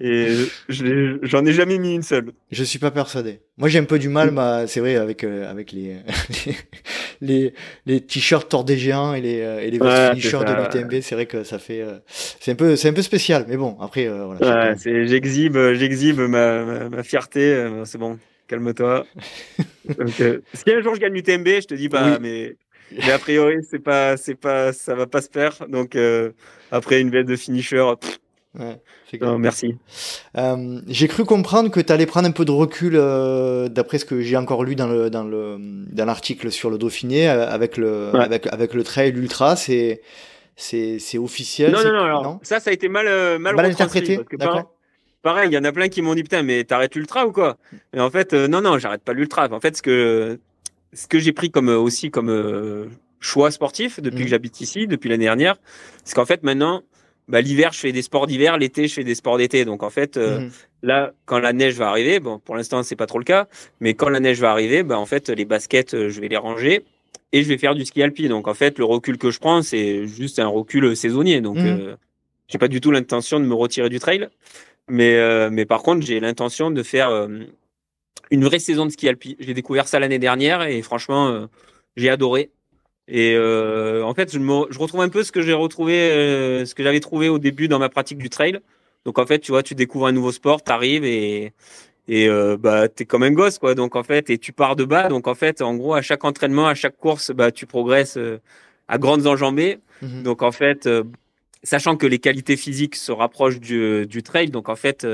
Speaker 1: et j'en ai jamais mis une seule.
Speaker 2: Je suis pas persuadé. Moi, j'ai un peu du mal, bah, c'est vrai, avec euh, avec les (laughs) les les t-shirts tordégiens et les euh, et les t-shirts de l'UTMB. C'est vrai que ça fait euh, c'est un peu c'est un peu spécial, mais bon, après
Speaker 1: voilà. Ouais, j'exhibe j'exhibe ma, ma, fierté. c'est bon, calme-toi. (laughs) si un jour je gagne l'UTMB, je te dis pas, mais mais a priori c'est pas c'est pas ça va pas se faire. Donc après une bête de finisher.
Speaker 2: Ouais
Speaker 1: merci.
Speaker 2: Euh, j'ai cru comprendre que tu allais prendre un peu de recul, euh, d'après ce que j'ai encore lu dans le dans le dans l'article sur le Dauphiné, euh, avec le avec avec le trail ultra, c'est c'est c'est officiel.
Speaker 1: Non non non, non, ça ça a été mal mal,
Speaker 2: interprété.
Speaker 1: Pareil, il y en a plein qui m'ont dit putain mais t'arrêtes l'ultra ou quoi? Et en fait non non j'arrête pas l'ultra. En fait ce que ce que j'ai pris comme aussi comme choix sportif depuis que mhm. j'habite ici depuis l'année dernière, c'est qu'en fait maintenant bah, l'hiver, je fais des sports d'hiver, l'été, je fais des sports d'été. Donc en fait, euh, mhm. là, quand la neige va arriver, bon, pour l'instant, c'est pas trop le cas, mais quand la neige va arriver, bah, en fait, les baskets, euh, je vais les ranger et je vais faire du ski alpi. Donc en fait, le recul que je prends, c'est juste un recul saisonnier. Donc mhm. euh, j'ai pas du tout l'intention de me retirer du trail, mais euh, mais par contre, j'ai l'intention de faire une vraie saison de ski alpi. J'ai découvert ça l'année dernière et franchement, j'ai adoré. Et euh, en fait, je, me, je retrouve un peu ce que j'ai retrouvé, euh, ce que j'avais trouvé au début dans ma pratique du trail. Donc en fait, tu vois, tu découvres un nouveau sport, t'arrives et et euh, bah t'es comme un gosse quoi. Donc en fait, et tu pars de bas. Donc en fait, en gros, à chaque entraînement, à chaque course, bah tu progresses euh, à grandes enjambées. Mhm. Donc en fait, sachant que les qualités physiques se rapprochent du, du trail, donc en fait,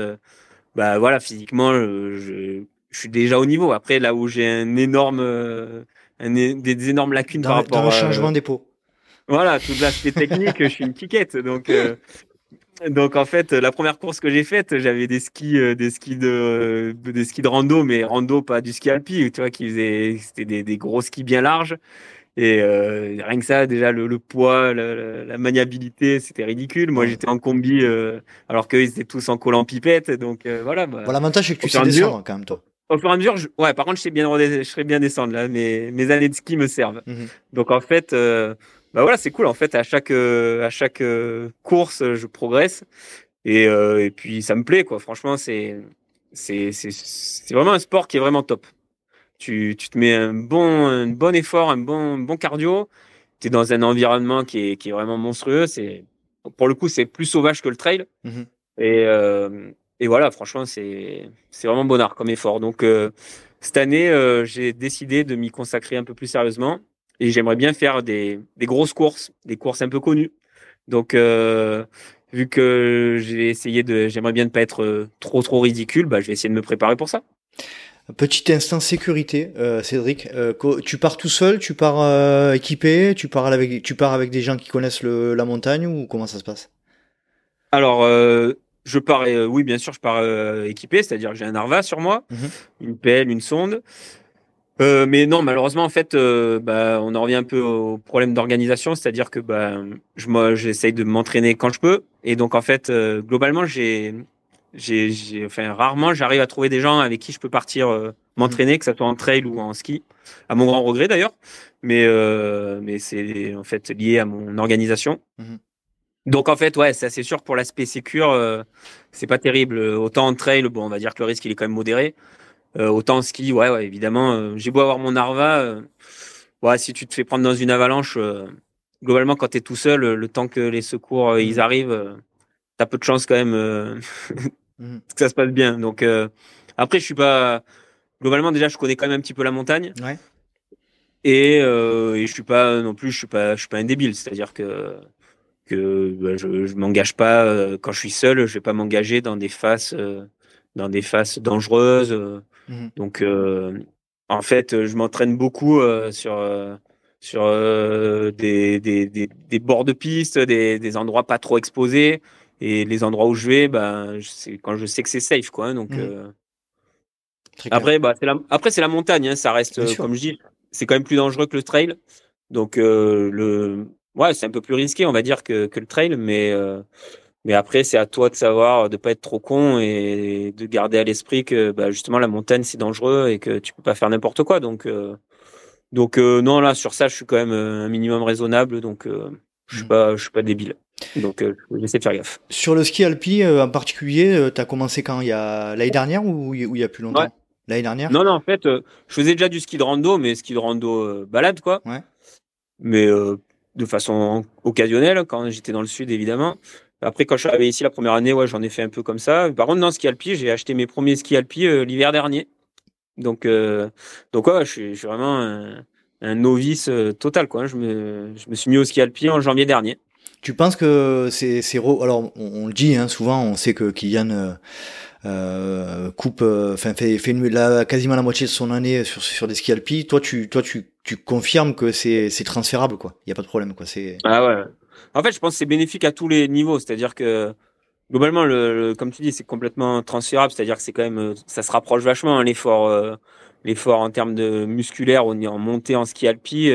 Speaker 1: bah voilà, physiquement, je, je suis déjà au niveau. Après, là où j'ai un énorme des, énormes lacunes
Speaker 2: dans,
Speaker 1: par rapport
Speaker 2: dans le changement des pots.
Speaker 1: Voilà, tout l'aspect technique, je suis une quiquette. Donc, euh, donc en fait, la première course que j'ai faite, j'avais des skis, euh, des skis de, des skis de rando, mais rando pas du ski alpi, tu vois, qui faisait, c'était des, des, gros skis bien larges. Et euh, rien que ça, déjà le, poids, la, maniabilité, c'était ridicule. Moi, j'étais en combi, alors qu'ils étaient tous en collant pipette. Donc voilà.
Speaker 2: Bah, L'avantage, c'est que tu sais descendre quand même, toi
Speaker 1: au fur et à mesure, je... ouais, par contre, je sais bien, je serais bien descendre là. Mes, mes années de ski me servent. Mhm. Donc en fait, euh, bah voilà, c'est cool. En fait, à chaque euh, à chaque euh, course, je progresse et, et puis ça me plaît quoi. Franchement, c'est c'est c'est vraiment un sport qui est vraiment top. Tu, tu te mets un bon un bon effort, un bon bon cardio. Tu es dans un environnement qui est qui est vraiment monstrueux. C'est pour le coup, c'est plus sauvage que le trail. Mhm. Et et voilà, franchement, c'est vraiment bonheur comme effort. Donc euh, cette année, euh, j'ai décidé de m'y consacrer un peu plus sérieusement et j'aimerais bien faire des, des grosses courses, des courses un peu connues. Donc euh, vu que j'ai essayé de, j'aimerais bien ne pas être trop trop ridicule, bah je vais essayer de me préparer pour ça.
Speaker 2: Petit instant sécurité, Cédric. tu pars tout seul, tu pars équipé, tu pars avec, tu pars avec des gens qui connaissent le, la montagne ou comment ça se passe?
Speaker 1: Alors je pars, euh, oui, bien sûr, je pars euh, équipé, c'est-à-dire que j'ai un Arva sur moi, mhm. une pelle, une sonde. Euh, mais non, malheureusement, en fait, bah, on en revient un peu au problème d'organisation, c'est-à-dire que bah, je, moi, j'essaye de m'entraîner quand je peux. Et donc, en fait, globalement, j'ai j'ai, enfin, rarement j'arrive à trouver des gens avec qui je peux partir euh, m'entraîner, que ce soit en trail ou en ski, à mon grand regret d'ailleurs. Mais, mais c'est en fait lié à mon organisation. Mhm. Donc en fait, ouais, c'est assez sûr pour l'aspect sécure, euh, c'est pas terrible. Autant en trail, bon, on va dire que le risque il est quand même modéré. Euh, autant en ski, ouais, ouais évidemment. Euh, j'ai beau avoir mon Arva, euh, ouais, si tu te fais prendre dans une avalanche, globalement quand tu es tout seul, le temps que les secours ils mhm. arrivent, t'as peu de chance quand même mhm. (laughs) que ça se passe bien. Donc après, je suis pas globalement déjà, je connais quand même un petit peu la montagne.
Speaker 2: Ouais.
Speaker 1: Et, euh, et je suis pas non plus, je suis pas, je suis pas un débile. C'est-à-dire que que bah, je, je m'engage pas euh, quand je suis seul. Je vais pas m'engager dans des faces, euh, dans des faces dangereuses. Euh. Mmh Donc, en fait, je m'entraîne beaucoup sur sur des, des, des, des, bords de piste, des, des endroits pas trop exposés. Et les endroits où je vais, ben, c'est quand je sais que c'est safe, quoi. Hein, donc, mmh après, bah, c'est la, après, c'est la montagne, hein, ça reste, comme je dis, c'est quand même plus dangereux que le trail. Donc, le, ouais, c'est un peu plus risqué, on va dire, que, que le trail, mais, euh, mais après, c'est à toi de savoir, de pas être trop con et de garder à l'esprit que bah, justement la montagne c'est dangereux et que tu peux pas faire n'importe quoi. Donc, euh, donc euh, non, là sur ça, je suis quand même un minimum raisonnable, donc je suis mmh. pas, je suis pas débile. Donc, j'essaie de faire gaffe.
Speaker 2: Sur le ski alpi en particulier, tu as commencé quand? Il y a l'année dernière ou il y a plus longtemps? L'année dernière?
Speaker 1: Non, non, en fait, je faisais déjà du ski de rando, mais ski de rando balade, quoi.
Speaker 2: Ouais.
Speaker 1: Mais de façon occasionnelle quand j'étais dans le sud évidemment. Après quand je suis arrivé ici la première année, ouais, j'en ai fait un peu comme ça. Par contre, dans ski alpi, j'ai acheté mes premiers skis alpi euh, l'hiver dernier. Donc euh, donc ouais, je suis, vraiment un, novice euh, total quoi. Je me je me suis mis au ski alpi en janvier dernier.
Speaker 2: Tu penses que c'est alors on, le dit hein, souvent, on sait que Kylian euh, coupe, euh, enfin fait, fait la, quasiment la moitié de son année sur, sur des skis alpi. Toi, tu, toi, tu, tu confirmes que c'est, c'est transférable, quoi. Il y a pas de problème, quoi. C'est.
Speaker 1: Ah ouais. En fait, je pense que c'est bénéfique à tous les niveaux. C'est-à-dire que globalement, le, comme tu dis, c'est complètement transférable. C'est-à-dire que c'est quand même, ça se rapproche vachement hein, l'effort, euh, l'effort en termes de musculaire, en montée en ski alpi.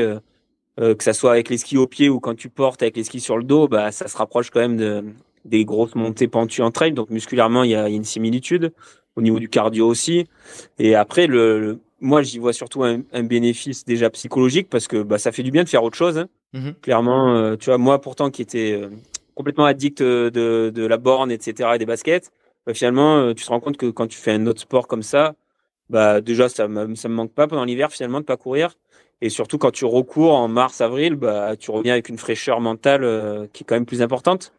Speaker 1: Euh, que ça soit avec les skis au pied ou quand tu portes avec les skis sur le dos, bah ça se rapproche quand même de, des grosses montées pentues en trail. Donc musculairement, il y a, une similitude au niveau du cardio aussi. Et après, le, moi, j'y vois surtout un, bénéfice déjà psychologique parce que bah, ça fait du bien de faire autre chose. Hein. Mhm. Clairement, euh, tu vois, moi pourtant qui était euh, complètement addict de, de, la borne, etc. et des baskets, bah, finalement, euh, tu te rends compte que quand tu fais un autre sport comme ça, bah déjà ça me, ça me manque pas pendant l'hiver finalement de pas courir. Et surtout quand tu recours en mars, avril, bah tu reviens avec une fraîcheur mentale qui est quand même plus importante.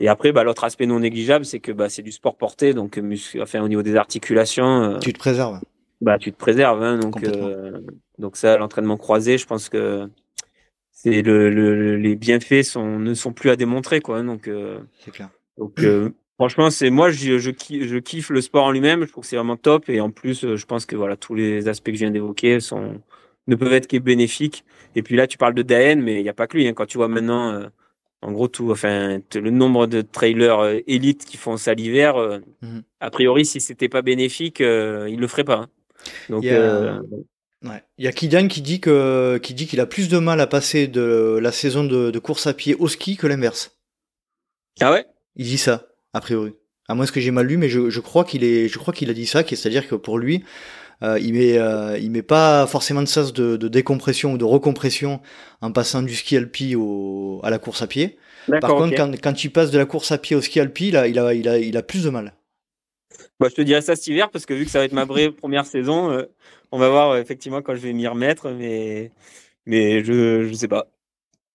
Speaker 1: Et après, bah, l'autre aspect non négligeable, c'est que bah, c'est du sport porté, donc enfin, au niveau des articulations.
Speaker 2: Euh, tu te préserves.
Speaker 1: Bah, tu te préserves. Hein, donc, euh, donc ça, l'entraînement croisé, je pense que c'est le, le, les bienfaits sont, ne sont plus à démontrer, quoi. Hein, donc, euh,
Speaker 2: c'est clair.
Speaker 1: Donc, franchement, c'est moi, je, je, je, kiffe le sport en lui-même. Je trouve que c'est vraiment top. Et en plus, je pense que voilà, tous les aspects que je viens d'évoquer sont ne peuvent être que bénéfiques. Et puis là, tu parles de Daen, mais il n'y a pas que lui. Hein. Quand tu vois maintenant en gros, tout, enfin, le nombre de trailers euh, élites qui font ça l'hiver, euh, mhm. a priori, si c'était pas bénéfique, euh, il le ferait pas. Hein. Donc,
Speaker 2: il y a, ouais. il y a Kidan qui dit que, qui dit qu'il a plus de mal à passer de la saison de, course à pied au ski que l'inverse.
Speaker 1: Ah ouais?
Speaker 2: Il dit ça, a priori. À moins que j'ai mal lu, mais je, je crois qu'il est, je crois qu'il a dit ça, c'est-à-dire que pour lui, euh, il met euh, il met pas forcément de sas de, de, décompression ou de recompression en passant du ski alpi au, à la course à pied. Par contre, quand, quand il passe de la course à pied au ski alpi, là, il a, il a, il a plus de mal.
Speaker 1: Bah, je te dirais ça cet hiver parce que vu que ça va être ma (laughs) première saison, euh, on va voir effectivement quand je vais m'y remettre, mais mais je je sais pas.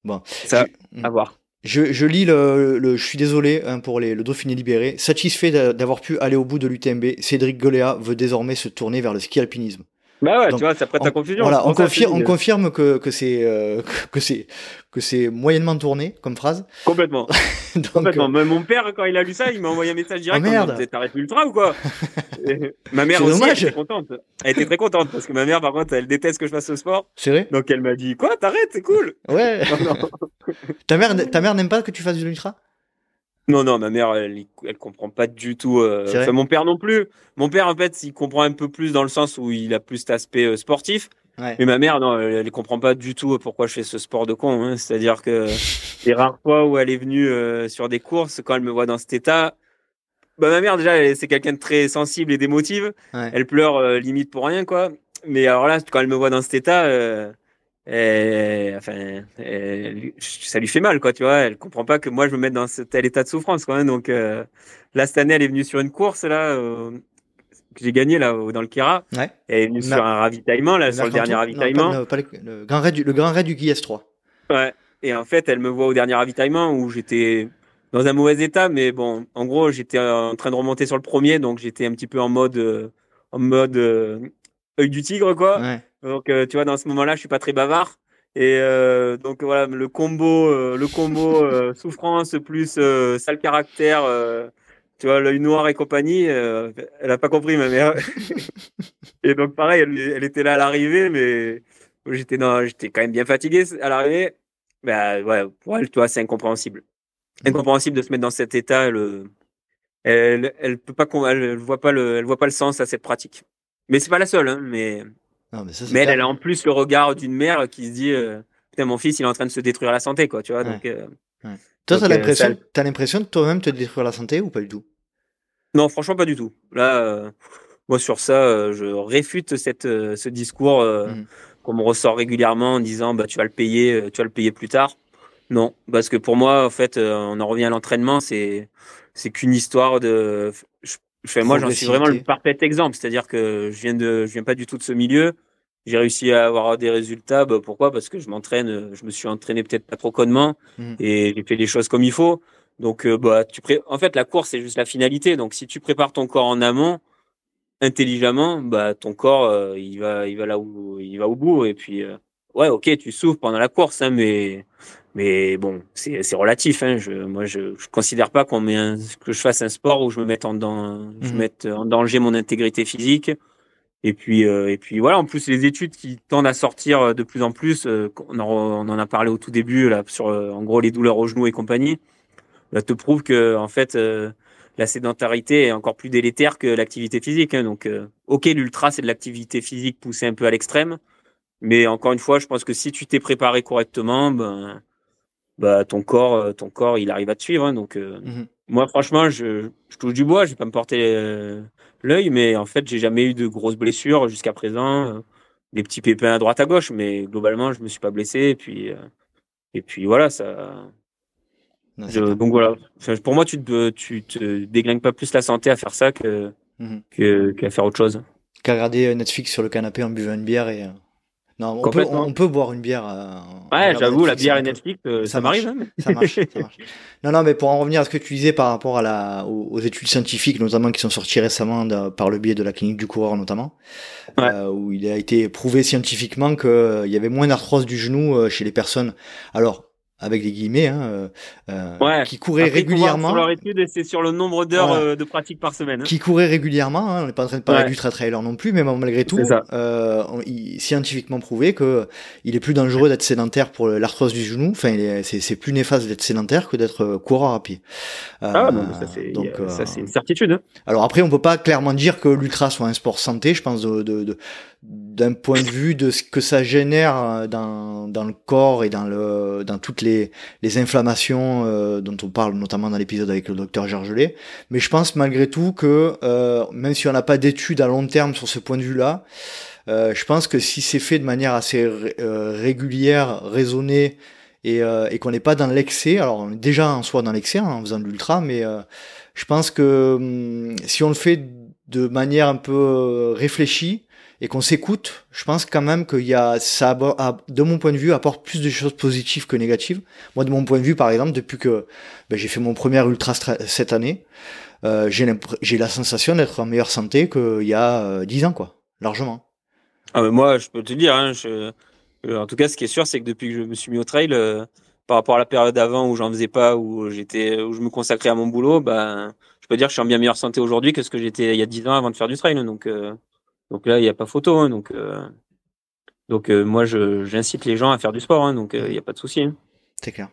Speaker 2: Bon,
Speaker 1: ça à voir.
Speaker 2: Je, lis le, le, Je suis désolé hein, pour le Dauphiné libéré. Satisfait d'avoir pu aller au bout de l'UTMB, Cédric Goléa veut désormais se tourner vers le ski alpinisme.
Speaker 1: Bah ouais, tu vois, ça prête à confusion.
Speaker 2: Voilà, on, confirme, on confirme que, que c'est euh, que c'est que c'est moyennement tourné comme phrase.
Speaker 1: Complètement. (laughs) Donc, Complètement. Euh, mon père, quand il a lu ça, il m'a envoyé un message direct.
Speaker 2: Oh merde.
Speaker 1: T'arrêtes l'ultra ou quoi (laughs) Ma mère aussi, elle était contente. Elle était très contente parce que ma mère, par contre, elle déteste que je fasse ce sport.
Speaker 2: C'est vrai.
Speaker 1: Donc elle m'a dit quoi T'arrêtes, c'est cool.
Speaker 2: Ouais. (laughs) ta mère, ta mère n'aime pas que tu fasses de l'ultra?
Speaker 1: Non, non, ma mère, elle, elle comprend pas du tout. Euh, enfin, mon père non plus. Mon père, en fait, il comprend un peu plus dans le sens où il a plus cet aspect euh, sportif. Mais ma mère, non, elle, elle, comprend pas du tout pourquoi je fais ce sport de con. Hein. C'est-à-dire que (laughs) les rares fois où elle est venue euh, sur des courses, quand elle me voit dans cet état, bah, ma mère, déjà, c'est quelqu'un de très sensible et d'émotive. Elle pleure limite pour rien, quoi. Mais alors là, quand elle me voit dans cet état, euh, enfin, ça lui fait mal, quoi, tu vois. Elle comprend pas que moi, je me mette dans tel état de souffrance, quoi. Hein. Donc, euh, là, cette année, elle est venue sur une course, là, que j'ai gagné, là, dans le Kira.
Speaker 2: Ouais.
Speaker 1: Elle est venue sur un ravitaillement, là, sur le dernier ravitaillement.
Speaker 2: le, grand raid du, le grand raid du Guy S3.
Speaker 1: Ouais. Et en fait, elle me voit au dernier ravitaillement où j'étais dans un mauvais état, mais bon, en gros, j'étais en train de remonter sur le premier, donc j'étais un petit peu en mode, euh, en mode euh, œil du tigre, quoi.
Speaker 2: Ouais.
Speaker 1: Donc, euh, tu vois, dans ce moment-là, je suis pas très bavard. Et donc voilà, le combo, le combo (laughs) souffrance plus sale caractère, tu vois, l'œil noir et compagnie, elle a pas compris ma mère. (laughs) et donc pareil, elle, elle était là à l'arrivée, mais j'étais j'étais quand même bien fatigué à l'arrivée. Bah ouais, pour elle, tu vois, c'est incompréhensible incompréhensible de se mettre dans cet état. Elle, elle, elle peut pas, elle voit pas le, elle voit pas le sens à cette pratique. Mais c'est pas la seule, hein, mais. Mais, elle, elle, a en plus le regard d'une mère qui se dit, euh, putain, mon fils, il est en train de se détruire la santé, quoi, tu vois. Donc. Euh,
Speaker 2: Toi, t'as euh, l'impression, l'impression de toi-même te détruire la santé ou pas du tout?
Speaker 1: Non, franchement, pas du tout. Là, moi sur ça, je réfute cette, ce discours mmh. qu'on me ressort régulièrement en disant, bah, tu vas le payer, tu vas le payer plus tard. Non, parce que pour moi, en fait, on en revient à l'entraînement, c'est c'est qu'une histoire de. Je, moi, j'en suis vraiment le parfait exemple, c'est-à-dire que je viens de, je viens pas du tout de ce milieu. J'ai réussi à avoir des résultats. Bah, pourquoi? Parce que je m'entraîne, je me suis entraîné peut-être pas trop connement mmh. et j'ai fait les choses comme il faut. Donc, euh, bah, tu pré... en fait, la course c'est juste la finalité. Donc, si tu prépares ton corps en amont, intelligemment, bah, ton corps, euh, il va, il va là où, il va au bout. Et puis, ouais, ok, tu souffres pendant la course, hein, mais mais bon, c'est relatif. Hein. Je, moi, je, je considère pas qu'on met que je fasse un sport où je me mette en, dans, je mhm. mette en danger mon intégrité physique. Et puis, euh, et puis voilà. En plus, les études qui tendent à sortir de plus en plus, euh, on, en, on, en, a parlé au tout début là sur, euh, en gros, les douleurs aux genoux et compagnie, là, te prouve que en fait, la sédentarité est encore plus délétère que l'activité physique. Hein. Donc, ok, l'ultra c'est de l'activité physique poussée un peu à l'extrême, mais encore une fois, je pense que si tu t'es préparé correctement, ben bah ton corps euh, ton corps il arrive à te suivre hein, donc euh, mhm. moi franchement je, je, touche du bois je vais pas me porter euh, l'œil mais en fait j'ai jamais eu de grosses blessures jusqu'à présent des petits pépins à droite à gauche mais globalement je me suis pas blessé et puis et puis voilà ça donc voilà pour moi tu te tu te déglingues pas plus la santé à faire ça que mhm. que qu'à faire autre chose
Speaker 2: qu'à regarder Netflix sur le canapé en buvant une bière et non, on peut, on peut, boire une bière. Euh,
Speaker 1: ouais, j'avoue, la bière et Netflix, euh, ça, m'arrive. Hein.
Speaker 2: Ça marche, ça marche. (laughs) Non, non, mais pour en revenir à ce que tu disais par rapport à la, aux, études scientifiques, notamment qui sont sorties récemment par le biais de la clinique du coureur, notamment, euh, où il a été prouvé scientifiquement qu'il y avait moins d'arthrose du genou chez les personnes. Alors, avec des guillemets, hein, euh, euh qui couraient régulièrement.
Speaker 1: leur étude, c'est sur le nombre d'heures euh, de pratique par semaine. Hein.
Speaker 2: Qui couraient régulièrement. Hein, on n'est pas en train de parler du du trailer non plus, mais malgré tout, euh, il, scientifiquement prouvé que il est plus dangereux d'être sédentaire pour l'arthrose du genou. Enfin, c'est plus néfaste d'être sédentaire que d'être euh, coureur à pied.
Speaker 1: ah, bon, ça c'est une certitude. Hein.
Speaker 2: Alors après, on peut pas clairement dire que l'ultra soit un sport santé. Je pense de, de, de d'un point de vue de ce que ça génère euh, dans, dans le corps et dans le dans toutes les, les inflammations euh, dont on parle notamment dans l'épisode avec le docteur Gergelet. Mais je pense malgré tout que euh, même si on n'a pas d'études à long terme sur ce point de vue-là, euh, je pense que si c'est fait de manière assez régulière, raisonnée et, et qu'on n'est pas dans l'excès, alors on est déjà en soi dans l'excès hein, en faisant de l'ultra, mais je pense que hum, si on le fait de manière un peu réfléchie, et qu'on s'écoute, je pense quand même qu'il y a ça, de mon point de vue, apporte plus de choses positives que négatives. Moi, de mon point de vue, par exemple, depuis que ben, j'ai fait mon premier ultra cette année, euh, j'ai la sensation d'être en meilleure santé qu'il y a euh, dix ans, quoi, largement.
Speaker 1: Ah, mais moi, je peux te dire, hein, je, euh, en tout cas, ce qui est sûr, c'est que depuis que je me suis mis au trail, euh, par rapport à la période d'avant où j'en faisais pas, où j'étais, où je me consacrais à mon boulot, ben, je peux dire que je suis en bien meilleure santé aujourd'hui que ce que j'étais il y a dix ans avant de faire du trail. Donc, donc là, il n'y a pas photo. Hein, donc, euh, donc euh, moi, j'incite les gens à faire du sport. Hein, donc, euh, il n'y a pas de souci. Hein.
Speaker 2: C'est clair.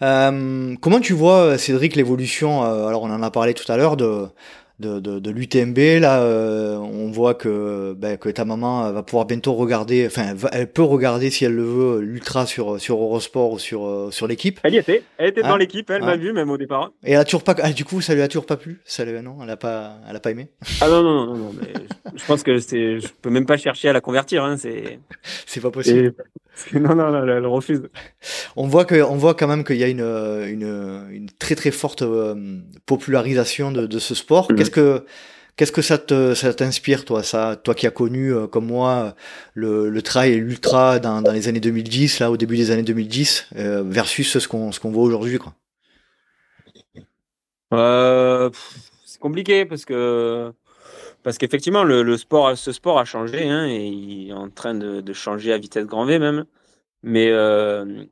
Speaker 2: comment tu vois, Cédric, l'évolution Alors, on en a parlé tout à l'heure de de, de, de l'UTMB. Là, euh, on voit que, ben, que ta maman va pouvoir bientôt regarder, enfin, elle peut regarder si elle le veut l'ultra sur sur Eurosport ou sur euh, sur l'équipe.
Speaker 1: Elle y était, elle était dans hein l'équipe, elle m'a vu même au départ.
Speaker 2: Et elle a toujours pas, ah, du coup, ça lui a toujours pas plu, ça lui, non, elle a pas, elle a pas aimé.
Speaker 1: Ah non non non non, mais je pense que c'est, je peux même pas chercher à la convertir, hein, c'est. (laughs)
Speaker 2: C'est pas possible.
Speaker 1: Non, non, non, elle refuse.
Speaker 2: On voit que, on voit quand même qu'il y a une, une, une, très très forte euh, popularisation de, de ce sport. Mhm. Qu'est-ce que, qu'est-ce que ça te, ça t'inspire, toi, ça, toi qui as connu, euh, comme moi, le, le trail et l'ultra dans, dans les années 2010, là, au début des années 2010, euh, versus ce qu'on, ce qu'on voit aujourd'hui, quoi?
Speaker 1: c'est compliqué parce que parce qu'effectivement, le, sport, ce sport a changé hein, et il est en train de, changer à vitesse grand V même. Mais, euh,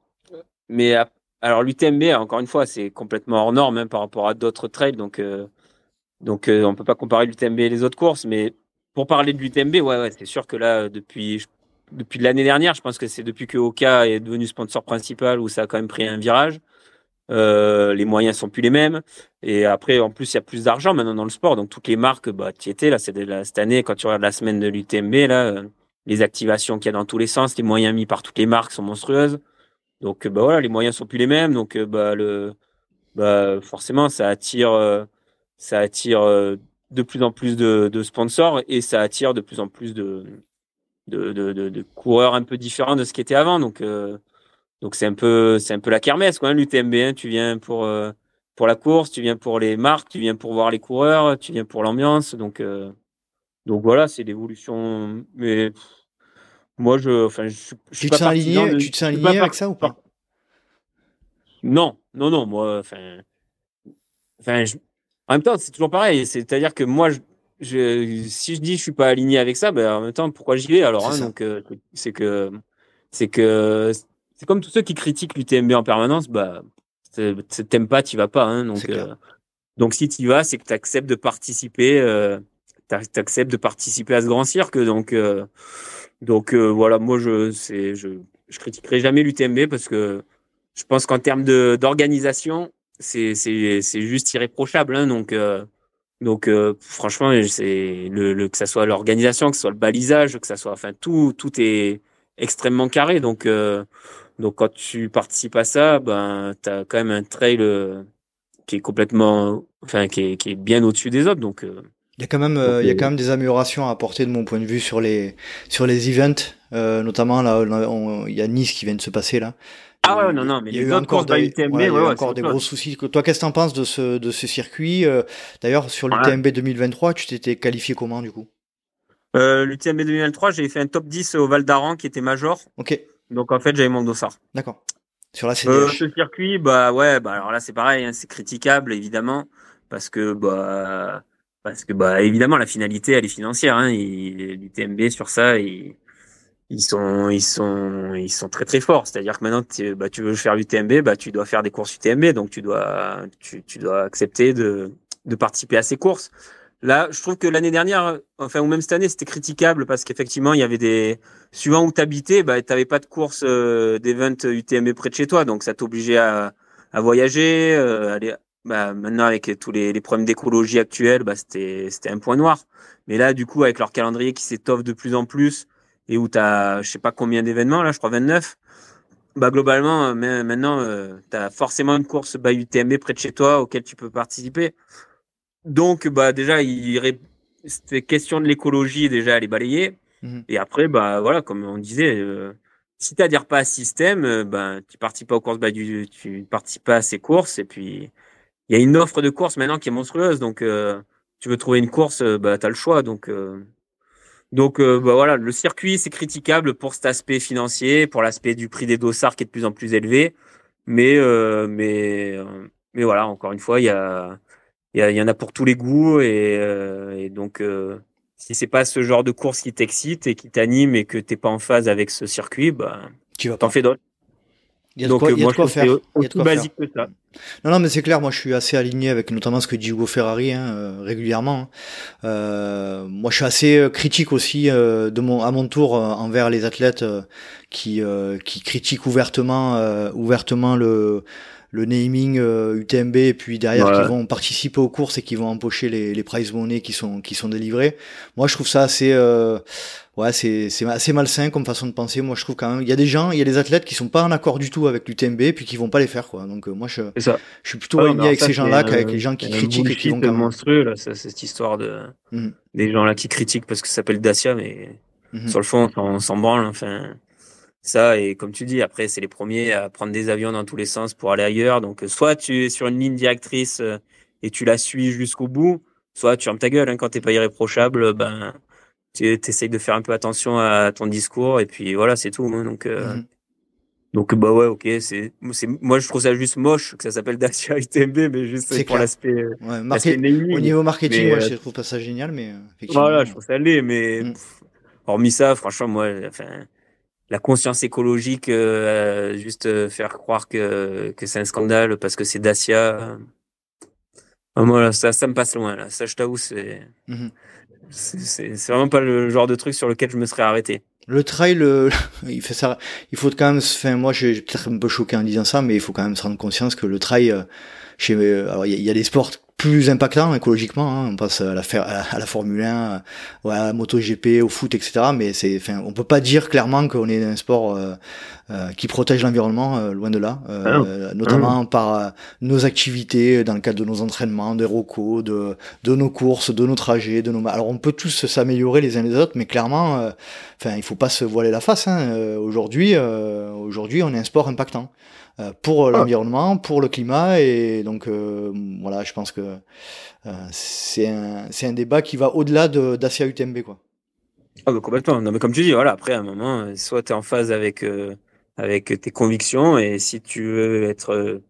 Speaker 1: mais alors l'UTMB, encore une fois, c'est complètement hors norme hein, par rapport à d'autres trails. Donc, euh, donc euh, on peut pas comparer l'UTMB et les autres courses. Mais pour parler de l'UTMB, ouais, ouais c'est sûr que là, depuis, depuis l'année dernière, je pense que c'est depuis que Oka est devenu sponsor principal où ça a quand même pris un virage. Euh, les moyens sont plus les mêmes. Et après, en plus, il y a plus d'argent maintenant dans le sport. Donc, toutes les marques, bah, tu étais là, c'est cette année, quand tu regardes la semaine de l'UTMB, là, euh, les activations qu'il y a dans tous les sens, les moyens mis par toutes les marques sont monstrueuses. Donc, bah, voilà, les moyens sont plus les mêmes. Donc, euh, bah, le, bah, forcément, ça attire, ça attire de plus en plus de, de, sponsors et ça attire de plus en plus de, de, de, de, coureurs un peu différents de ce qui était avant. Donc, donc c'est un peu c'est un peu la kermesse quoi, hein, l'UTMB. Hein. Tu viens pour euh, pour la course, tu viens pour les marques, tu viens pour voir les coureurs, tu viens pour l'ambiance. Donc euh, donc voilà, c'est l'évolution. Mais moi je enfin je, je
Speaker 2: tu te sens aligné, tu te sens aligné avec ça ou pas?
Speaker 1: Non, non non, moi enfin enfin en même temps c'est toujours pareil. C'est-à-dire que moi je, je, si je dis je suis pas aligné avec ça, ben en même temps pourquoi j'y vais alors hein, Donc euh, c'est que c'est que c'est comme tous ceux qui critiquent l'UTMB en permanence, bah, t'aimes pas, tu vas pas. Hein, donc, euh, donc si tu vas, c'est que tu acceptes de participer, euh, tu acceptes de participer à ce grand cirque. Donc, euh, donc euh, voilà, moi je, c'est, je, je critiquerai jamais l'UTMB parce que je pense qu'en termes de, d'organisation, c'est, c'est, c'est juste irréprochable. Hein, donc, euh, donc franchement, c'est le, le, que ça soit l'organisation, que ce soit le balisage, que ça soit, enfin tout, tout est extrêmement carré. Donc donc quand tu participes à ça, ben tu as quand même un trail euh, qui est complètement enfin qui est, qui est bien au-dessus des autres donc
Speaker 2: euh, il y a quand même euh, il y a quand même des améliorations à apporter de mon point de vue sur les sur les events notamment là il y a Nice qui vient de se passer là.
Speaker 1: Ah ouais, non, non, mais il y a eu encore des,
Speaker 2: UTMB, ouais, ouais, encore des gros soucis. Toi, qu'est-ce que t'en penses de ce, de ce circuit D'ailleurs, sur l'UTMB 2023, tu t'étais qualifié comment, du coup?
Speaker 1: Euh, L'UTMB 2023, j'ai fait un top 10 au Val d'Aran, qui était major.
Speaker 2: Ok.
Speaker 1: Donc en fait, j'avais mon dossard.
Speaker 2: D'accord. Sur la
Speaker 1: CDH. Euh, ce circuit, bah ouais, bah alors là c'est pareil, hein, c'est critiquable évidemment parce que bah parce que bah évidemment la finalité elle est financière. Hein, L'UTMB sur ça, ils, ils sont ils sont ils sont très très forts. C'est-à-dire que maintenant bah, tu veux faire l'UTMB, bah tu dois faire des courses UTMB, donc tu dois tu, tu dois accepter de de participer à ces courses. Là, je trouve que l'année dernière, enfin, ou même cette année, c'était critiquable parce qu'effectivement, il y avait des, suivant où t'habitais, bah, t'avais pas de course euh, d'event UTMB près de chez toi, donc ça t'obligeait à, à voyager, euh, aller, bah, maintenant avec tous les, les problèmes d'écologie actuels, bah, c'était, c'était un point noir. Mais là, du coup, avec leur calendrier qui s'étoffe de plus en plus et où t'as, je sais pas combien d'événements, là, je crois 29, bah, globalement, euh, maintenant, euh, t'as forcément une course, bah, UTMB près de chez toi auquel tu peux participer. Donc, bah, déjà, il, c'était question de l'écologie, déjà, elle est balayée. Mhm. Et après, bah, voilà, comme on disait, euh, si tu adhères pas à ce système, euh, bah, tu participes pas aux courses, bah, du, tu participes pas à ces courses. Et puis, il y a une offre de courses maintenant qui est monstrueuse. Donc, euh, tu veux trouver une course, bah, tu as le choix. Donc, donc bah, voilà, le circuit, c'est critiquable pour cet aspect financier, pour l'aspect du prix des dossards qui est de plus en plus élevé. Mais, mais, mais voilà, encore une fois, il y a il y, en a pour tous les goûts et, euh, et donc euh, si c'est pas ce genre de course qui t'excite et qui t'anime et que t'es pas en phase avec ce circuit, bah tu vas t'en fais d'autres.
Speaker 2: Il y a de quoi, moi, faire. Il y a de quoi basique faire. que ça. Non, non, mais c'est clair. Moi, je suis assez aligné avec notamment ce que dit Hugo Ferrari hein, euh, régulièrement. Hein. Euh, moi, je suis assez euh, critique aussi euh, de mon à mon tour envers les athlètes qui qui critiquent ouvertement ouvertement le le naming UTMB et puis derrière qui vont participer aux courses et qui vont empocher les, les prize money qui sont qui sont délivrés. Moi, je trouve ça assez ouais, c'est c'est assez malsain comme façon de penser. Moi, je trouve quand même il y a des gens, il y a des athlètes qui sont pas en accord du tout avec l'UTMB puis qui vont pas les faire quoi. Donc moi, je je suis plutôt aligné avec ces gens-là qu'avec les gens qui critiquent et qui vont
Speaker 1: monstrueux là, c'est cette histoire de mmh. des gens là qui critiquent parce que ça s'appelle Dacia mais mmh. sur le fond on s'en branle enfin ça et comme tu dis après c'est les premiers à prendre des avions dans tous les sens pour aller ailleurs. Donc soit tu es sur une ligne directrice euh, et tu la suis jusqu'au bout soit tu fermes ta gueule hein, quand t'es pas irréprochable ben tu essayes de faire un peu attention à ton discours et puis voilà c'est tout hein, donc euh, mhm. donc bah ouais ok c'est c'est moi je trouve ça juste moche que ça s'appelle Dacia UTMB mais juste pour l'aspect euh,
Speaker 2: ouais, au niveau marketing moi je trouve pas ça génial mais
Speaker 1: voilà je trouve ça laid mais mhm. hormis ça franchement moi enfin la conscience écologique, euh, juste euh, faire croire que, que c'est un scandale parce que c'est Dacia. Euh, ça, ça me passe loin. Là. Ça, je t'avoue, mhm. c'est, c'est, vraiment pas le genre de truc sur lequel je me serais arrêté.
Speaker 2: Le trail, (laughs) il fait ça. Il faut quand même. Enfin, moi, j'ai peut-être un peu choqué en disant ça, mais il faut quand même se rendre conscience que le trail, chez, alors il y, a des sports plus impactant écologiquement. Hein. On passe à la, à la, Formule 1, à la MotoGP, au foot, etc. Mais c'est, enfin, on peut pas dire clairement qu'on est un sport euh, euh, qui protège l'environnement, euh, loin de là. Ah notamment ah par nos activités, dans le cadre de nos entraînements, des rocos, de, de nos courses, de nos trajets, de nos. Alors on peut tous s'améliorer les uns les autres, mais clairement, enfin, il faut pas se voiler la face. Hein. aujourd'hui, aujourd'hui, on est un sport impactant. Euh, pour ah. l'environnement, pour le climat. Et donc, euh, voilà, je pense que euh, c'est un, un, débat qui va au-delà d'Asia UTMB. Quoi.
Speaker 1: Ah bah complètement. Non, mais comme tu dis, voilà, après, à un moment, soit tu es en phase avec, avec tes convictions et si tu veux être,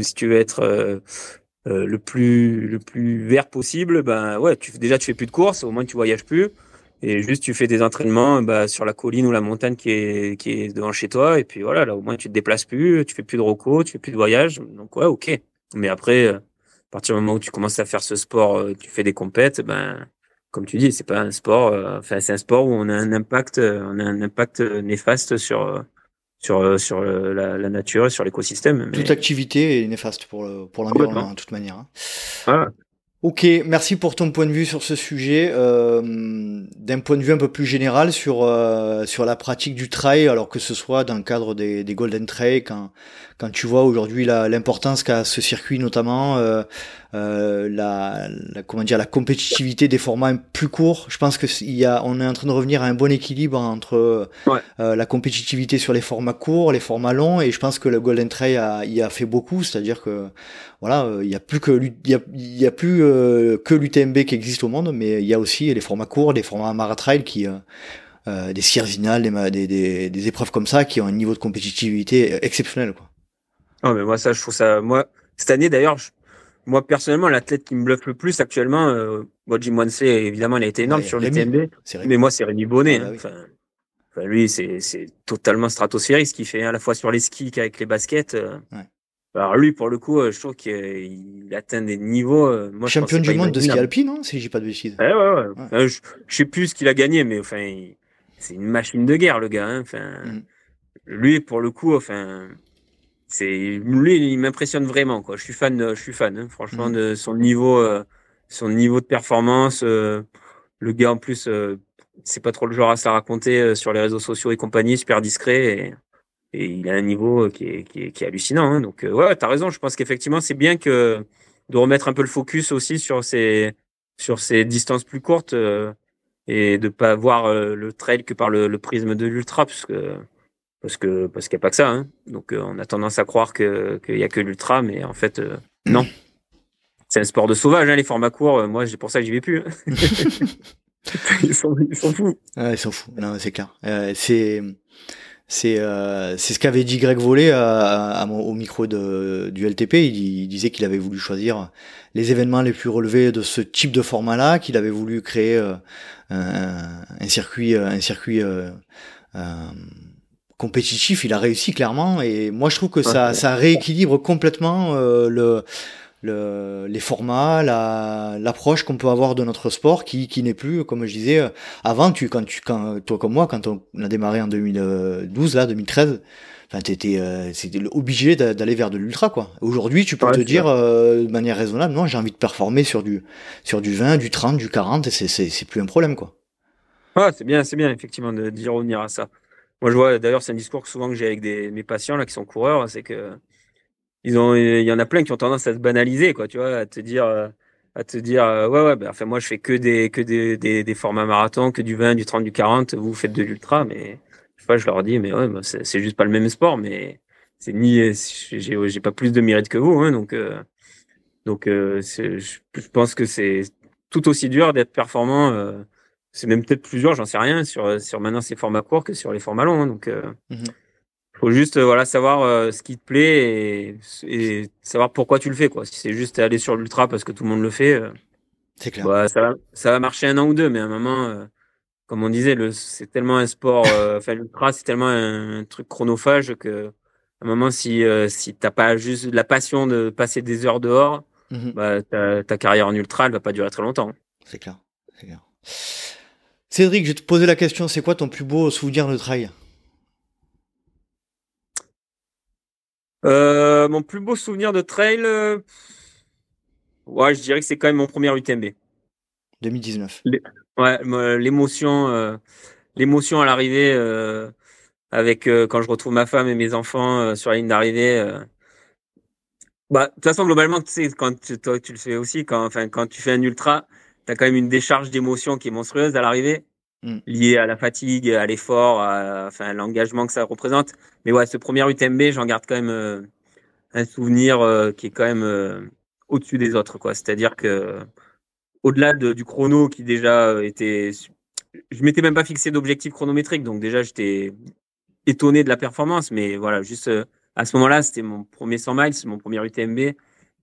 Speaker 1: si tu veux être le, plus, le plus vert possible, ben ouais, tu, déjà tu fais plus de courses, au moins tu voyages plus. Et juste, tu fais des entraînements bah, sur la colline ou la montagne qui est, qui est devant chez toi. Et puis voilà, là, au moins, tu te déplaces plus, tu fais plus de roco, tu fais plus de voyage. Donc, ouais, ok. Mais après, euh, à partir du moment où tu commences à faire ce sport, euh, tu fais des compètes, ben, comme tu dis, c'est pas un sport, euh, enfin, c'est un sport où on a un impact, on a un impact néfaste sur, sur, sur la, la nature, sur l'écosystème.
Speaker 2: Toute activité est néfaste pour, pour l'environnement, de toute manière. Hein.
Speaker 1: Voilà.
Speaker 2: Ok, merci pour ton point de vue sur ce sujet. Euh, D'un point de vue un peu plus général sur euh, sur la pratique du trail, alors que ce soit dans le cadre des, des Golden Trail, quand quand tu vois aujourd'hui l'importance qu'a ce circuit, notamment euh, euh, la, la, comment dire la compétitivité des formats plus courts. Je pense que il y a, on est en train de revenir à un bon équilibre entre euh, la compétitivité sur les formats courts, les formats longs, et je pense que le Golden Trail a, y a fait beaucoup. C'est-à-dire que voilà, il y a plus que il y a, y a plus que l'UTMB qui existe au monde, mais il y a aussi les formats courts, les formats maratrail qui euh, des Sierzinal, des, des, des, des, épreuves comme ça qui ont un niveau de compétitivité exceptionnel. Quoi.
Speaker 1: Oh, mais moi, ça, je trouve ça. Moi, cette année, d'ailleurs, moi, personnellement, l'athlète qui me bluffe le plus actuellement, euh, bon, Jim Wansey, évidemment, il a été énorme sur le TMB. Mais moi, c'est Rémi Bonnet. Ah, bah hein. enfin, lui, c'est, totalement stratosphérique ce qu'il fait, à la fois sur les skis qu'avec les baskets. Euh. Ouais. Alors lui, pour le coup, euh, je trouve qu'il atteint des niveaux. Euh,
Speaker 2: moi, Champion du monde de ski alpin, non Si j'ai pas de bêtises.
Speaker 1: Ouais, ouais, ouais. je, je, sais plus ce qu'il a gagné, mais enfin, c'est une machine de guerre, le gars. Hein. Enfin, mm. lui, pour le coup, enfin, c'est lui, il m'impressionne vraiment. Quoi. Je suis fan, je suis fan. Hein, franchement, mmh. de son niveau, euh, son niveau de performance. Euh, le gars en plus, euh, c'est pas trop le genre à se raconter sur les réseaux sociaux et compagnie, super discret. Et, et il a un niveau qui est, qui est, qui est hallucinant. Hein. Donc ouais, t'as raison. Je pense qu'effectivement, c'est bien que de remettre un peu le focus aussi sur ces sur ces distances plus courtes et de pas voir le trail que par le, le prisme de l'ultra, parce que parce que parce qu'il n'y a pas que ça. Hein. Donc euh, on a tendance à croire qu'il n'y a que l'ultra, mais en fait euh, non. C'est un sport de sauvage, hein, les formats courts. Euh, moi, c'est pour ça que j'y vais plus. Hein. (laughs) ils, sont fous.
Speaker 2: ils sont fous. Non, c'est clair. c'est c'est c'est ce qu'avait dit Greg Vollet à, au micro de, du LTP. Il, disait qu'il avait voulu choisir les événements les plus relevés de ce type de format-là, qu'il avait voulu créer un, un, circuit un circuit compétitif, il a réussi clairement. Et moi, je trouve que ça, ça rééquilibre complètement euh, le le, les formats, l'approche qu'on peut avoir de notre sport qui, qui n'est plus, comme je disais, euh, avant, tu, quand tu, quand, toi comme moi, quand on a démarré en 2012, là, 2013, enfin, t'étais, euh, c'était obligé d'aller vers de l'ultra, quoi. Aujourd'hui, tu peux te dire, euh, de manière raisonnable, non, j'ai envie de performer sur du, sur du 20, du 30, du 40, et c'est, c'est, plus un problème, quoi.
Speaker 1: Ah, c'est bien, c'est bien, effectivement, d'y revenir à ça. Moi, je vois, d'ailleurs, c'est un discours que souvent que j'ai avec mes patients, là, qui sont coureurs, c'est que, ils ont, il y en a plein qui ont tendance à se banaliser, quoi, tu vois, à te dire, euh, à te dire, euh, ouais, ouais, ben, enfin, moi, je fais que des, que des, des, des, formats marathon, que du 20, du 30, du 40, vous faites de l'ultra, mais, je sais je leur dis, mais ouais, bah, c'est juste pas le même sport, mais c'est ni, j'ai, pas plus de mérite que vous, hein, donc, euh, donc, je, pense que c'est tout aussi dur d'être performant, c'est même peut-être plus dur, j'en sais rien, sur, sur maintenant ces formats courts que sur les formats longs, hein, donc, mmh faut juste euh, voilà savoir euh, ce qui te plaît et, savoir pourquoi tu le fais quoi. Si c'est juste aller sur l'ultra parce que tout le monde le fait, euh,
Speaker 2: c'est clair.
Speaker 1: Bah, ça va ça va marcher un an ou deux, mais à un moment, comme on disait, le c'est tellement un sport, enfin l'ultra c'est tellement un, truc chronophage que à un moment si si t'as pas juste la passion de passer des heures dehors, mmh bah ta, ta carrière en ultra elle va pas durer très longtemps.
Speaker 2: C'est clair, c'est clair. Cédric, je vais te poser la question, c'est quoi ton plus beau souvenir de trail?
Speaker 1: Euh, mon plus beau souvenir de trail, euh, ouais, je dirais que c'est quand même mon premier UTMB.
Speaker 2: 2019.
Speaker 1: ouais, l'émotion, euh, l'émotion à l'arrivée, avec quand je retrouve ma femme et mes enfants sur la ligne d'arrivée. Bah, de toute façon, globalement, tu sais, quand tu, toi, tu le fais aussi, quand, enfin, quand tu fais un ultra, tu as quand même une décharge d'émotion qui est monstrueuse à l'arrivée. Mm. lié à la fatigue, à l'effort, enfin l'engagement que ça représente. Mais ouais, ce premier UTMB, j'en garde quand même euh, un souvenir euh, qui est quand même euh, au-dessus des autres, quoi. C'est-à-dire que au-delà du chrono qui déjà était, je m'étais même pas fixé d'objectif chronométrique, donc déjà j'étais étonné de la performance, mais voilà, juste à ce moment-là, c'était mon premier 100 miles, mon premier UTMB,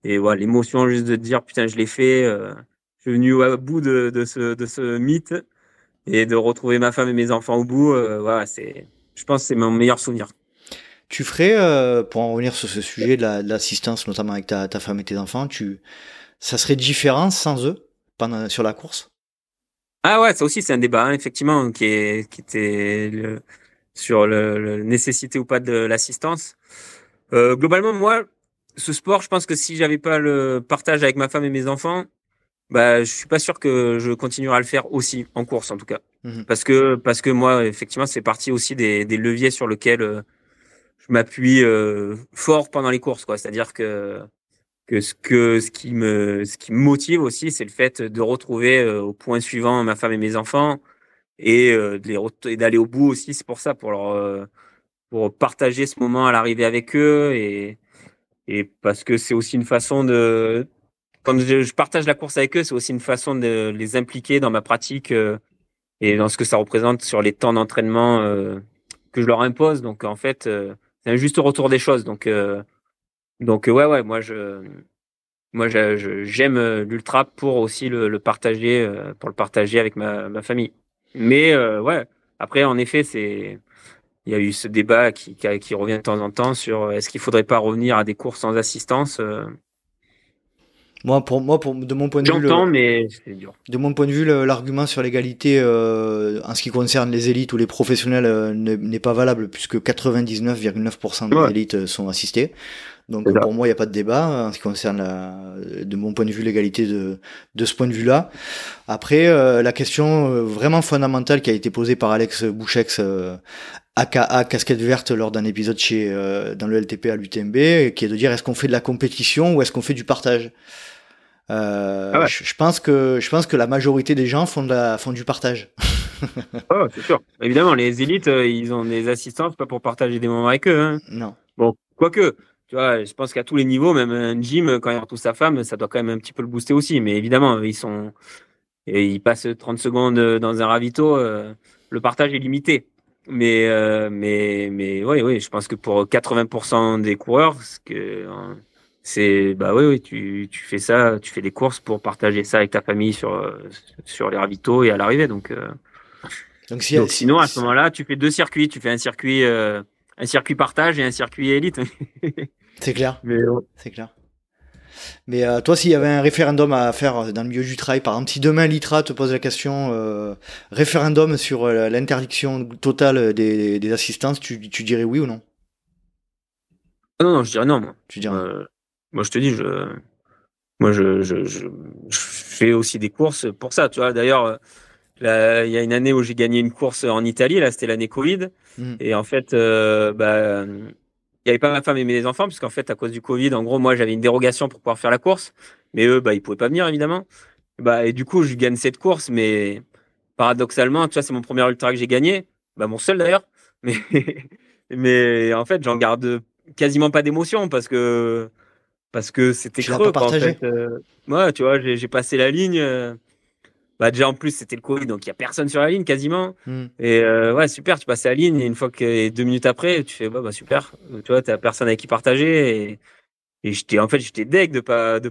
Speaker 1: et voilà, l'émotion juste de dire putain, je l'ai fait. Je suis venu au bout de, de, ce, de ce mythe et de retrouver ma femme et mes enfants au bout, euh, voilà, c'est, je pense, que c'est mon meilleur souvenir.
Speaker 2: Tu ferais, euh, pour en revenir sur ce sujet de, l'assistance, notamment avec ta, ta, femme et tes enfants, tu, ça serait différent sans eux pendant sur la course?
Speaker 1: Ah ouais, ça aussi c'est un débat hein, effectivement qui est qui était le, sur le, nécessité ou pas de l'assistance. Euh, globalement, moi, ce sport, je pense que si j'avais pas le partage avec ma femme et mes enfants, bah, je suis pas sûr que je continuerai à le faire aussi en course en tout cas, mhm. parce que parce que moi effectivement c'est parti aussi des, des leviers sur lesquels euh, je m'appuie euh, fort pendant les courses quoi. C'est-à-dire que que ce que ce qui me ce qui me motive aussi c'est le fait de retrouver euh, au point suivant ma femme et mes enfants et d'aller au bout aussi. C'est pour ça pour leur pour partager ce moment à l'arrivée avec eux et et parce que c'est aussi une façon de quand je, partage la course avec eux, c'est aussi une façon de les impliquer dans ma pratique euh, et dans ce que ça représente sur les temps d'entraînement euh, que je leur impose. Donc en fait, euh, c'est un juste retour des choses. Donc donc ouais ouais, moi je moi j'aime l'ultra pour aussi le, partager pour le partager avec ma, ma famille. Mais ouais, après en effet c'est il y a eu ce débat qui, qui, revient de temps en temps sur est-ce qu'il faudrait pas revenir à des courses sans assistance.
Speaker 2: Moi, pour moi, pour, de mon point de vue,
Speaker 1: j'entends, mais c'est dur.
Speaker 2: De mon point de vue, l'argument sur l'égalité euh, en ce qui concerne les élites ou les professionnels euh, n'est pas valable puisque 99,9% des élites euh, sont assistées. Donc pour moi, il n'y a pas de débat hein, en ce qui concerne, la, de mon point de vue, l'égalité de, de ce point de vue-là. Après, euh, la question euh, vraiment fondamentale qui a été posée par Alex Bouchex, aka casquette verte, lors d'un épisode chez dans le LTP à l'UTMB, qui est de dire est-ce qu'on fait de la compétition ou est-ce qu'on fait du partage? Euh, ah je, pense que je pense que la majorité des gens font de la, font du partage.
Speaker 1: oh, (laughs) c'est sûr. Évidemment, les élites, euh, ils ont des assistants, pas pour partager des moments avec eux. Hein.
Speaker 2: Non.
Speaker 1: Bon, quoique, tu vois, je pense qu'à tous les niveaux, même un gym, quand il retrouve sa femme, ça doit quand même un petit peu le booster aussi. Mais évidemment, ils sont, et ils passent 30 secondes dans un ravito, euh, le partage est limité. Mais, mais, mais, oui, oui, je pense que pour 80% des coureurs, ce que, c'est bah oui, oui tu, tu fais ça, tu fais des courses pour partager ça avec ta famille sur sur les ravitaux et à l'arrivée. Donc, euh, donc, sinon à ce moment-là, tu fais deux circuits. Tu fais un circuit euh, un circuit partage et un circuit élite. (laughs)
Speaker 2: c'est clair. C'est clair. Mais euh, toi, s'il y avait un référendum à faire dans le milieu du trail, par exemple, si demain l'ITRA te pose la question, euh, référendum sur euh, l'interdiction totale des, des assistances, tu, tu, dirais oui ou non?
Speaker 1: Non, non, je dirais non. Moi,
Speaker 2: tu dirais
Speaker 1: moi je te dis, je, moi, je, je, je, fais aussi des courses pour ça. Tu vois, d'ailleurs, il y a une année où j'ai gagné une course en Italie. Là, c'était l'année Covid. Mmh. Et en fait, bah il n'y avait pas ma femme et mes enfants, puisqu'en fait, à cause du Covid, en gros, moi, j'avais une dérogation pour pouvoir faire la course, mais eux, bah, ils pouvaient pas venir, évidemment. Bah, et du coup, je gagne cette course, mais paradoxalement, tu vois, c'est mon premier ultra que j'ai gagné, bah, mon seul d'ailleurs, (laughs) mais, mais en fait, j'en garde quasiment pas d'émotion parce que, parce que c'était creux,
Speaker 2: en fait.
Speaker 1: Euh, tu vois, j'ai passé la ligne. Euh, bah déjà en plus c'était le Covid donc il y a personne sur la ligne quasiment hmm. et euh, ouais super tu passes la ligne et une fois que deux minutes après tu fais bah, bah super tu vois t'as personne avec qui partager et, et j'étais en fait j'étais deg de pas de,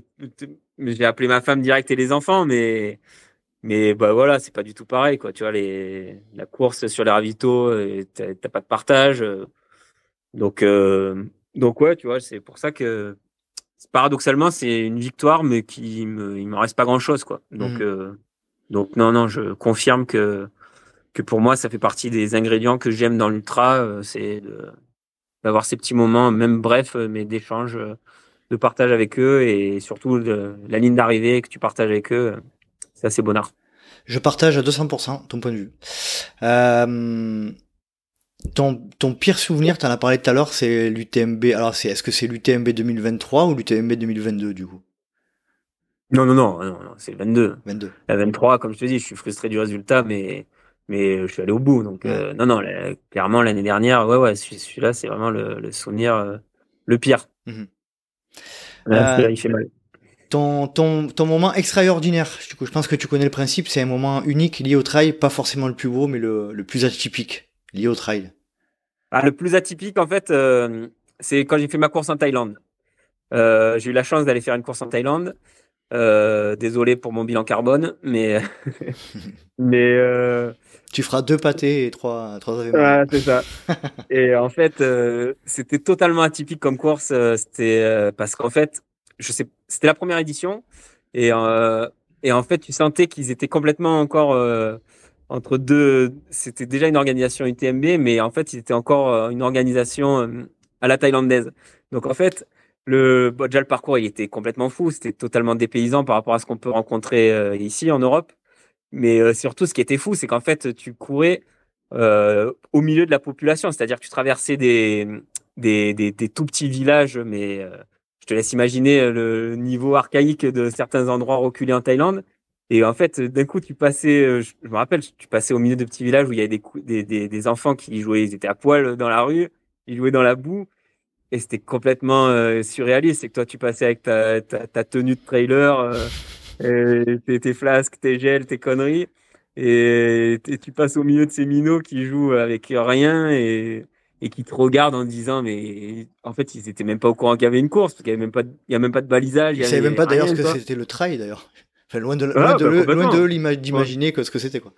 Speaker 1: j'ai appelé ma femme direct et les enfants mais mais bah voilà c'est pas du tout pareil quoi tu vois les la course sur les ravitaux t'as pas de partage donc donc ouais tu vois c'est pour ça que paradoxalement c'est une victoire mais qui me il me reste pas grand chose quoi donc hmm. euh, donc non, non, je confirme que que pour moi, ça fait partie des ingrédients que j'aime dans l'ultra, euh, c'est d'avoir ces petits moments, même brefs, euh, mais d'échange, de partage avec eux et surtout la ligne d'arrivée que tu partages avec eux, c'est assez bonheur.
Speaker 2: Je partage à 200% ton point de vue. Euh, ton, ton pire souvenir, tu en as parlé tout à l'heure, c'est l'UTMB. Alors, c'est, est-ce que c'est l'UTMB 2023 ou l'UTMB 2022 du coup?
Speaker 1: Non, non, non, non, c'est 22.
Speaker 2: 22.
Speaker 1: La 23, comme je te dis, je suis frustré du résultat, mais, mais je suis allé au bout. Donc, euh, non, non, clairement, l'année dernière, ouais, ouais, celui-là, c'est vraiment le, souvenir euh, le pire. Mhm.
Speaker 2: Euh, il fait mal. Ton, ton, ton moment extraordinaire, du coup, je pense que tu connais le principe, c'est un moment unique lié au trail, pas forcément le plus beau, mais le, le plus atypique lié au trail.
Speaker 1: Ah, le plus atypique, en fait, c'est quand j'ai fait ma course en Thaïlande. j'ai eu la chance d'aller faire une course en Thaïlande. Euh, désolé pour mon bilan carbone, mais (laughs) mais euh,
Speaker 2: tu feras deux pâtés et trois trois
Speaker 1: ouais, c'est ça. (laughs) et en fait, euh, c'était totalement atypique comme course. c'était parce qu'en fait, je sais, c'était la première édition et et en fait, tu sentais qu'ils étaient complètement encore entre deux. C'était déjà une organisation UTMB, mais en fait, ils étaient encore une organisation à la thaïlandaise. Donc en fait, le, déjà, le parcours, il était complètement fou. C'était totalement dépaysant par rapport à ce qu'on peut rencontrer euh, ici en Europe. Mais euh, surtout, ce qui était fou, c'est qu'en fait, tu courais euh, au milieu de la population. C'est-à-dire que tu traversais des, des, des tout petits villages, mais je te laisse imaginer le niveau archaïque de certains endroits reculés en Thaïlande. Et en fait, d'un coup, tu passais, je, me rappelle, tu passais au milieu de petits villages où il y avait des, des, des, enfants qui jouaient, ils étaient à poil dans la rue, ils jouaient dans la boue et c'était complètement euh, surréaliste. C'est que toi, tu passais avec ta, ta, ta tenue de trailer, euh, tes, tes, flasques, tes gels, tes conneries, et, tu passes au milieu de ces minots qui jouent avec rien et, et qui te regardent en disant, mais en fait, ils étaient même pas au courant qu'il y avait une course, parce qu'il y avait même pas, il y a même pas de balisage.
Speaker 2: Ils savaient même pas d'ailleurs ce que c'était le trail d'ailleurs. Enfin, loin de, loin de, bah, d'imaginer que ce que c'était quoi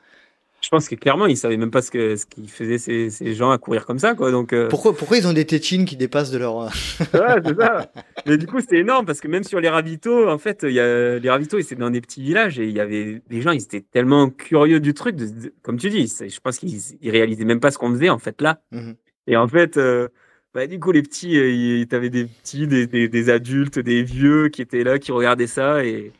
Speaker 1: je pense que clairement, ils savaient même pas ce que ce qu'ils faisaient ces, ces, gens à courir comme ça, quoi. Donc euh,
Speaker 2: pourquoi pourquoi ils ont des tétines qui dépassent de leur
Speaker 1: ouais, c'est ça. (laughs) Mais du coup, c'était énorme parce que même sur les ravitaux, en fait, il y a les ravitaux, c'était dans des petits villages et il y avait des gens, ils étaient tellement curieux du truc, de, comme tu dis. Je pense qu'ils ils réalisaient même pas ce qu'on faisait en fait là. Mhm. Et en fait. Euh, bah, du coup, les petits, euh, tu avais des petits, des, des, des, adultes, des vieux qui étaient là, qui regardaient ça. Et,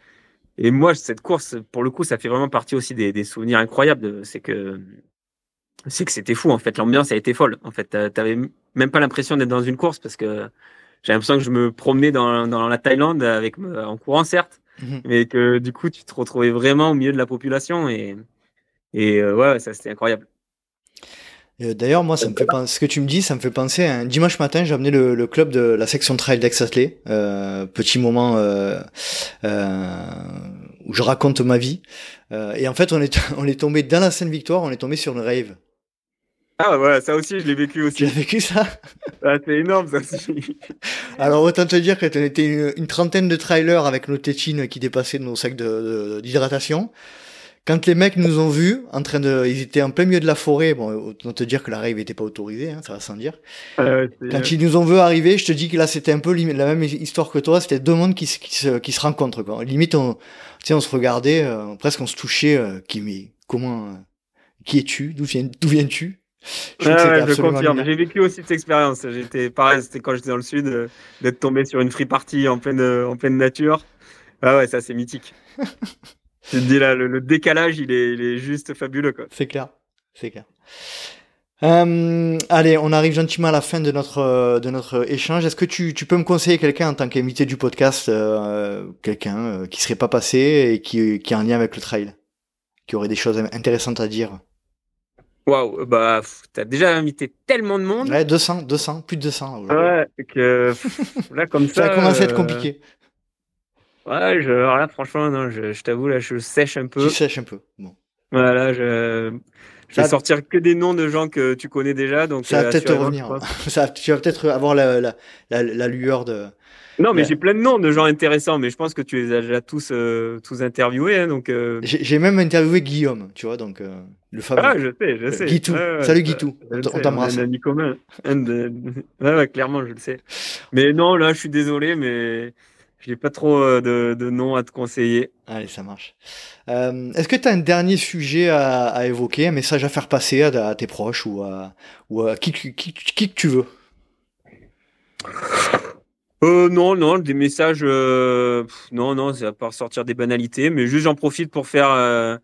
Speaker 1: et moi, cette course, pour le coup, ça fait vraiment partie aussi des, des souvenirs incroyables. C'est que c'est que c'était fou en fait. L'ambiance a été folle. En fait, t'avais même pas l'impression d'être dans une course parce que j'ai l'impression que je me promenais dans, dans la Thaïlande avec en courant certes, mhm. mais que du coup tu te retrouvais vraiment au milieu de la population et et euh, ouais, ça c'était incroyable.
Speaker 2: D'ailleurs, moi, ça me fait penser, ce que tu me dis, ça me fait penser un dimanche matin, j'ai amené le, le, club de la section trail d'Aix-Athlée. Euh, petit moment euh, euh, où je raconte ma vie. Euh, et en fait, on est, (laughs) on est tombé dans la scène victoire, on est tombé sur une rave.
Speaker 1: Ah ouais, ça aussi, je l'ai vécu aussi.
Speaker 2: Tu as vécu ça?
Speaker 1: Ah, C'est énorme ça aussi. (laughs)
Speaker 2: Alors autant te dire qu'on était une, une, trentaine de trailers avec nos tétines qui dépassaient nos sacs d'hydratation. De, quand les mecs nous ont vus en train de, ils étaient en plein milieu de la forêt. Bon, autant te dire que la rave était pas autorisée, hein, ça va sans dire.
Speaker 1: Euh,
Speaker 2: Quand ils nous ont vu arriver, je te dis que là c'était un peu la même histoire que toi. C'était deux mondes qui, se- qui, se, qui se rencontrent. Quoi. Limite, on, tu sais, on se regardait, euh, presque on se touchait. euh, qui, mais comment, euh, qui es-tu? D'où viens, d'où viens-tu? Je
Speaker 1: Ouais,
Speaker 2: absolument
Speaker 1: confirme. J'ai vécu aussi cette expérience. J'étais pareil, c'était quand j'étais dans le sud, euh, d'être tombé sur une free party en pleine, euh, en pleine nature. Ah ouais, ça c'est mythique. (laughs) tu te dis là, le, le décalage, il est, il est juste fabuleux quoi.
Speaker 2: C'est clair, c'est clair. Euh, allez, on arrive gentiment à la fin de notre de notre échange. Est-ce que tu, tu peux me conseiller quelqu'un en tant qu'invité du podcast, euh, quelqu'un euh, qui serait pas passé et qui qui est en lien avec le trail, qui aurait des choses intéressantes à dire?
Speaker 1: Waouh, bah t'as déjà invité tellement de monde.
Speaker 2: Ouais, 200, 200, plus de 200. là, aujourd'hui.
Speaker 1: Ouais, que là comme ça. (laughs)
Speaker 2: Ça a commencé à être
Speaker 1: euh,
Speaker 2: compliqué.
Speaker 1: Ouais, je, alors là franchement, non, je, je t'avoue là, je sèche un peu.
Speaker 2: Tu sèches un peu. Bon.
Speaker 1: Voilà, je, je vais sortir que des noms de gens que tu connais déjà, donc.
Speaker 2: Ça va
Speaker 1: euh,
Speaker 2: peut-être revenir. (laughs) Ça, tu vas peut-être avoir la, la, la, la lueur de.
Speaker 1: Non, mais j'ai plein de noms de gens intéressants, mais je pense que tu les as déjà tous, euh, tous interviewés, hein, donc. euh,
Speaker 2: J'ai même interviewé Guillaume, tu vois, donc le fameux.
Speaker 1: Ah, je sais, je sais.
Speaker 2: Guitou.
Speaker 1: Ouais,
Speaker 2: Salut Guitou. On t'embrasse.
Speaker 1: Un ami commun. Un de- (laughs) Ouais, ouais, clairement, je le sais. Mais non, là, je suis désolé, mais j'ai pas trop euh, de, de noms à te conseiller.
Speaker 2: Allez, ça marche. Euh, Est-ce que tu as un dernier sujet à, à évoquer, un message à faire passer à, à tes proches ou à, ou à qui, qui, qui, qui que tu veux?
Speaker 1: Euh, non, non, des messages, euh, non, non, c'est à part sortir des banalités, mais juste j'en profite pour faire,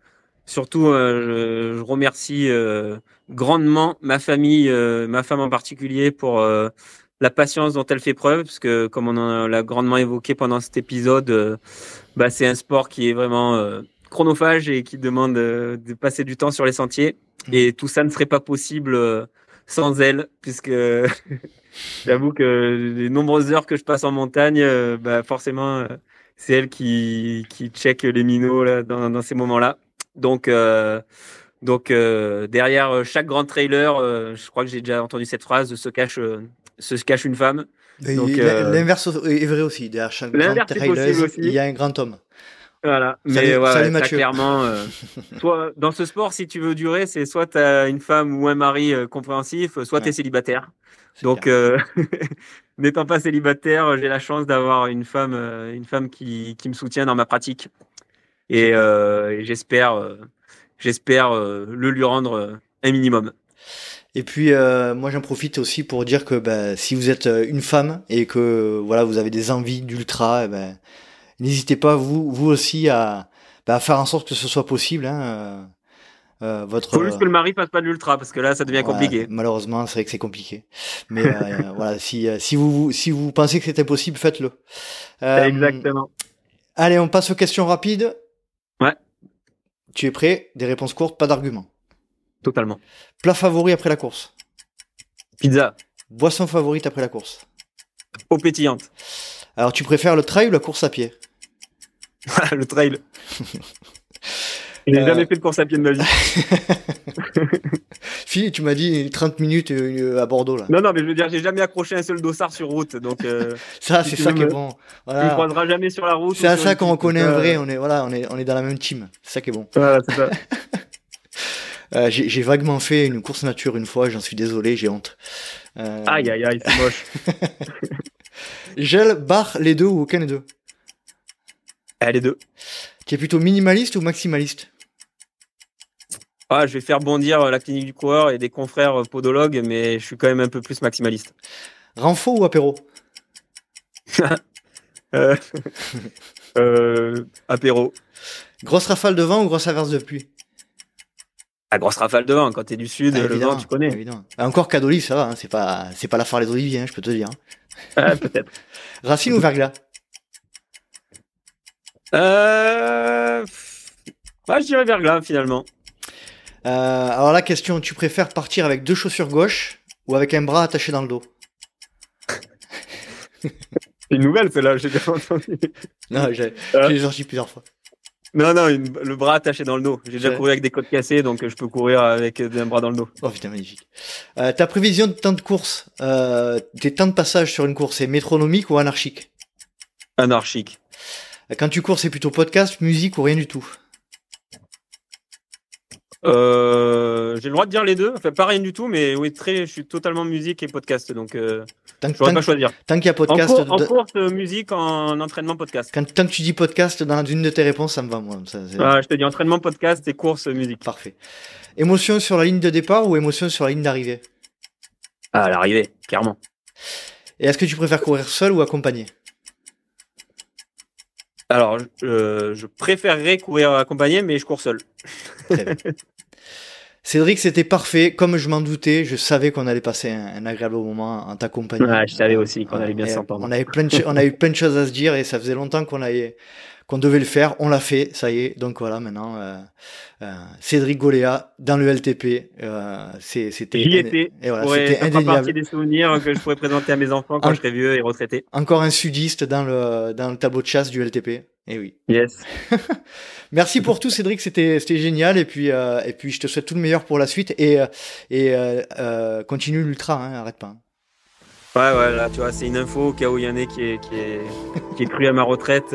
Speaker 1: surtout, je, je remercie grandement ma famille, ma femme en particulier, pour la patience dont elle fait preuve, parce que comme on l'a grandement évoqué pendant cet épisode, euh, bah, c'est un sport qui est vraiment euh, chronophage et qui demande euh, de passer du temps sur les sentiers, et tout ça ne serait pas possible sans elle, puisque (laughs) J'avoue que les nombreuses heures que je passe en montagne, bah forcément, c'est elle qui, qui check les minots là, dans, dans ces moments-là. Donc, euh, donc euh, derrière chaque grand trailer, euh, je crois que j'ai déjà entendu cette phrase, se cache, euh, se cache une femme. Euh,
Speaker 2: L'inverse est vrai aussi. Derrière chaque il y a un grand homme.
Speaker 1: Voilà. Mais
Speaker 2: Salut-
Speaker 1: ouais, clairement, euh, (laughs) soit dans ce sport, si tu veux durer, c'est soit tu as une femme ou un mari euh, compréhensif, soit tu
Speaker 2: Ouais.
Speaker 1: es célibataire. Donc, euh, (laughs) n'étant pas célibataire, j'ai la chance d'avoir une femme, une femme qui, qui me soutient dans ma pratique. Et, et j'espère, j'espère le lui rendre un minimum.
Speaker 2: Et puis euh, moi j'en profite aussi pour dire que ben, si vous êtes euh, une femme et que voilà vous avez des envies d'ultra, ben, n'hésitez pas vous vous aussi à, ben, à faire en sorte que ce soit possible. Hein, euh, euh, votre
Speaker 1: Faut juste que le mari fasse pas de l'ultra parce que là, ça devient
Speaker 2: Ouais,
Speaker 1: compliqué.
Speaker 2: malheureusement, c'est vrai que c'est compliqué. Mais (laughs) euh, voilà, si euh, si vous si vous pensez que c'est impossible, faites-le. Euh,
Speaker 1: Exactement.
Speaker 2: Allez, on passe aux questions rapides.
Speaker 1: Ouais.
Speaker 2: Tu es prêt? Des réponses courtes, pas d'arguments.
Speaker 1: Totalement.
Speaker 2: Plat favori après la course.
Speaker 1: Pizza,
Speaker 2: Boisson favorite après la course.
Speaker 1: eau pétillante,
Speaker 2: Alors, tu préfères le trail ou la course à pied? (laughs)
Speaker 1: Le trail. (laughs) J'ai
Speaker 2: Euh.
Speaker 1: jamais fait de course à pied de ma vie. (laughs)
Speaker 2: Fille, tu m'as dit 30 minutes euh, à Bordeaux là.
Speaker 1: Non, non, mais je veux dire, j'ai jamais accroché un seul dossard sur route, donc euh,
Speaker 2: Ça,
Speaker 1: Si
Speaker 2: c'est
Speaker 1: tu
Speaker 2: ça qui est bon.
Speaker 1: tu me
Speaker 2: Voilà.
Speaker 1: croiseras jamais sur la route.
Speaker 2: C'est à ça qu'on reconnaît un
Speaker 1: ça.
Speaker 2: vrai. On est voilà, on est on est dans la même team. C'est ça qui est bon.
Speaker 1: Voilà, c'est ça.
Speaker 2: Euh, j'ai vaguement fait une course nature une fois. J'en suis désolé, j'ai honte. Euh,
Speaker 1: Aïe, aïe, aïe, c'est moche. (laughs)
Speaker 2: Gel, bar, les deux ou aucun des deux?
Speaker 1: Ah, les deux.
Speaker 2: Tu es plutôt minimaliste ou maximaliste?
Speaker 1: Ah, je vais faire bondir euh, la clinique du coureur et des confrères euh, podologues, mais je suis quand même un peu plus maximaliste.
Speaker 2: Renfo ou apéro? (laughs)
Speaker 1: Euh, (laughs) euh, apéro.
Speaker 2: Grosse rafale de vent ou grosse averse de pluie?
Speaker 1: La grosse rafale de vent, quand t'es du sud,
Speaker 2: Ah,
Speaker 1: le
Speaker 2: évidemment,
Speaker 1: vent, tu connais.
Speaker 2: évidemment. Ah, Encore Cadoli, ça va. hein, c'est pas c'est pas la phare les oliviers, hein, je peux te dire.
Speaker 1: Ah, peut-être. (laughs)
Speaker 2: Racine ou verglas?
Speaker 1: Euh... Je dirais verglas, finalement.
Speaker 2: Euh, Alors la question, tu préfères partir avec deux chaussures gauche ou avec un bras attaché dans le dos? (laughs)
Speaker 1: C'est une nouvelle, celle-là, j'ai déjà entendu.
Speaker 2: Non, j'ai
Speaker 1: Euh.
Speaker 2: j'ai sorti plusieurs fois.
Speaker 1: Non, non, une- le bras attaché dans le dos. J'ai déjà couru avec des côtes cassées, donc euh, je peux courir avec euh, un bras dans le dos.
Speaker 2: Oh putain, magnifique. Euh, ta prévision de temps de course, euh, tes temps de passage sur une course, est métronomique ou anarchique?
Speaker 1: Anarchique.
Speaker 2: Euh, Quand tu cours, c'est plutôt podcast, musique ou rien du tout?
Speaker 1: Euh, J'ai le droit de dire les deux. Enfin, pas rien du tout, mais oui, très, je suis totalement musique et podcast. Donc, euh,
Speaker 2: Tant,
Speaker 1: je
Speaker 2: tant-
Speaker 1: pas choisir.
Speaker 2: tant qu'il y a
Speaker 1: En,
Speaker 2: podcast,
Speaker 1: en
Speaker 2: de-
Speaker 1: course, musique, en entraînement, podcast.
Speaker 2: quand, tant que tu dis podcast dans une de tes réponses, ça me va, moi. Ça,
Speaker 1: Ah, je te dis entraînement, podcast et course, musique.
Speaker 2: Parfait. Émotion sur la ligne de départ ou émotion sur la ligne d'arrivée?
Speaker 1: Ah, à l'arrivée, clairement.
Speaker 2: Et est-ce que tu préfères courir seul ou accompagné?
Speaker 1: Alors, euh, je préférerais courir accompagné, mais je cours seul.
Speaker 2: Très bien. Cédric, c'était parfait. Comme je m'en doutais, je savais qu'on allait passer un, un agréable moment en ta compagnie.
Speaker 1: Ouais, je savais aussi qu'on allait bien s'entendre.
Speaker 2: On avait plein de, ch- on a eu plein de choses à se dire et ça faisait longtemps qu'on avait, qu'on devait le faire. On l'a fait, ça y est. Donc voilà, maintenant, euh, euh, Cédric Goléa dans le LTP, euh, c'était.
Speaker 1: J'y étais.
Speaker 2: Et voilà,
Speaker 1: Ouais,
Speaker 2: c'était
Speaker 1: fera partie
Speaker 2: indéniable.
Speaker 1: des souvenirs que je pourrais présenter à mes enfants quand je serai vieux et retraité.
Speaker 2: Encore un sudiste dans le, dans le tableau de chasse du LTP. Et oui.
Speaker 1: Yes. (laughs)
Speaker 2: Merci pour tout, Cédric. C'était, c'était génial. Et puis, euh, et puis, je te souhaite tout le meilleur pour la suite. Et, et euh, euh, continue l'ultra, hein, arrête pas.
Speaker 1: Ouais, ouais, là, tu vois, c'est une info au cas où il y en a qui est, qui est, qui est cru à ma retraite.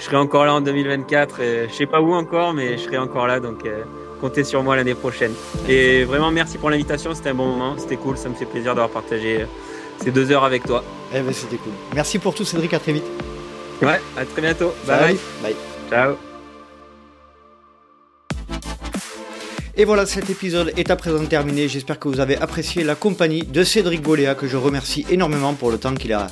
Speaker 1: Je serai encore là en 2024. Et je sais pas où encore, mais je serai encore là. Donc, euh, comptez sur moi l'année prochaine. Et vraiment, merci pour l'invitation. C'était un bon moment. C'était cool. Ça me fait plaisir d'avoir partagé euh, ces deux heures avec toi.
Speaker 2: Eh ben, c'était cool. Merci pour tout, Cédric. À très vite.
Speaker 1: Ouais, à très bientôt. Bye. Bye. Ciao.
Speaker 2: Et voilà, cet épisode est à présent terminé. J'espère que vous avez apprécié la compagnie de Cédric Goléa, que je remercie énormément pour le temps qu'il a,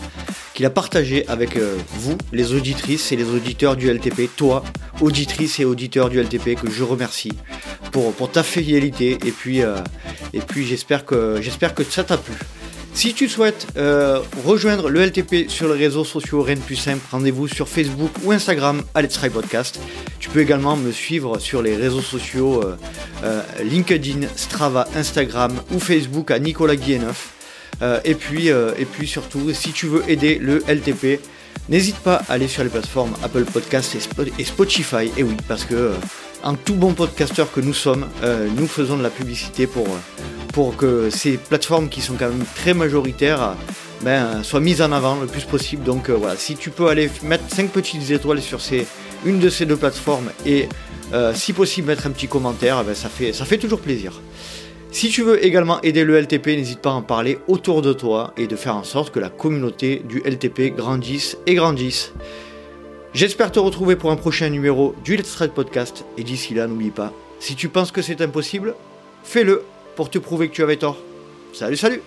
Speaker 2: partagé avec euh, vous, les auditrices et les auditeurs du LTP. Toi, auditrice et auditeur du LTP, que je remercie pour, ta fidélité. Et puis, euh, et puis j'espère que, j'espère que ça t'a plu. Si tu souhaites euh, rejoindre le LTP sur les réseaux sociaux, rien de plus simple, rendez-vous sur Facebook ou Instagram à Let's Try Podcast. Tu peux également me suivre sur les réseaux sociaux euh, euh, LinkedIn, Strava, Instagram ou Facebook à Nicolas Guilleneuf. Et, puis, et puis surtout, si tu veux aider le LTP, n'hésite pas à aller sur les plateformes Apple Podcast et, Spo- et Spotify. Et oui, parce que en tout bon podcasteur que nous sommes, euh, nous faisons de la publicité pour, euh, pour que ces plateformes qui sont quand même très majoritaires euh, ben, soient mises en avant le plus possible. Donc voilà, si tu peux aller mettre 5 petites étoiles sur une de ces deux plateformes et si possible mettre un petit commentaire, ben, ça fait toujours plaisir. Si tu veux également aider le LTP, n'hésite pas à en parler autour de toi et de faire en sorte que la communauté du LTP grandisse et grandisse. J'espère te retrouver pour un prochain numéro du Let's Trade Podcast et d'ici là, n'oublie pas, si tu penses que c'est impossible, fais-le pour te prouver que tu avais tort. Salut, salut